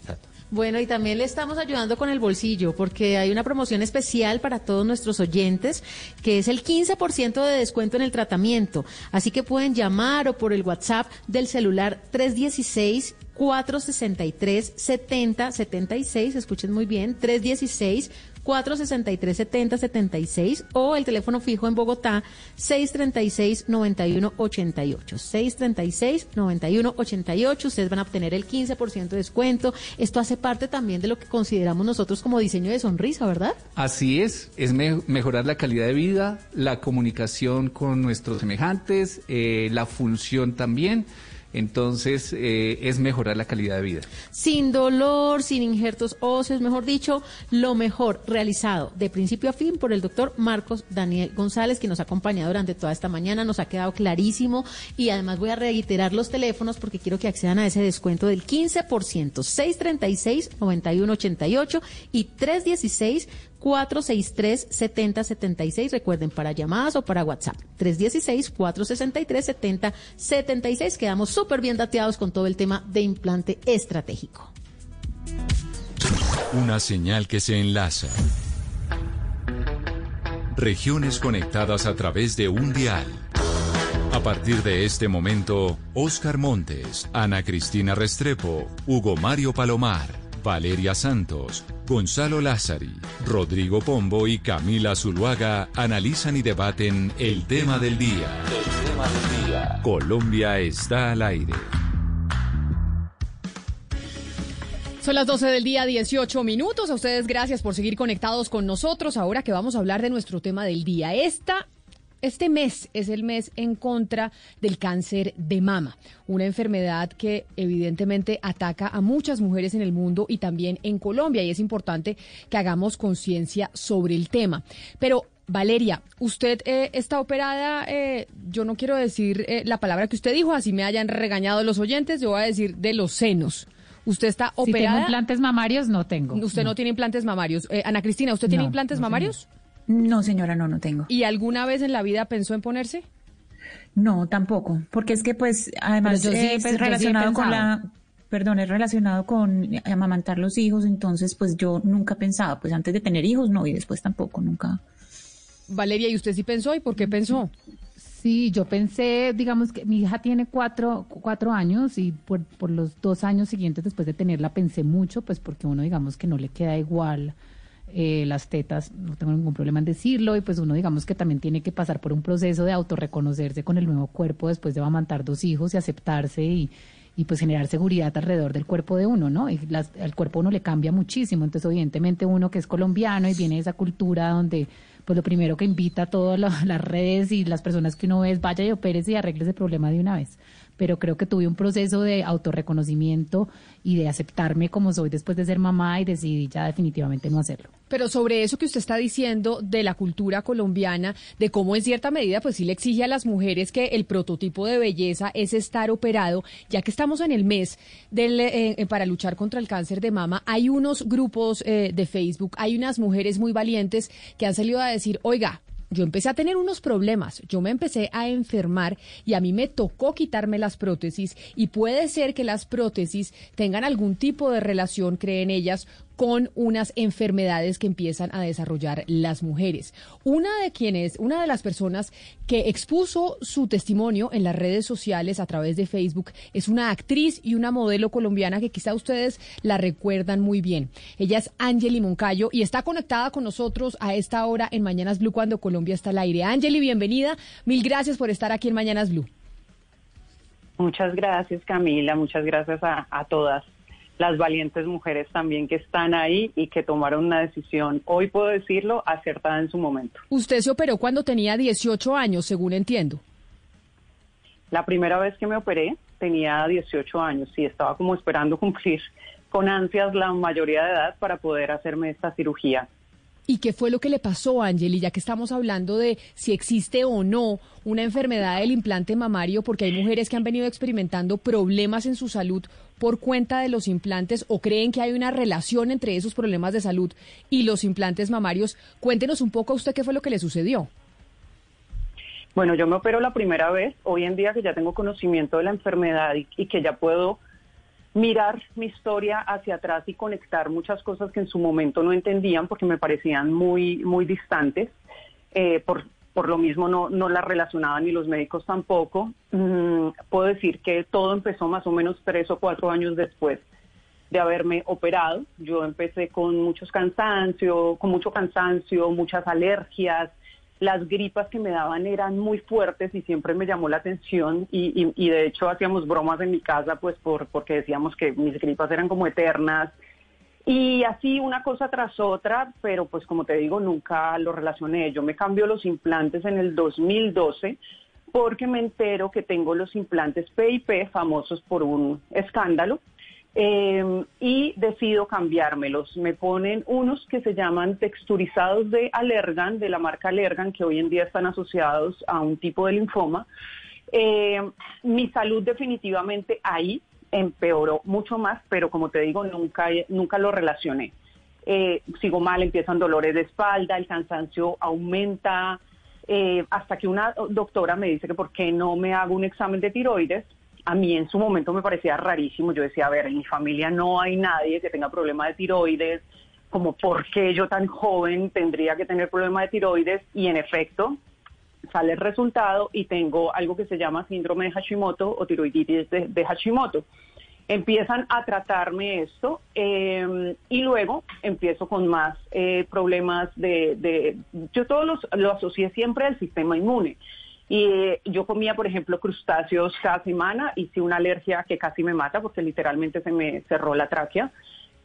Bueno, y también le estamos ayudando con el bolsillo, porque hay una promoción especial para todos nuestros oyentes, que es el 15% de descuento en el tratamiento. Así que pueden llamar o por el WhatsApp del celular 316 463 7076, escuchen muy bien, 316 463-7076 o el teléfono fijo en Bogotá 636-9188. 636-9188. Ustedes van a obtener el 15% de descuento. Esto hace parte también de lo que consideramos nosotros como diseño de sonrisa, ¿verdad? Así es. Es mejorar la calidad de vida, la comunicación con nuestros semejantes, eh, la función también. Entonces, eh, es mejorar la calidad de vida. Sin dolor, sin injertos óseos, mejor dicho, lo mejor realizado de principio a fin por el doctor Marcos Daniel González, que nos ha acompañado durante toda esta mañana, nos ha quedado clarísimo y además voy a reiterar los teléfonos porque quiero que accedan a ese descuento del 15%, 636-9188 y 316 463-7076. Recuerden, para llamadas o para WhatsApp. 316-463-7076. Quedamos súper bien dateados con todo el tema de implante estratégico. Una señal que se enlaza. Regiones conectadas a través de un dial. A partir de este momento, Oscar Montes, Ana Cristina Restrepo, Hugo Mario Palomar, Valeria Santos, Gonzalo Lázari, Rodrigo Pombo y Camila Zuluaga analizan y debaten el tema del día. El tema del día. Colombia está al aire. Son las 12 del día, 18 minutos. A ustedes gracias por seguir conectados con nosotros. Ahora que vamos a hablar de nuestro tema del día. Esta este mes es el mes en contra del cáncer de mama, una enfermedad que evidentemente ataca a muchas mujeres en el mundo y también en Colombia y es importante que hagamos conciencia sobre el tema. Pero Valeria, usted eh, está operada, eh, yo no quiero decir eh, la palabra que usted dijo, así me hayan regañado los oyentes, yo voy a decir de los senos. ¿Usted está Si operada? tengo implantes mamarios, no tengo. Usted no, tiene implantes mamarios. Eh, Ana Cristina, ¿usted tiene implantes no, mamarios? No, señora, no, no tengo. ¿Y alguna vez en la vida pensó en ponerse? No, tampoco, porque es que pues además yo sí, eh, pues, yo sí he relacionado con la, perdón, es relacionado con amamantar los hijos, entonces pues yo nunca pensaba, pues antes de tener hijos no y después tampoco, nunca. Valeria, ¿y usted sí pensó? ¿Y por qué pensó? Sí, yo pensé, digamos que mi hija tiene cuatro, cuatro años y por, por los dos años siguientes después de tenerla pensé mucho, pues porque uno digamos que no le queda igual eh, las tetas, no tengo ningún problema en decirlo, y pues uno digamos que también tiene que pasar por un proceso de autorreconocerse con el nuevo cuerpo después de amamantar dos hijos y aceptarse y, y pues generar seguridad alrededor del cuerpo de uno, ¿no? Y las, el cuerpo uno le cambia muchísimo, entonces evidentemente uno que es colombiano y viene de esa cultura donde pues lo primero que invita a todas la- las redes y las personas que uno ve es vaya y opérese y arregle ese problema de una vez. Pero creo que tuve un proceso de autorreconocimiento y de aceptarme como soy después de ser mamá y decidí ya definitivamente no hacerlo. Pero sobre eso que usted está diciendo de la cultura colombiana, de cómo en cierta medida pues sí le exige a las mujeres que el prototipo de belleza es estar operado, ya que estamos en el mes del, eh, eh, para luchar contra el cáncer de mama, hay unos grupos eh, de Facebook, hay unas mujeres muy valientes que han salido a decir, oiga, yo empecé a tener unos problemas, yo me empecé a enfermar y a mí me tocó quitarme las prótesis y puede ser que las prótesis tengan algún tipo de relación, creen ellas, con unas enfermedades que empiezan a desarrollar las mujeres. Una de quienes, una de las personas que expuso su testimonio en las redes sociales a través de Facebook es una actriz y una modelo colombiana que quizá ustedes la recuerdan muy bien. Ella es Angeli Moncayo y está conectada con nosotros a esta hora en Mañanas Blue cuando Colombia está al aire. Angeli, bienvenida. Mil gracias por estar aquí en Mañanas Blue. Muchas gracias, Camila. Muchas gracias a, a todas las valientes mujeres también que están ahí y que tomaron una decisión, hoy puedo decirlo, acertada en su momento. Usted se operó cuando tenía 18 años, según entiendo. La primera vez que me operé tenía 18 años y estaba como esperando cumplir con ansias la mayoría de edad para poder hacerme esta cirugía. ¿Y qué fue lo que le pasó, Angeli? Ya que estamos hablando de si existe o no una enfermedad del implante mamario, porque hay mujeres que han venido experimentando problemas en su salud por cuenta de los implantes o creen que hay una relación entre esos problemas de salud y los implantes mamarios. Cuéntenos un poco a usted qué fue lo que le sucedió. Bueno, yo me opero la primera vez, hoy en día que ya tengo conocimiento de la enfermedad y, y que ya puedo mirar mi historia hacia atrás y conectar muchas cosas que en su momento no entendían porque me parecían muy, muy distantes. Eh, por, por lo mismo no, no las relacionaban ni los médicos tampoco. Mm, puedo decir que todo empezó más o menos tres o cuatro años después de haberme operado. Yo empecé con muchos cansancio, con mucho cansancio, muchas alergias. Las gripas que me daban eran muy fuertes y siempre me llamó la atención y, y- de hecho hacíamos bromas en mi casa pues por, porque decíamos que mis gripas eran como eternas y así una cosa tras otra, pero pues como te digo, nunca lo relacioné. Yo me cambio los implantes en el 2012 porque me entero que tengo los implantes PIP famosos por un escándalo eh, y decido cambiármelos. Me ponen unos que se llaman texturizados de Allergan, de la marca Allergan, que hoy en día están asociados a un tipo de linfoma. Eh, mi salud definitivamente ahí empeoró mucho más, pero como te digo, nunca, nunca lo relacioné. Eh, sigo mal, empiezan dolores de espalda, el cansancio aumenta, eh, hasta que una doctora me dice que por qué no me hago un examen de tiroides. A mí en su momento me parecía rarísimo. Yo decía, a ver, en mi familia no hay nadie que tenga problema de tiroides, como por qué yo tan joven tendría que tener problema de tiroides. Y en efecto, sale el resultado y tengo algo que se llama síndrome de Hashimoto o tiroiditis de, Hashimoto. Empiezan a tratarme esto eh, y luego empiezo con más eh, problemas de, Yo todo lo asocié siempre al sistema inmune. Y eh, yo comía, por ejemplo, crustáceos cada semana, hice una alergia que casi me mata porque literalmente se me cerró la tráquea.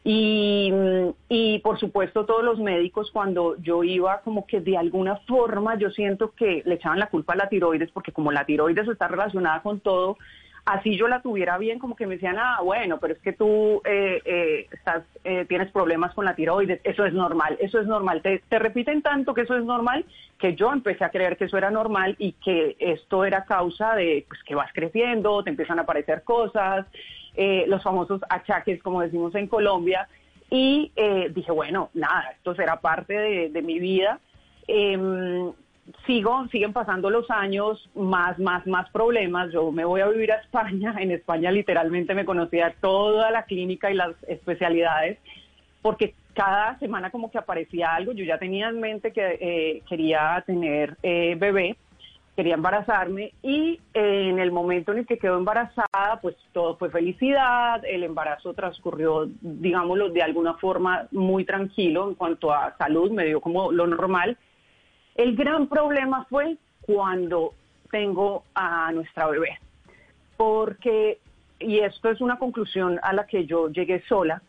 Y, mm, y por supuesto todos los médicos cuando yo iba como que de alguna forma yo siento que le echaban la culpa a la tiroides porque como la tiroides está relacionada con todo, así yo la tuviera bien, como que me decían, ah, bueno, pero es que tú eh, eh, estás, eh, tienes problemas con la tiroides, eso es normal, eso es normal. Te, te repiten tanto que eso es normal que yo empecé a creer que eso era normal y que esto era causa de pues, que vas creciendo, te empiezan a aparecer cosas, los famosos achaques, como decimos en Colombia, y dije, bueno, nada, esto será parte de, de mi vida. Em, sigo, siguen pasando los años, más, más, más problemas. Yo me voy a vivir a España. En España literalmente me conocía toda la clínica y las especialidades, porque cada semana como que aparecía algo. Yo ya tenía en mente que eh, quería tener eh, bebé, quería embarazarme y eh, en el momento en el que quedó embarazada, pues todo fue felicidad. El embarazo transcurrió, digámoslo, de alguna forma muy tranquilo en cuanto a salud, me dio como lo normal el gran problema fue cuando tengo a nuestra bebé, porque, y esto es una conclusión a la que yo llegué sola,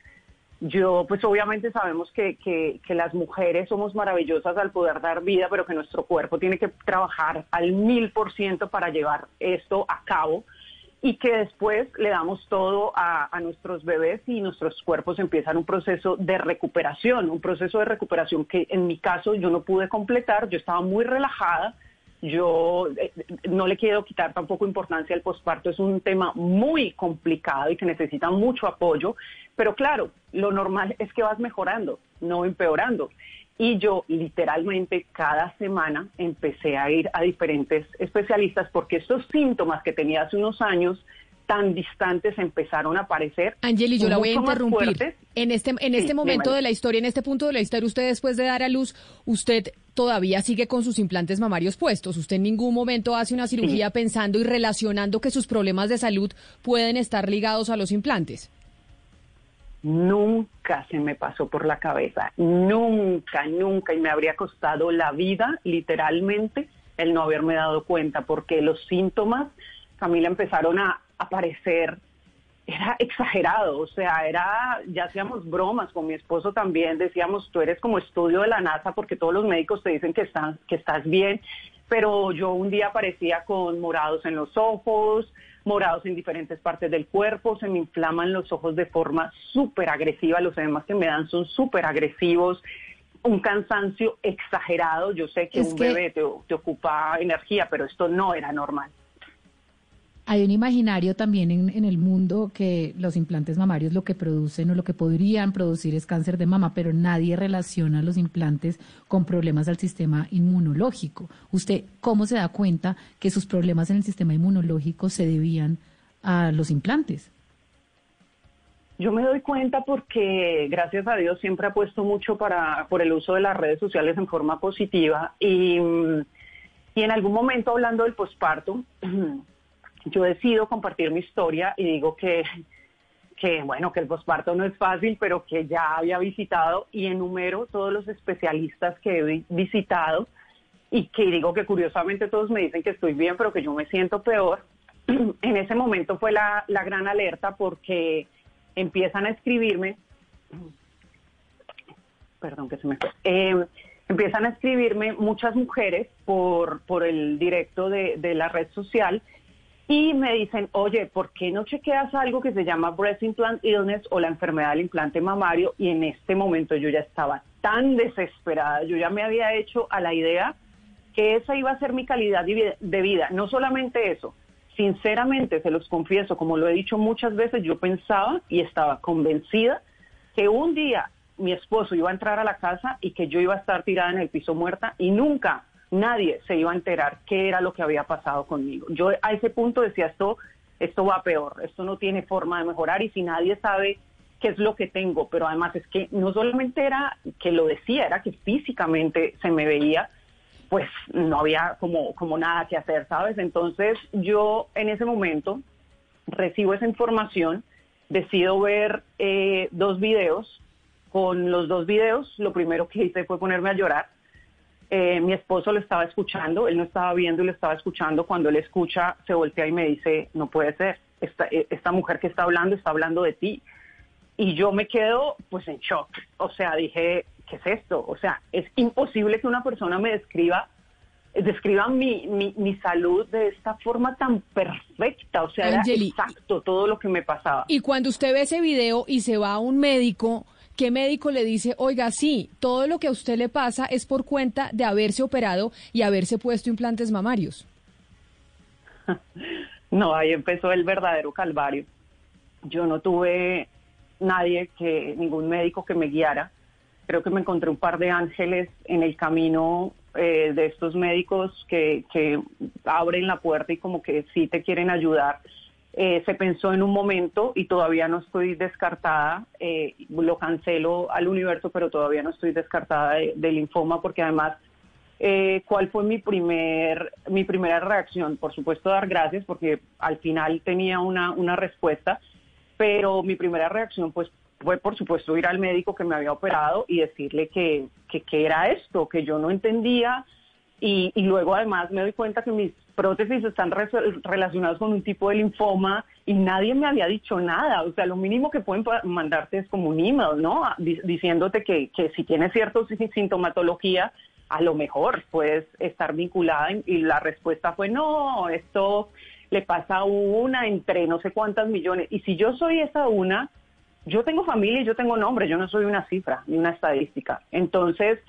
yo, pues obviamente sabemos que, que, que, las mujeres somos maravillosas al poder dar vida, pero que nuestro cuerpo tiene que trabajar al mil por ciento para llevar esto a cabo y que después le damos todo a, nuestros bebés y nuestros cuerpos empiezan un proceso de recuperación, un proceso de recuperación que en mi caso yo no pude completar, yo estaba muy relajada, yo eh, no le quiero quitar tampoco importancia al posparto, es un tema muy complicado y que necesita mucho apoyo, pero claro, lo normal es que vas mejorando, no empeorando. Y yo literalmente cada semana empecé a ir a diferentes especialistas porque estos síntomas que tenía hace unos años tan distantes empezaron a aparecer. Angeli, yo la voy a interrumpir. En este, en este momento de la historia, en este punto de la historia, usted después de dar a luz, usted todavía sigue con sus implantes mamarios puestos. Usted en ningún momento hace una cirugía pensando y relacionando que sus problemas de salud pueden estar ligados a los implantes. Nunca se me pasó por la cabeza, nunca, nunca, y me habría costado la vida, literalmente, el no haberme dado cuenta, porque los síntomas, Camila, empezaron a aparecer, era exagerado, o sea, era, ya hacíamos bromas con mi esposo también, decíamos, tú eres como estudio de la NASA porque todos los médicos te dicen que, que estás bien, pero yo un día aparecía con morados en los ojos, morados en diferentes partes del cuerpo, se me inflaman los ojos de forma súper agresiva, los edemas que me dan son súper agresivos, un cansancio exagerado, yo sé que un bebé te, te ocupa energía, pero esto no era normal. Hay un imaginario también en, el mundo que los implantes mamarios lo que producen o lo que podrían producir es cáncer de mama, pero nadie relaciona los implantes con problemas al sistema inmunológico. ¿Usted cómo se da cuenta que sus problemas en el sistema inmunológico se debían a los implantes? Yo me doy cuenta porque, gracias a Dios, siempre apuesto mucho para, por el uso de las redes sociales en forma positiva y, y en algún momento hablando del posparto, yo decido compartir mi historia y digo que, que bueno, que el posparto no es fácil, pero que ya había visitado y enumero todos los especialistas que he visitado y que digo que curiosamente todos me dicen que estoy bien, pero que yo me siento peor. en ese momento fue la, la gran alerta porque empiezan a escribirme, perdón que se me fue, eh, empiezan a escribirme muchas mujeres por, por el directo de, de la red social y me dicen, oye, ¿por qué no chequeas algo que se llama breast implant illness o la enfermedad del implante mamario? Y en este momento yo ya estaba tan desesperada, yo ya me había hecho a la idea que esa iba a ser mi calidad de vida. No solamente eso, sinceramente, se los confieso, como lo he dicho muchas veces, yo pensaba y estaba convencida que un día mi esposo iba a entrar a la casa y que yo iba a estar tirada en el piso muerta y nunca nadie se iba a enterar qué era lo que había pasado conmigo. Yo a ese punto decía, esto, esto va peor, esto no tiene forma de mejorar y si nadie sabe qué es lo que tengo, pero además es que no solamente era que lo decía, era que físicamente se me veía, pues no había como, como nada que hacer, ¿sabes? Entonces yo en ese momento recibo esa información, decido ver eh, dos videos, con los dos videos lo primero que hice fue ponerme a llorar, eh, mi esposo lo estaba escuchando, él no estaba viendo y lo estaba escuchando. Cuando él escucha, se voltea y me dice, no puede ser, esta, eh, esta mujer que está hablando está hablando de ti. Y yo me quedo pues en shock. O sea, dije, ¿qué es esto? O sea, es imposible que una persona me describa describan mi, mi, mi, salud de esta forma tan perfecta, o sea, era exacto todo lo que me pasaba. Y cuando usted ve ese video y se va a un médico, ¿qué médico le dice, oiga, sí, todo lo que a usted le pasa es por cuenta de haberse operado y haberse puesto implantes mamarios? No, ahí empezó el verdadero calvario. Yo no tuve nadie que, ningún médico que me guiara. Creo que me encontré un par de ángeles en el camino eh, de estos médicos que, que, abren la puerta y como que sí te quieren ayudar. Eh, se pensó en un momento y todavía no estoy descartada, eh, lo cancelo al universo, pero todavía no estoy descartada de, linfoma porque además, ¿cuál fue mi, primer, mi primera reacción? Por supuesto dar gracias porque al final tenía una, una respuesta, pero mi primera reacción pues fue por supuesto ir al médico que me había operado y decirle que, que, era esto, que yo no entendía y, y, luego además me doy cuenta que mis prótesis están relacionadas con un tipo de linfoma y nadie me había dicho nada. O sea, lo mínimo que pueden mandarte es como un email, ¿no? Diciéndote que, que si tienes cierta sintomatología, a lo mejor puedes estar vinculada y la respuesta fue no, esto le pasa a una entre no sé cuántas millones. Y si yo soy esa una, yo tengo familia y yo tengo nombre, yo no soy una cifra ni una estadística. Entonces,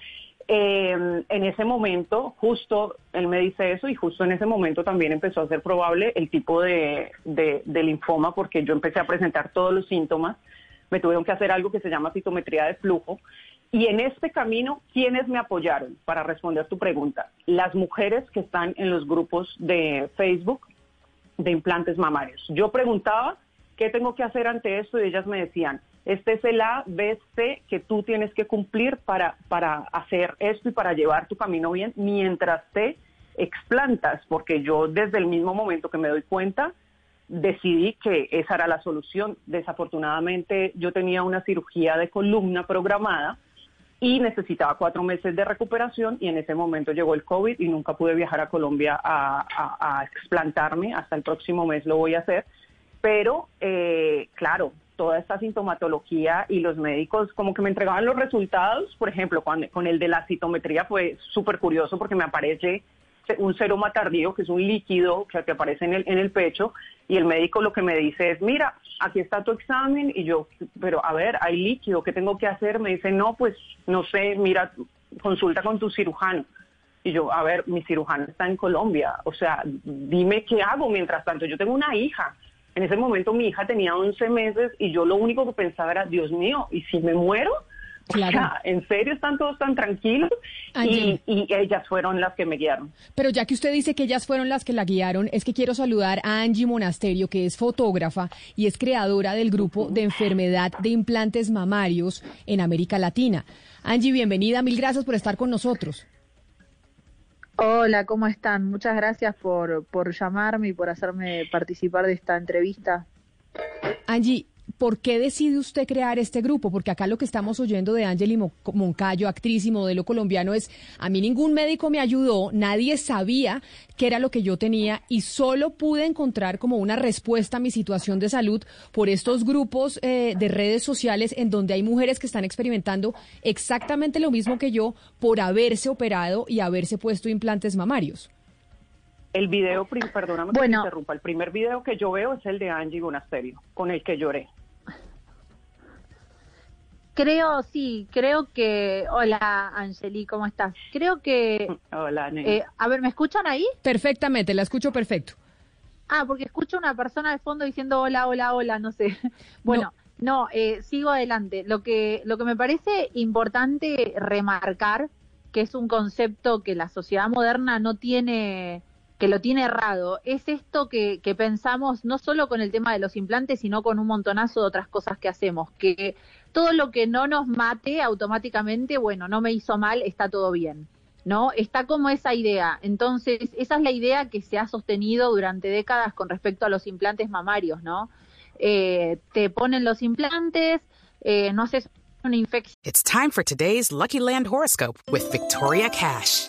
em, en ese momento, justo él me dice eso y justo en ese momento también empezó a ser probable el tipo de, linfoma porque yo empecé a presentar todos los síntomas. Me tuvieron que hacer algo que se llama citometría de flujo. Y en este camino, ¿quiénes me apoyaron? Para responder tu pregunta, las mujeres que están en los grupos de Facebook de implantes mamarios. Yo preguntaba ¿qué tengo que hacer ante esto? Y ellas me decían, este es el A, B, C que tú tienes que cumplir para, para hacer esto y para llevar tu camino bien mientras te explantas, porque yo desde el mismo momento que me doy cuenta, decidí que esa era la solución. Desafortunadamente yo tenía una cirugía de columna programada y necesitaba cuatro meses de recuperación y en ese momento llegó el COVID y nunca pude viajar a Colombia a, explantarme. Hasta el próximo mes lo voy a hacer pero eh, claro, toda esta sintomatología y los médicos como que me entregaban los resultados, por ejemplo, con el de la citometría fue súper curioso porque me aparece un seroma tardío, que es un líquido que, aparece en el, en el pecho, y el médico lo que me dice es, mira, aquí está tu examen, y yo, pero a ver, hay líquido, ¿qué tengo que hacer? Me dice, no, pues no sé, mira, consulta con tu cirujano. Y yo, a ver, mi cirujano está en Colombia, o sea, dime qué hago mientras tanto. Yo tengo una hija, en ese momento mi hija tenía 11 meses y yo lo único que pensaba era, Dios mío, ¿y si me muero? Claro. O sea, ¿en serio están todos tan tranquilos? Y, y, ellas fueron las que me guiaron. Pero ya que usted dice que ellas fueron las que la guiaron, es que quiero saludar a Angie Monasterio, que es fotógrafa y es creadora del grupo de enfermedad de implantes mamarios en América Latina. Angie, bienvenida, mil gracias por estar con nosotros. Hola, ¿cómo están? Muchas gracias por, por llamarme y por hacerme participar de esta entrevista. Angie, ¿por qué decide usted crear este grupo? Porque acá lo que estamos oyendo de Angeli Moncayo, actriz y modelo colombiano, es a mí ningún médico me ayudó, nadie sabía qué era lo que yo tenía y solo pude encontrar como una respuesta a mi situación de salud por estos grupos eh, de redes sociales en donde hay mujeres que están experimentando exactamente lo mismo que yo por haberse operado y haberse puesto implantes mamarios. El video, perdóname que me interrumpa, el primer video que yo veo es el de Angie Bonasterio, con el que lloré. Creo, sí, creo que... Hola, Angeli, ¿cómo estás? Creo que... Hola, eh, A ver, ¿me escuchan ahí? Perfectamente, la escucho perfecto. Ah, porque escucho una persona de fondo diciendo hola, hola, hola, no sé. Bueno, no, eh, sigo adelante. Lo que, lo que me parece importante remarcar, que es un concepto que la sociedad moderna no tiene que lo tiene errado, es esto que, pensamos no solo con el tema de los implantes, sino con un montonazo de otras cosas que hacemos, que todo lo que no nos mate automáticamente, bueno, no me hizo mal, está todo bien. ¿No? Está como esa idea. Entonces, esa es la idea que se ha sostenido durante décadas con respecto a los implantes mamarios, ¿no? Eh, te ponen los implantes, eh, no haces una infección. It's time for today's Lucky Land horoscope with Victoria Cash.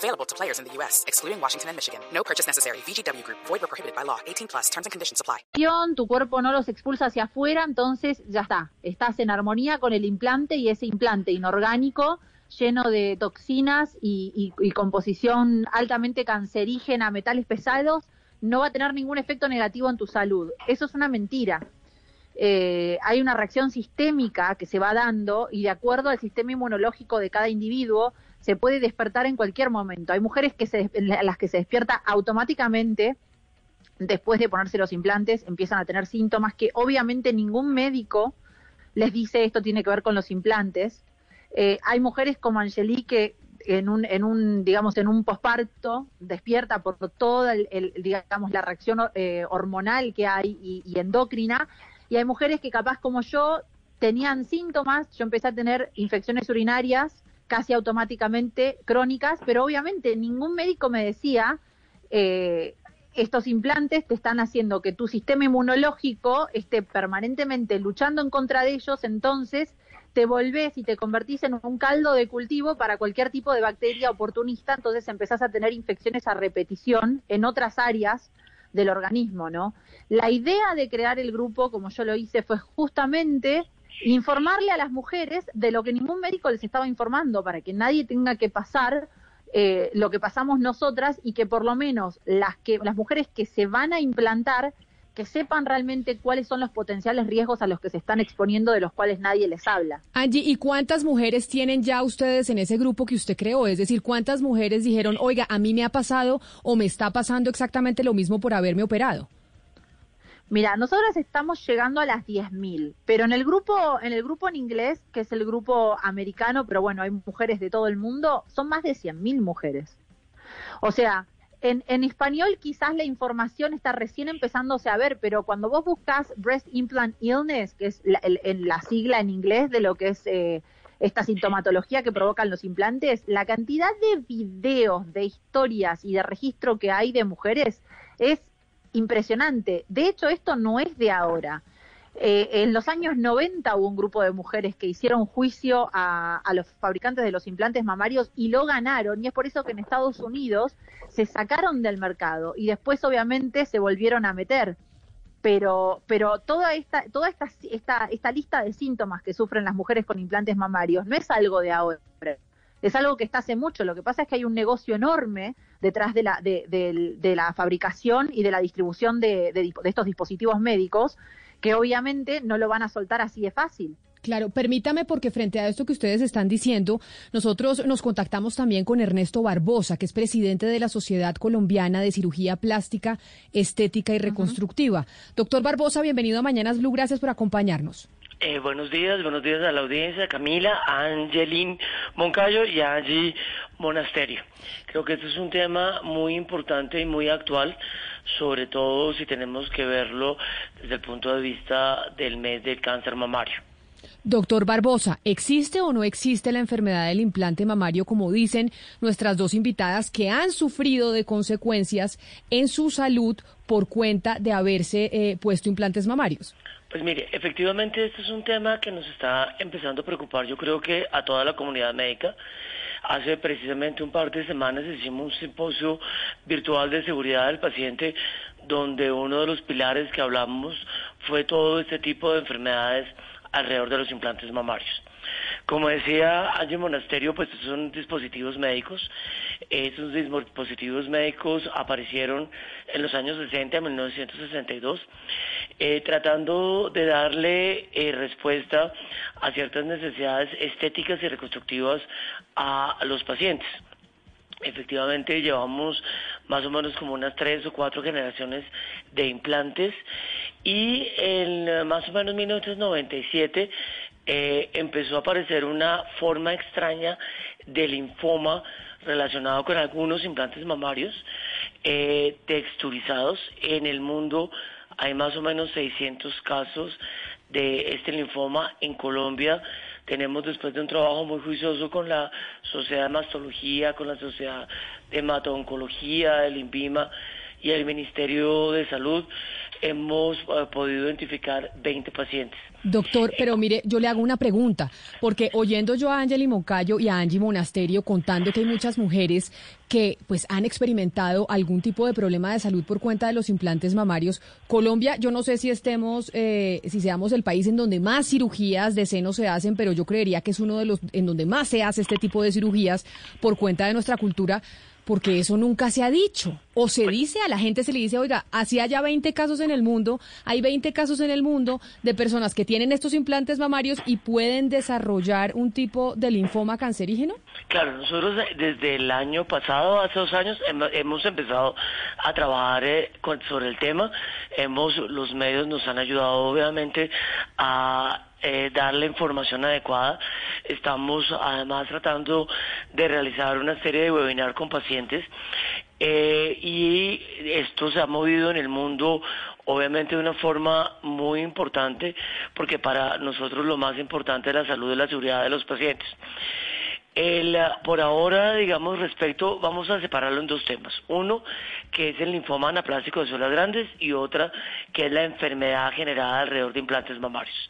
Available to players in the U.S., excluding Washington and Michigan. No purchase necessary. VGW Group. Void where prohibited by law. 18 plus. Terms and conditions apply. Tu cuerpo no los expulsa hacia afuera, entonces ya está. Estás en armonía con el implante y ese implante inorgánico lleno de toxinas y, y, y composición altamente cancerígena, metales pesados, no va a tener ningún efecto negativo en tu salud. Eso es una mentira. Eh, hay una reacción sistémica que se va dando y de acuerdo al sistema inmunológico de cada individuo se puede despertar en cualquier momento. Hay mujeres que se, las que se despierta automáticamente después de ponerse los implantes, empiezan a tener síntomas que obviamente ningún médico les dice esto tiene que ver con los implantes. Eh, hay mujeres como Angelique que en un, en un digamos, en un posparto despierta por toda el, el, digamos, la reacción eh, hormonal que hay y, y endocrina y hay mujeres que capaz como yo tenían síntomas, yo empecé a tener infecciones urinarias casi automáticamente crónicas, pero obviamente ningún médico me decía, eh, estos implantes te están haciendo que tu sistema inmunológico esté permanentemente luchando en contra de ellos, entonces te volvés y te convertís en un caldo de cultivo para cualquier tipo de bacteria oportunista, entonces empezás a tener infecciones a repetición en otras áreas del organismo, ¿no? La idea de crear el grupo, como yo lo hice, fue justamente informarle a las mujeres de lo que ningún médico les estaba informando, para que nadie tenga que pasar eh, lo que pasamos nosotras y que por lo menos las que las mujeres que se van a implantar que sepan realmente cuáles son los potenciales riesgos a los que se están exponiendo de los cuales nadie les habla. Angie, ¿y cuántas mujeres tienen ya ustedes en ese grupo que usted creó? Es decir, ¿cuántas mujeres dijeron, oiga, a mí me ha pasado o me está pasando exactamente lo mismo por haberme operado? Mira, nosotros estamos llegando a las 10.000, pero en el grupo en el grupo en inglés, que es el grupo americano, pero bueno, hay mujeres de todo el mundo, son más de 100.000 mujeres. O sea, en, en, español quizás la información está recién empezándose a ver, pero cuando vos buscas Breast Implant Illness, que es la, el, en la sigla en inglés de lo que es eh, esta sintomatología que provocan los implantes, la cantidad de videos, de historias y de registro que hay de mujeres es impresionante. De hecho, esto no es de ahora. Eh, en los años 90 hubo un grupo de mujeres que hicieron juicio a, a, los fabricantes de los implantes mamarios y lo ganaron y es por eso que en Estados Unidos se sacaron del mercado y después obviamente se volvieron a meter. Pero, pero toda esta, toda esta, esta, esta lista de síntomas que sufren las mujeres con implantes mamarios no es algo de ahora es algo que está hace mucho. Lo que pasa es que hay un negocio enorme detrás de la, de, de, de la fabricación y de la distribución de, de, estos dispositivos médicos que obviamente no lo van a soltar así de fácil. Claro, permítame porque frente a esto que ustedes están diciendo, nosotros nos contactamos también con Ernesto Barbosa, que es presidente de la Sociedad Colombiana de Cirugía Plástica, Estética y Reconstructiva. Uh -huh. Doctor Barbosa, bienvenido a Mañanas Blue, gracias por acompañarnos. Eh, buenos días, buenos días a la audiencia, Camila, a Angelín Moncayo y Angie Monasterio. Creo que este es un tema muy importante y muy actual, sobre todo si tenemos que verlo desde el punto de vista del mes del cáncer mamario. Doctor Barbosa, ¿existe o no existe la enfermedad del implante mamario, como dicen nuestras dos invitadas, que han sufrido de consecuencias en su salud por cuenta de haberse eh, puesto implantes mamarios? Pues mire, efectivamente este es un tema que nos está empezando a preocupar, yo creo que a toda la comunidad médica. Hace precisamente un par de semanas hicimos un simposio virtual de seguridad del paciente donde uno de los pilares que hablamos fue todo este tipo de enfermedades alrededor de los implantes mamarios. Como decía Angie Monasterio, pues son dispositivos médicos. Esos dispositivos médicos aparecieron en los años 60, en 1962, eh, tratando de darle eh, respuesta a ciertas necesidades estéticas y reconstructivas a, a los pacientes. Efectivamente, llevamos más o menos como unas tres o cuatro generaciones de implantes y en más o menos 1997 eh, empezó a aparecer una forma extraña de linfoma relacionado con algunos implantes mamarios eh, texturizados. En el mundo hay más o menos 600 casos de este linfoma. En Colombia tenemos después de un trabajo muy juicioso con la Sociedad de Mastología, con la Sociedad de Hemato-Oncología, el INVIMA y el Ministerio de Salud, hemos eh, podido identificar 20 pacientes. Doctor, pero mire, yo le hago una pregunta, porque oyendo yo a Angeli Moncayo y a Angie Monasterio contando que hay muchas mujeres que pues han experimentado algún tipo de problema de salud por cuenta de los implantes mamarios, Colombia, yo no sé si estemos, eh, si seamos el país en donde más cirugías de seno se hacen, pero yo creería que es uno de los en donde más se hace este tipo de cirugías por cuenta de nuestra cultura porque eso nunca se ha dicho. O se dice, a la gente se le dice, oiga, así haya 20 casos en el mundo, hay 20 casos en el mundo de personas que tienen estos implantes mamarios y pueden desarrollar un tipo de linfoma cancerígeno. Claro, nosotros desde el año pasado, hace dos años, hemos empezado a trabajar eh, sobre el tema. Hemos, los medios nos han ayudado obviamente a eh, dar la información adecuada. Estamos además tratando de realizar una serie de webinars con pacientes eh, y esto se ha movido en el mundo obviamente de una forma muy importante porque para nosotros lo más importante es la salud y la seguridad de los pacientes. El, por ahora, digamos, respecto, vamos a separarlo en dos temas. Uno, que es el linfoma anaplásico de células grandes y otra, que es la enfermedad generada alrededor de implantes mamarios.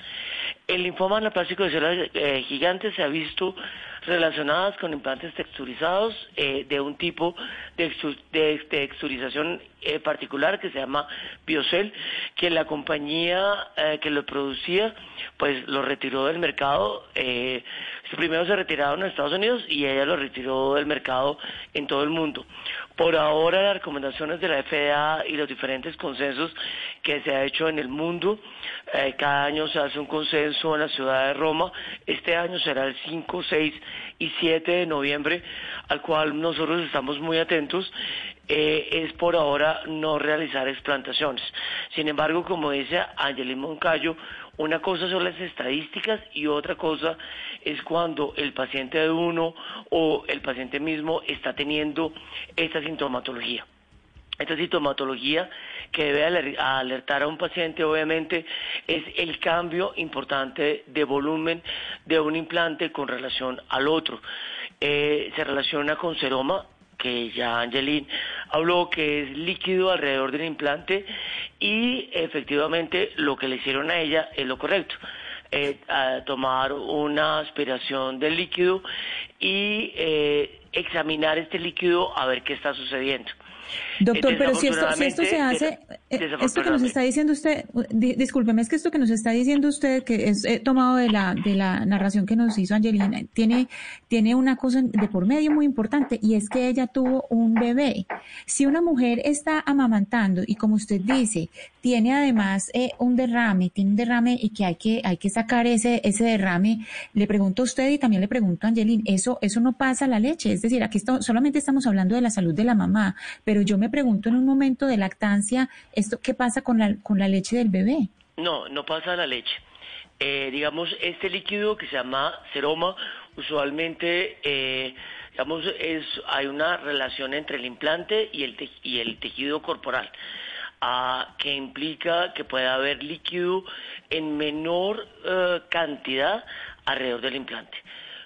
El linfoma anaplásico de células eh, gigantes se ha visto relacionadas con implantes texturizados eh, de un tipo de, texturización eh, particular que se llama Biocel, que la compañía que lo producía pues lo retiró del mercado. primero se retiraron en Estados Unidos y ella lo retiró del mercado en todo el mundo. Por ahora las recomendaciones de la FDA y los diferentes consensos que se ha hecho en el mundo, eh, cada año se hace un consenso en la ciudad de Roma, este año será el 5, 6 y 7 de noviembre, al cual nosotros estamos muy atentos, eh, es por ahora no realizar explantaciones. Sin embargo, como dice Angelina Moncayo, una cosa son las estadísticas y otra cosa es cuando el paciente de uno o el paciente mismo está teniendo esta sintomatología. Esta sintomatología que debe alertar a un paciente obviamente es el cambio importante de volumen de un implante con relación al otro. Eh, se relaciona con seroma, que ya Angelín habló que es líquido alrededor del implante y efectivamente lo que le hicieron a ella es lo correcto. Eh, tomar una aspiración del líquido y eh, examinar este líquido a ver qué está sucediendo. Doctor, pero si esto, si esto se hace, eh, esto que nos está diciendo usted, discúlpeme, es que esto que nos está diciendo usted, que es eh, tomado de la, de la narración que nos hizo Angelina, tiene, tiene una cosa de por medio muy importante y es que ella tuvo un bebé. Si una mujer está amamantando y como usted dice, tiene además eh, un derrame, tiene un derrame y que hay que, hay que sacar ese, ese derrame, le pregunto a usted y también le pregunto a Angelina, eso, eso no pasa la leche, es decir, aquí solamente estamos hablando de la salud de la mamá, pero yo me pregunto en un momento de lactancia, ¿esto qué pasa con la, con la leche del bebé? No, no pasa la leche. Eh, digamos, este líquido que se llama seroma, usualmente, eh, digamos, es, hay una relación entre el implante y el, y el tejido corporal, que implica que puede haber líquido en menor eh, cantidad alrededor del implante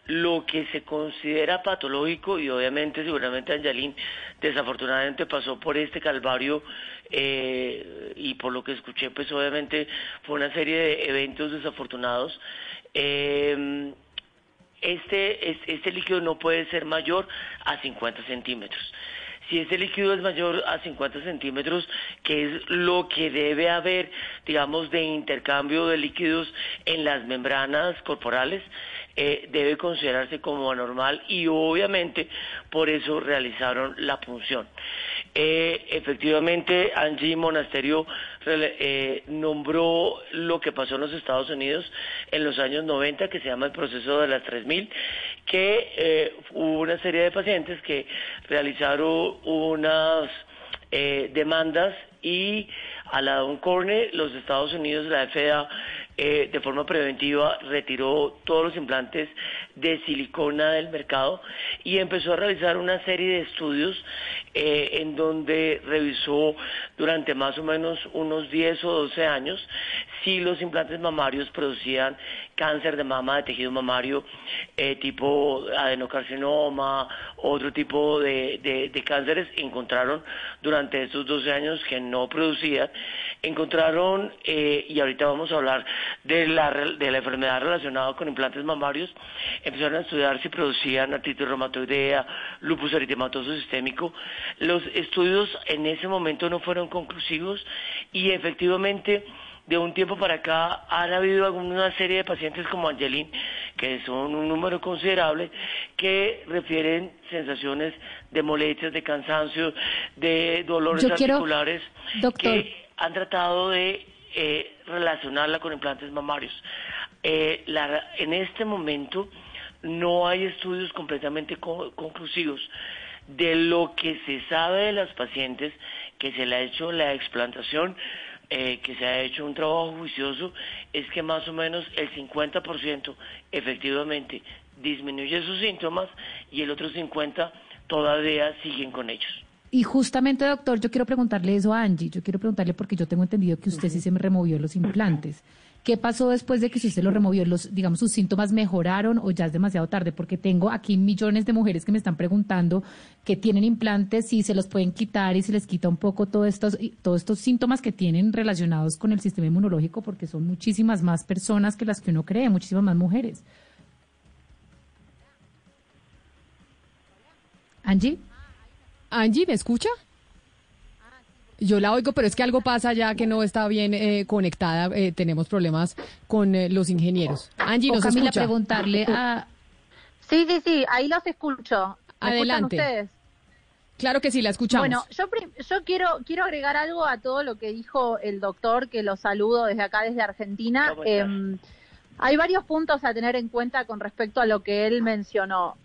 lo que se considera patológico y obviamente seguramente Angelín desafortunadamente pasó por este calvario eh, y por lo que escuché pues obviamente fue una serie de eventos desafortunados eh, este, este líquido no puede ser mayor a 50 centímetros. Si ese líquido es mayor a 50 centímetros, que es lo que debe haber, digamos, de intercambio de líquidos en las membranas corporales, eh, debe considerarse como anormal y obviamente por eso realizaron la punción. Eh, efectivamente, Angie Monasterio eh, nombró lo que pasó en los Estados Unidos en los años 90, que se llama el proceso de las 3000, que hubo una serie de pacientes que realizaron unas demandas y a la Don Corne, los Estados Unidos, la FDA, eh, de forma preventiva retiró todos los implantes de silicona del mercado y empezó a realizar una serie de estudios eh, en donde revisó durante más o menos unos 10 o 12 años si los implantes mamarios producían cáncer de mama, de tejido mamario, eh, tipo adenocarcinoma, otro tipo de, de, cánceres, encontraron durante estos 12 años que no producían. Encontraron, eh, y ahorita vamos a hablar de la, de la enfermedad relacionada con implantes mamarios, empezaron a estudiar si producían artritis reumatoidea, lupus eritematoso sistémico. Los estudios en ese momento no fueron conclusivos y efectivamente de un tiempo para acá han habido una serie de pacientes como Angelín, que son un número considerable, que refieren sensaciones de molestias, de cansancio, de dolores articulares, que han tratado de eh, relacionarla con implantes mamarios. Eh, en este momento no hay estudios completamente conclusivos de lo que se sabe de las pacientes que se le ha hecho la explantación eh, que se ha hecho un trabajo juicioso es que más o menos el 50% efectivamente disminuye sus síntomas y el otro 50% todavía siguen con ellos. Y justamente, doctor, yo quiero preguntarle eso a Angie. Yo quiero preguntarle porque yo tengo entendido que usted sí se me removió los implantes. ¿Qué pasó después de que usted se lo removió? Los, digamos, sus síntomas mejoraron o ya es demasiado tarde? Porque tengo aquí millones de mujeres que me están preguntando que tienen implantes, si se los pueden quitar y se les quita un poco todos estos, todos estos síntomas que tienen relacionados con el sistema inmunológico, porque son muchísimas más personas que las que uno cree, muchísimas más mujeres. Angie. Angie, ¿me escucha? Yo la oigo, pero es que algo pasa ya que no está bien eh, conectada. Eh, tenemos problemas con eh, los ingenieros. Angie, ¿nos Camila, escucha? preguntarle a... Sí, sí, sí, ahí los escucho. Adelante. ustedes? Claro que sí, la escuchamos. Bueno, yo, yo quiero, quiero agregar algo a todo lo que dijo el doctor, que lo saludo desde acá, desde Argentina. Em, hay varios puntos a tener en cuenta con respecto a lo que él mencionó.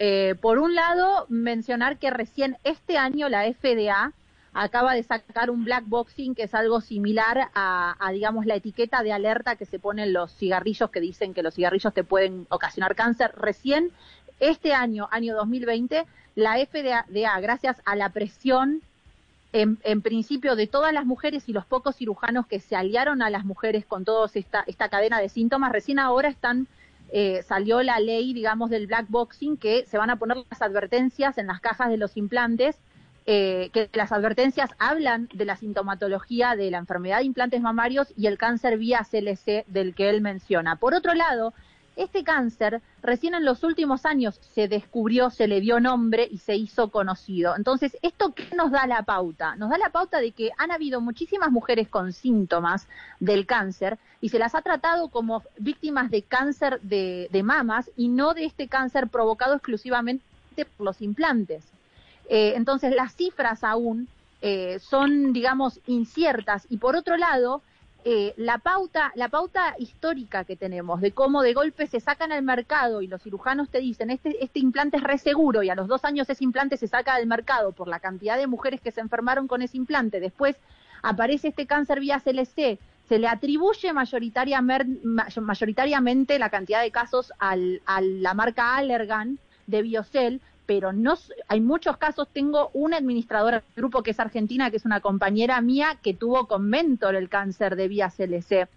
por un lado, mencionar que recién este año la FDA acaba de sacar un black boxing que es algo similar a, digamos, la etiqueta de alerta que se ponen los cigarrillos que dicen que los cigarrillos te pueden ocasionar cáncer. Recién este año, año 2020, la FDA, gracias a la presión en, en, principio de todas las mujeres y los pocos cirujanos que se aliaron a las mujeres con toda esta, esta cadena de síntomas, recién ahora están eh, salió la ley, digamos, del black boxing, que se van a poner las advertencias en las cajas de los implantes eh, que las advertencias hablan de la sintomatología de la enfermedad de implantes mamarios y el cáncer vía CLC del que él menciona. Por otro lado, este cáncer recién en los últimos años se descubrió, se le dio nombre y se hizo conocido. Entonces, ¿esto qué nos da la pauta? Nos da la pauta de que han habido muchísimas mujeres con síntomas del cáncer y se las ha tratado como víctimas de cáncer de mamas y no de este cáncer provocado exclusivamente por los implantes. Eh, entonces, las cifras aún eh, son, digamos, inciertas. Y por otro lado, eh, la pauta, la pauta histórica que tenemos de cómo de golpe se sacan al mercado y los cirujanos te dicen este, este implante es re seguro y a los dos años ese implante se saca del mercado por la cantidad de mujeres que se enfermaron con ese implante, después aparece este cáncer vía CLC, se le atribuye mayoritariamente, la cantidad de casos al, a la marca Allergan de Biocell, pero no hay muchos casos, tengo una administradora del grupo que es argentina, que es una compañera mía que tuvo con Mentor el cáncer de vía CLC,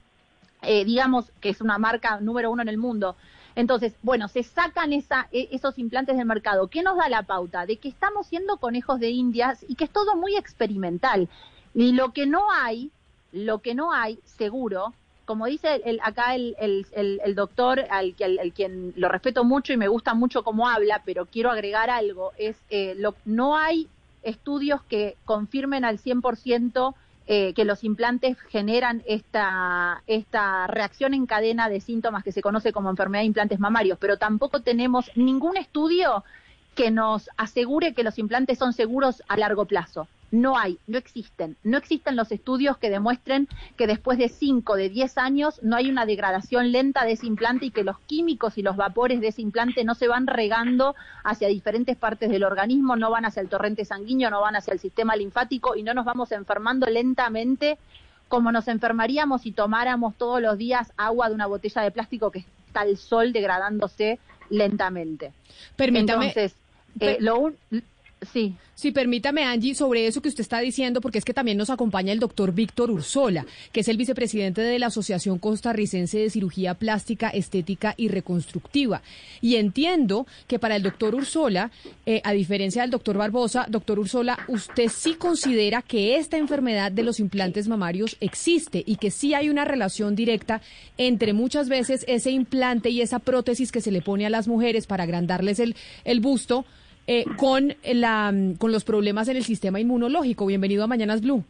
eh, digamos que es una marca número uno en el mundo. Entonces, bueno, se sacan esa, e, esos implantes del mercado. ¿Qué nos da la pauta? De que estamos siendo conejos de indias y que es todo muy experimental. Y lo que no hay, lo que no hay, seguro, como dice el, acá el, doctor, al, al, quien lo respeto mucho y me gusta mucho cómo habla, pero quiero agregar algo, es eh, lo, no hay estudios que confirmen al 100% eh, que los implantes generan esta, esta reacción en cadena de síntomas que se conoce como enfermedad de implantes mamarios, pero tampoco tenemos ningún estudio que nos asegure que los implantes son seguros a largo plazo. No hay, no existen. No existen los estudios que demuestren que después de 5, de 10 años no hay una degradación lenta de ese implante y que los químicos y los vapores de ese implante no se van regando hacia diferentes partes del organismo, no van hacia el torrente sanguíneo, no van hacia el sistema linfático y no nos vamos enfermando lentamente como nos enfermaríamos si tomáramos todos los días agua de una botella de plástico que está al sol degradándose lentamente. Permítame. Entonces, eh, lo un, Sí. Sí, permítame, Angie, sobre eso que usted está diciendo, porque es que también nos acompaña el doctor Víctor Ursola, que es el vicepresidente de la Asociación Costarricense de Cirugía Plástica, Estética y Reconstructiva. Y entiendo que para el doctor Ursola, eh, a diferencia del doctor Barbosa, doctor Ursola, usted sí considera que esta enfermedad de los implantes mamarios existe y que sí hay una relación directa entre muchas veces ese implante y esa prótesis que se le pone a las mujeres para agrandarles el, el busto eh, con, la, con los problemas en el sistema inmunológico. Bienvenido a Mañanas Blue.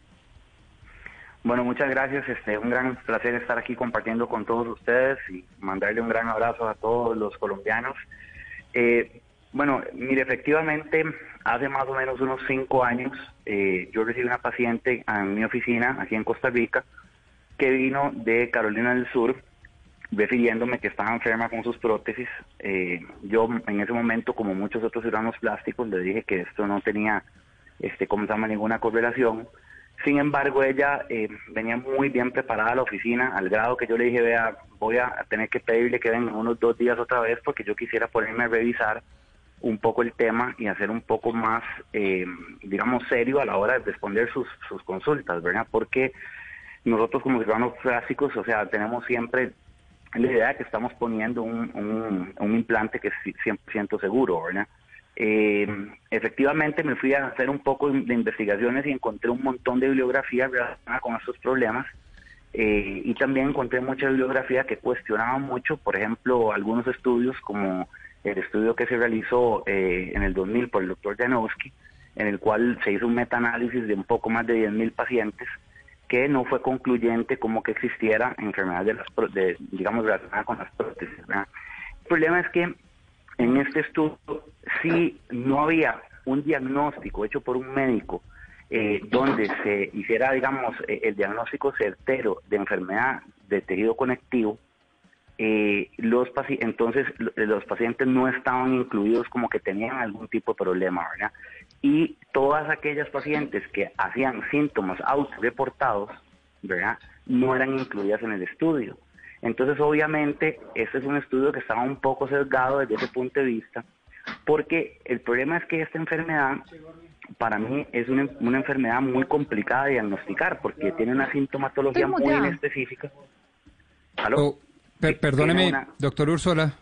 Bueno, muchas gracias. Este, un gran placer estar aquí compartiendo con todos ustedes y mandarle un gran abrazo a todos los colombianos. Eh, bueno, mire, efectivamente, hace más o menos unos cinco años, eh, yo recibí una paciente en mi oficina, aquí en Costa Rica, que vino de Carolina del Sur, refiriéndome que estaba enferma con sus prótesis. Eh, yo en ese momento, como muchos otros ciudadanos plásticos, le dije que esto no tenía, este, como se llama, ninguna correlación. Sin embargo, ella eh, venía muy bien preparada a la oficina, al grado que yo le dije, vea, voy a tener que pedirle que vengan unos dos días otra vez porque yo quisiera ponerme a revisar un poco el tema y hacer un poco más, eh, digamos, serio a la hora de responder sus consultas, ¿verdad? Porque nosotros como ciudadanos plásticos, o sea, tenemos siempre la idea que estamos poniendo un, un, implante que es 100% seguro, ¿verdad? Eh, efectivamente me fui a hacer un poco de investigaciones y encontré un montón de bibliografía relacionada con estos problemas eh, y también encontré mucha bibliografía que cuestionaba mucho, por ejemplo, algunos estudios como el estudio que se realizó eh, en el 2000 por el doctor Janowski, en el cual se hizo un metaanálisis de un poco más de 10.000 pacientes que no fue concluyente como que existiera enfermedad de las, de, digamos, relacionada con las prótesis. El problema es que en este estudio si no había un diagnóstico hecho por un médico eh, donde se hiciera, digamos, eh, el diagnóstico certero de enfermedad de tejido conectivo, eh, los entonces los pacientes no estaban incluidos como que tenían algún tipo de problema, ¿verdad? Y todas aquellas pacientes que hacían síntomas autorreportados, ¿verdad? No eran incluidas en el estudio. Entonces, obviamente, este es un estudio que estaba un poco sesgado desde ese punto de vista, porque el problema es que esta enfermedad, para mí, es una, enfermedad muy complicada de diagnosticar, porque tiene una sintomatología muy específica. ¿Aló? Oh, perdóneme, doctor Ursola.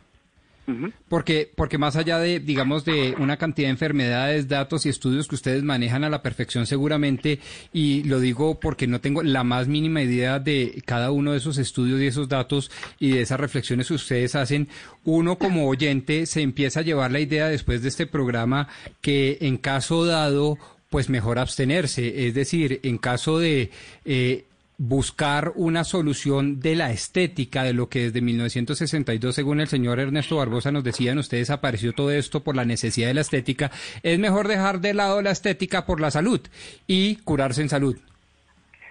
Porque, porque más allá de, digamos, de una cantidad de enfermedades, datos y estudios que ustedes manejan a la perfección seguramente, y lo digo porque no tengo la más mínima idea de cada uno de esos estudios y esos datos y de esas reflexiones que ustedes hacen, uno como oyente se empieza a llevar la idea después de este programa que en caso dado pues mejor abstenerse. Es decir, en caso de eh, buscar una solución de la estética, de lo que desde 1962, según el señor Ernesto Barbosa nos decían, ustedes desapareció todo esto por la necesidad de la estética, es mejor dejar de lado la estética por la salud y curarse en salud.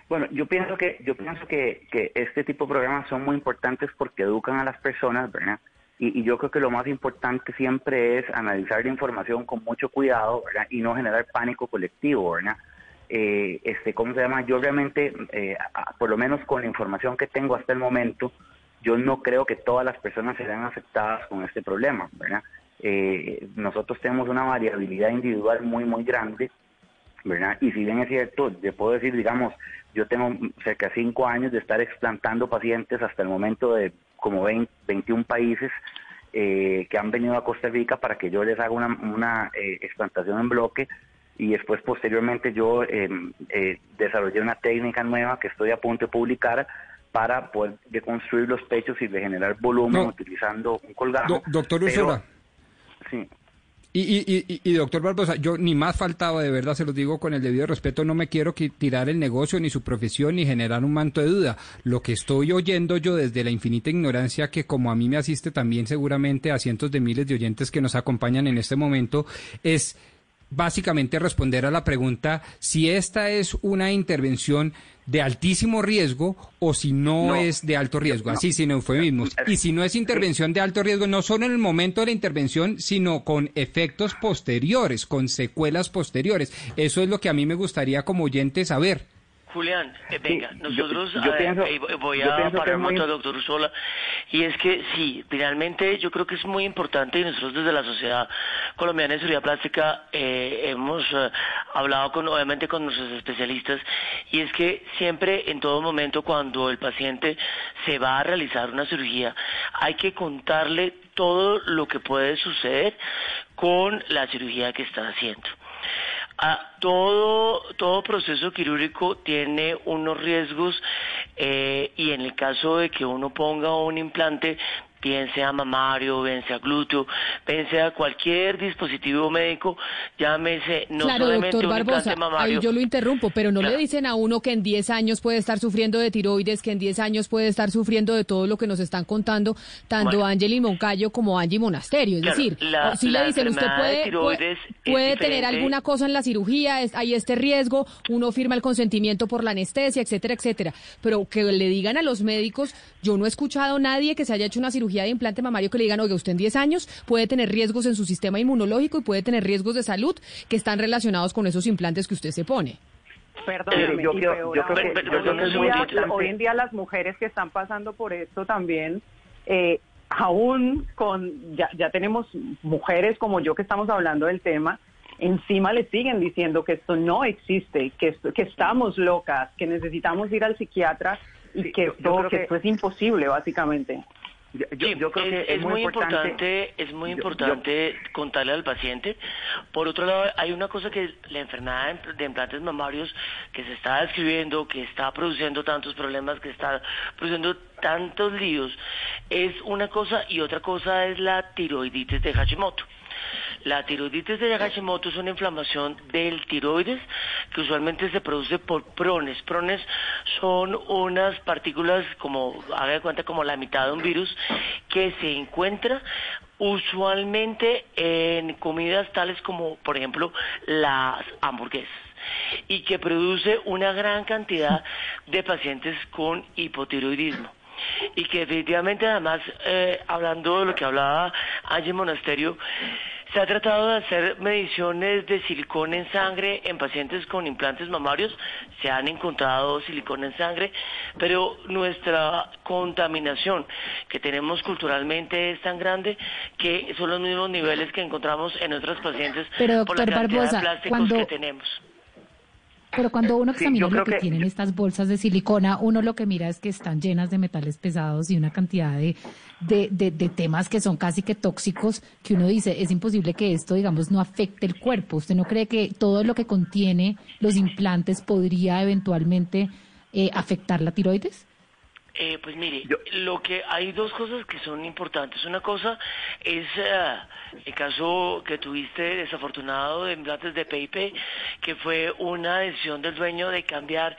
Bueno, yo pienso que yo pienso que, que este tipo de programas son muy importantes porque educan a las personas, ¿verdad? Y, y, yo creo que lo más importante siempre es analizar la información con mucho cuidado, ¿verdad? Y no generar pánico colectivo, ¿verdad? Eh, este, ¿cómo se llama? Yo realmente, eh, por lo menos con la información que tengo hasta el momento, yo no creo que todas las personas serán afectadas con este problema, ¿verdad? Eh, nosotros tenemos una variabilidad individual muy, muy grande, ¿verdad? Y si bien es cierto, yo puedo decir, digamos, yo tengo cerca de cinco años de estar explantando pacientes hasta el momento de como 20, 21 países eh, que han venido a Costa Rica para que yo les haga una, una explantación en bloque, y después posteriormente yo em, eh, desarrollé una técnica nueva que estoy a punto de publicar para poder deconstruir los pechos y regenerar volumen utilizando un colgado. doctor Ursula. Sí. Y, y, y, doctor Barbosa, yo ni más faltaba, de verdad se lo digo con el debido respeto, no me quiero tirar el negocio, ni su profesión, ni generar un manto de duda. Lo que estoy oyendo yo desde la infinita ignorancia que como a mí me asiste también seguramente a cientos de miles de oyentes que nos acompañan en este momento, es básicamente responder a la pregunta si esta es una intervención de altísimo riesgo o si no, es de alto riesgo, así sin eufemismos. Y si no es intervención de alto riesgo, no solo en el momento de la intervención, sino con efectos posteriores, con secuelas posteriores. Eso es lo que a mí me gustaría como oyente saber. Julián, eh, venga, nosotros yo, voy a parar un momento al doctor Usola, y es que sí, finalmente yo creo que es muy importante y nosotros desde la Sociedad Colombiana de Cirugía Plástica eh, hemos eh, hablado con, obviamente con nuestros especialistas, y es que siempre, en todo momento, cuando el paciente se va a realizar una cirugía, hay que contarle todo lo que puede suceder con la cirugía que está haciendo. Todo, todo proceso quirúrgico tiene unos riesgos eh, y en el caso de que uno ponga un implante bien sea mamario, bien sea glúteo, bien sea cualquier dispositivo médico, llámese no claro, solamente doctor Barbosa, Ahí yo lo interrumpo, pero no le dicen a uno que en 10 años puede estar sufriendo de tiroides, que en 10 años puede estar sufriendo de todo lo que nos están contando tanto Ángel Moncayo como Angie Monasterio. Es decir, si le dicen, usted puede, puede, tener alguna cosa en la cirugía, hay este riesgo, uno firma el consentimiento por la anestesia, etcétera, etcétera. Pero que le digan a los médicos, yo no he escuchado a nadie que se haya hecho una cirugía de implante mamario que le digan, oiga, usted en 10 años puede tener riesgos en su sistema inmunológico y puede tener riesgos de salud que están relacionados con esos implantes que usted se pone. Perdón, yo, creo, que, hoy en día las mujeres que están pasando por esto también, eh, aún con, ya, ya tenemos mujeres como yo que estamos hablando del tema, encima le siguen diciendo que esto no existe, que, que estamos locas, que necesitamos ir al psiquiatra y que, que esto es imposible, básicamente. Yo, creo es, que es, muy importante, es muy importante contarle al paciente. Por otro lado, hay una cosa que la enfermedad de implantes mamarios que se está describiendo, que está produciendo tantos problemas, que está produciendo tantos líos, es una cosa y otra cosa es la tiroiditis de Hashimoto. La tiroiditis de Hashimoto es una inflamación del tiroides que usualmente se produce por prones. Prones son unas partículas como, haga de cuenta, como la mitad de un virus que se encuentra usualmente en comidas tales como, por ejemplo, las hamburguesas y que produce una gran cantidad de pacientes con hipotiroidismo y que definitivamente además, eh, hablando de lo que hablaba Angie Monasterio, se ha tratado de hacer mediciones de silicona en sangre en pacientes con implantes mamarios, se han encontrado silicona en sangre, pero nuestra contaminación que tenemos culturalmente es tan grande que son los mismos niveles que encontramos en otros pacientes por la cantidad de plásticos que tenemos. Pero cuando uno examina lo que, tienen estas bolsas de silicona, uno lo que mira es que están llenas de metales pesados y una cantidad de, de, de, temas que son casi que tóxicos, que uno dice, es imposible que esto, digamos, no afecte el cuerpo. ¿Usted no cree que todo lo que contiene los implantes podría eventualmente eh, afectar la tiroides? Eh, pues mire, lo que hay dos cosas que son importantes. Una cosa es eh, el caso que tuviste desafortunado de implantes de PIP, que fue una decisión del dueño de cambiar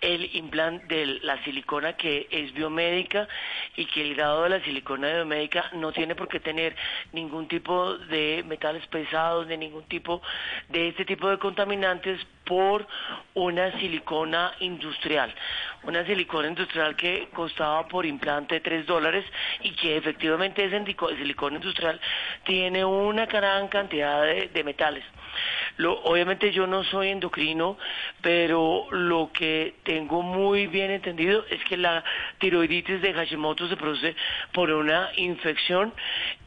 el implante de la silicona que es biomédica y que el grado de la silicona biomédica no tiene por qué tener ningún tipo de metales pesados, ni ningún tipo de este tipo de contaminantes por una silicona industrial. Una silicona industrial que costaba por implante 3 dólares y que efectivamente ese silicona industrial tiene una gran cantidad de, metales. obviamente yo no soy endocrino, pero lo que tengo muy bien entendido es que la tiroiditis de Hashimoto se produce por una infección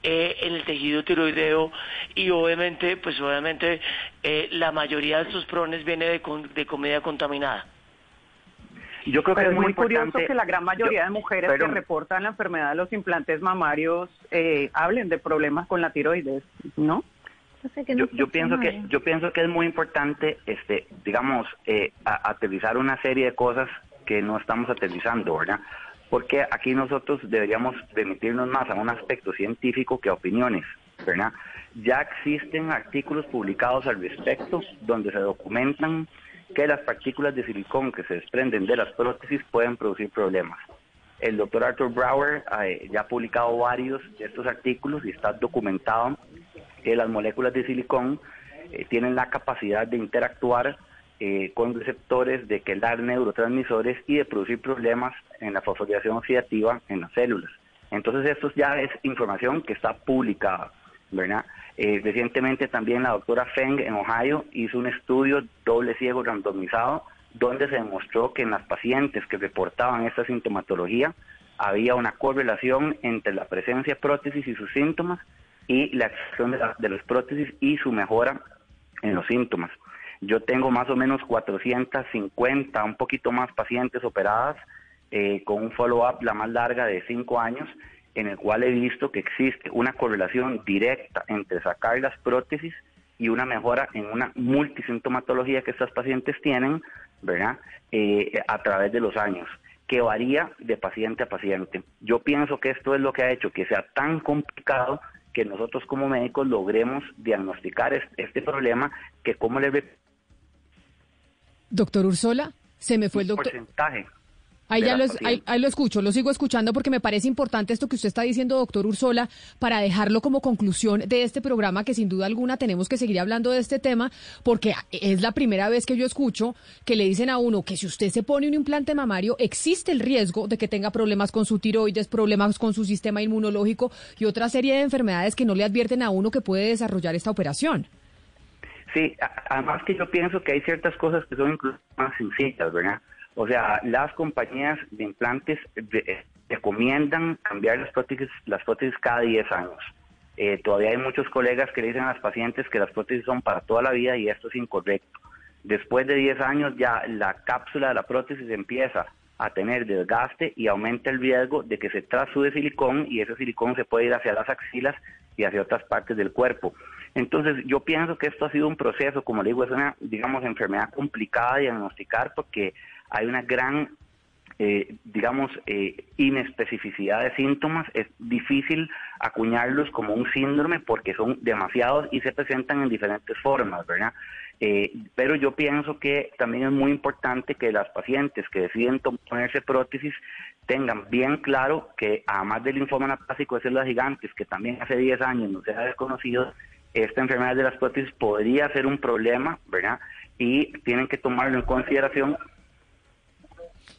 eh, en el tejido tiroideo y obviamente, pues obviamente eh, la mayoría de estos prones viene de, de comida contaminada. Yo creo que es muy, curioso que la gran mayoría de mujeres que reportan la enfermedad de los implantes mamarios eh, hablen de problemas con la tiroides, ¿no? Yo, pienso que yo pienso que es muy importante, este, digamos, eh, aterrizar una serie de cosas que no estamos aterrizando, ¿verdad? Porque aquí nosotros deberíamos remitirnos más a un aspecto científico que a opiniones, ¿verdad? Ya existen artículos publicados al respecto donde se documentan que las partículas de silicón que se desprenden de las prótesis pueden producir problemas. El doctor Arthur Brower eh, ya ha publicado varios de estos artículos y está documentado que las moléculas de silicón eh, tienen la capacidad de interactuar eh, con receptores, de quedar neurotransmisores y de producir problemas en la fosforilación oxidativa en las células. Entonces esto ya es información que está publicada, ¿verdad? Eh, recientemente también la doctora Feng en Ohio hizo un estudio doble ciego randomizado donde se demostró que en las pacientes que reportaban esta sintomatología había una correlación entre la presencia de prótesis y sus síntomas y la acción de, de las prótesis y su mejora en los síntomas. Yo tengo más o menos 450, un poquito más pacientes operadas eh, con un follow-up la más larga de cinco años, en el cual he visto que existe una correlación directa entre sacar las prótesis y una mejora en una multisintomatología que estas pacientes tienen, ¿verdad? Eh, a través de los años, que varía de paciente a paciente. Yo pienso que esto es lo que ha hecho que sea tan complicado que nosotros como médicos logremos diagnosticar este, problema que como le... Doctor Ursola, se me fue el doctor... Porcentaje Ahí ya lo, ahí, lo escucho, lo sigo escuchando porque me parece importante esto que usted está diciendo, doctor Ursola, para dejarlo como conclusión de este programa, que sin duda alguna tenemos que seguir hablando de este tema, porque es la primera vez que yo escucho que le dicen a uno que si usted se pone un implante mamario, existe el riesgo de que tenga problemas con su tiroides, problemas con su sistema inmunológico y otra serie de enfermedades que no le advierten a uno que puede desarrollar esta operación. Sí, además que yo pienso que hay ciertas cosas que son incluso más sencillas, ¿verdad? O sea, las compañías de implantes recomiendan cambiar las prótesis, las prótesis cada 10 años. Eh, todavía hay muchos colegas que le dicen a las pacientes que las prótesis son para toda la vida y esto es incorrecto. Después de 10 años ya la cápsula de la prótesis empieza a tener desgaste y aumenta el riesgo de que se trasude silicón y ese silicón se puede ir hacia las axilas y hacia otras partes del cuerpo. Entonces, yo pienso que esto ha sido un proceso, como le digo, es una, digamos, enfermedad complicada de diagnosticar porque hay una gran, eh, digamos, eh, inespecificidad de síntomas. Es difícil acuñarlos como un síndrome porque son demasiados y se presentan en diferentes formas, ¿verdad? Eh, pero yo pienso que también es muy importante que las pacientes que deciden ponerse prótesis tengan bien claro que además del linfoma anaplásico de células gigantes, que también hace 10 años no se ha desconocido, esta enfermedad de las prótesis podría ser un problema, ¿verdad? Y tienen que tomarlo en consideración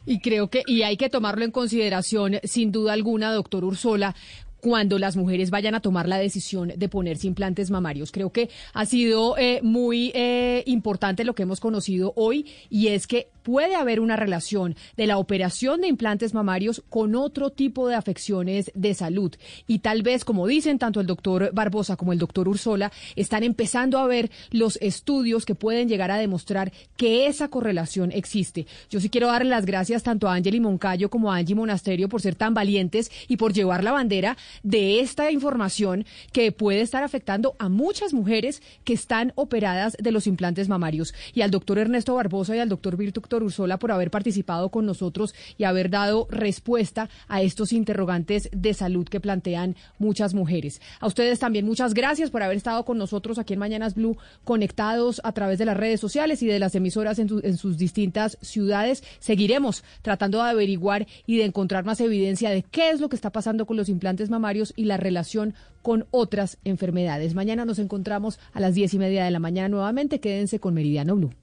y creo que, y hay que tomarlo en consideración, sin duda alguna, doctor Ursola, cuando las mujeres vayan a tomar la decisión de ponerse implantes mamarios. Creo que ha sido eh, muy eh, importante lo que hemos conocido hoy y es que puede haber una relación de la operación de implantes mamarios con otro tipo de afecciones de salud. Y tal vez, como dicen tanto el doctor Barbosa como el doctor Ursola, están empezando a ver los estudios que pueden llegar a demostrar que esa correlación existe. Yo sí quiero darle las gracias tanto a Angeli Moncayo como a Angie Monasterio por ser tan valientes y por llevar la bandera de esta información que puede estar afectando a muchas mujeres que están operadas de los implantes mamarios. Y al doctor Ernesto Barbosa y al doctor Virtu Ursola, por haber participado con nosotros y haber dado respuesta a estos interrogantes de salud que plantean muchas mujeres. A ustedes también muchas gracias por haber estado con nosotros aquí en Mañanas Blue, conectados a través de las redes sociales y de las emisoras en, en sus distintas ciudades. Seguiremos tratando de averiguar y de encontrar más evidencia de qué es lo que está pasando con los implantes mamarios y la relación con otras enfermedades. Mañana nos encontramos a las diez y media de la mañana nuevamente. Quédense con Meridiano Blue.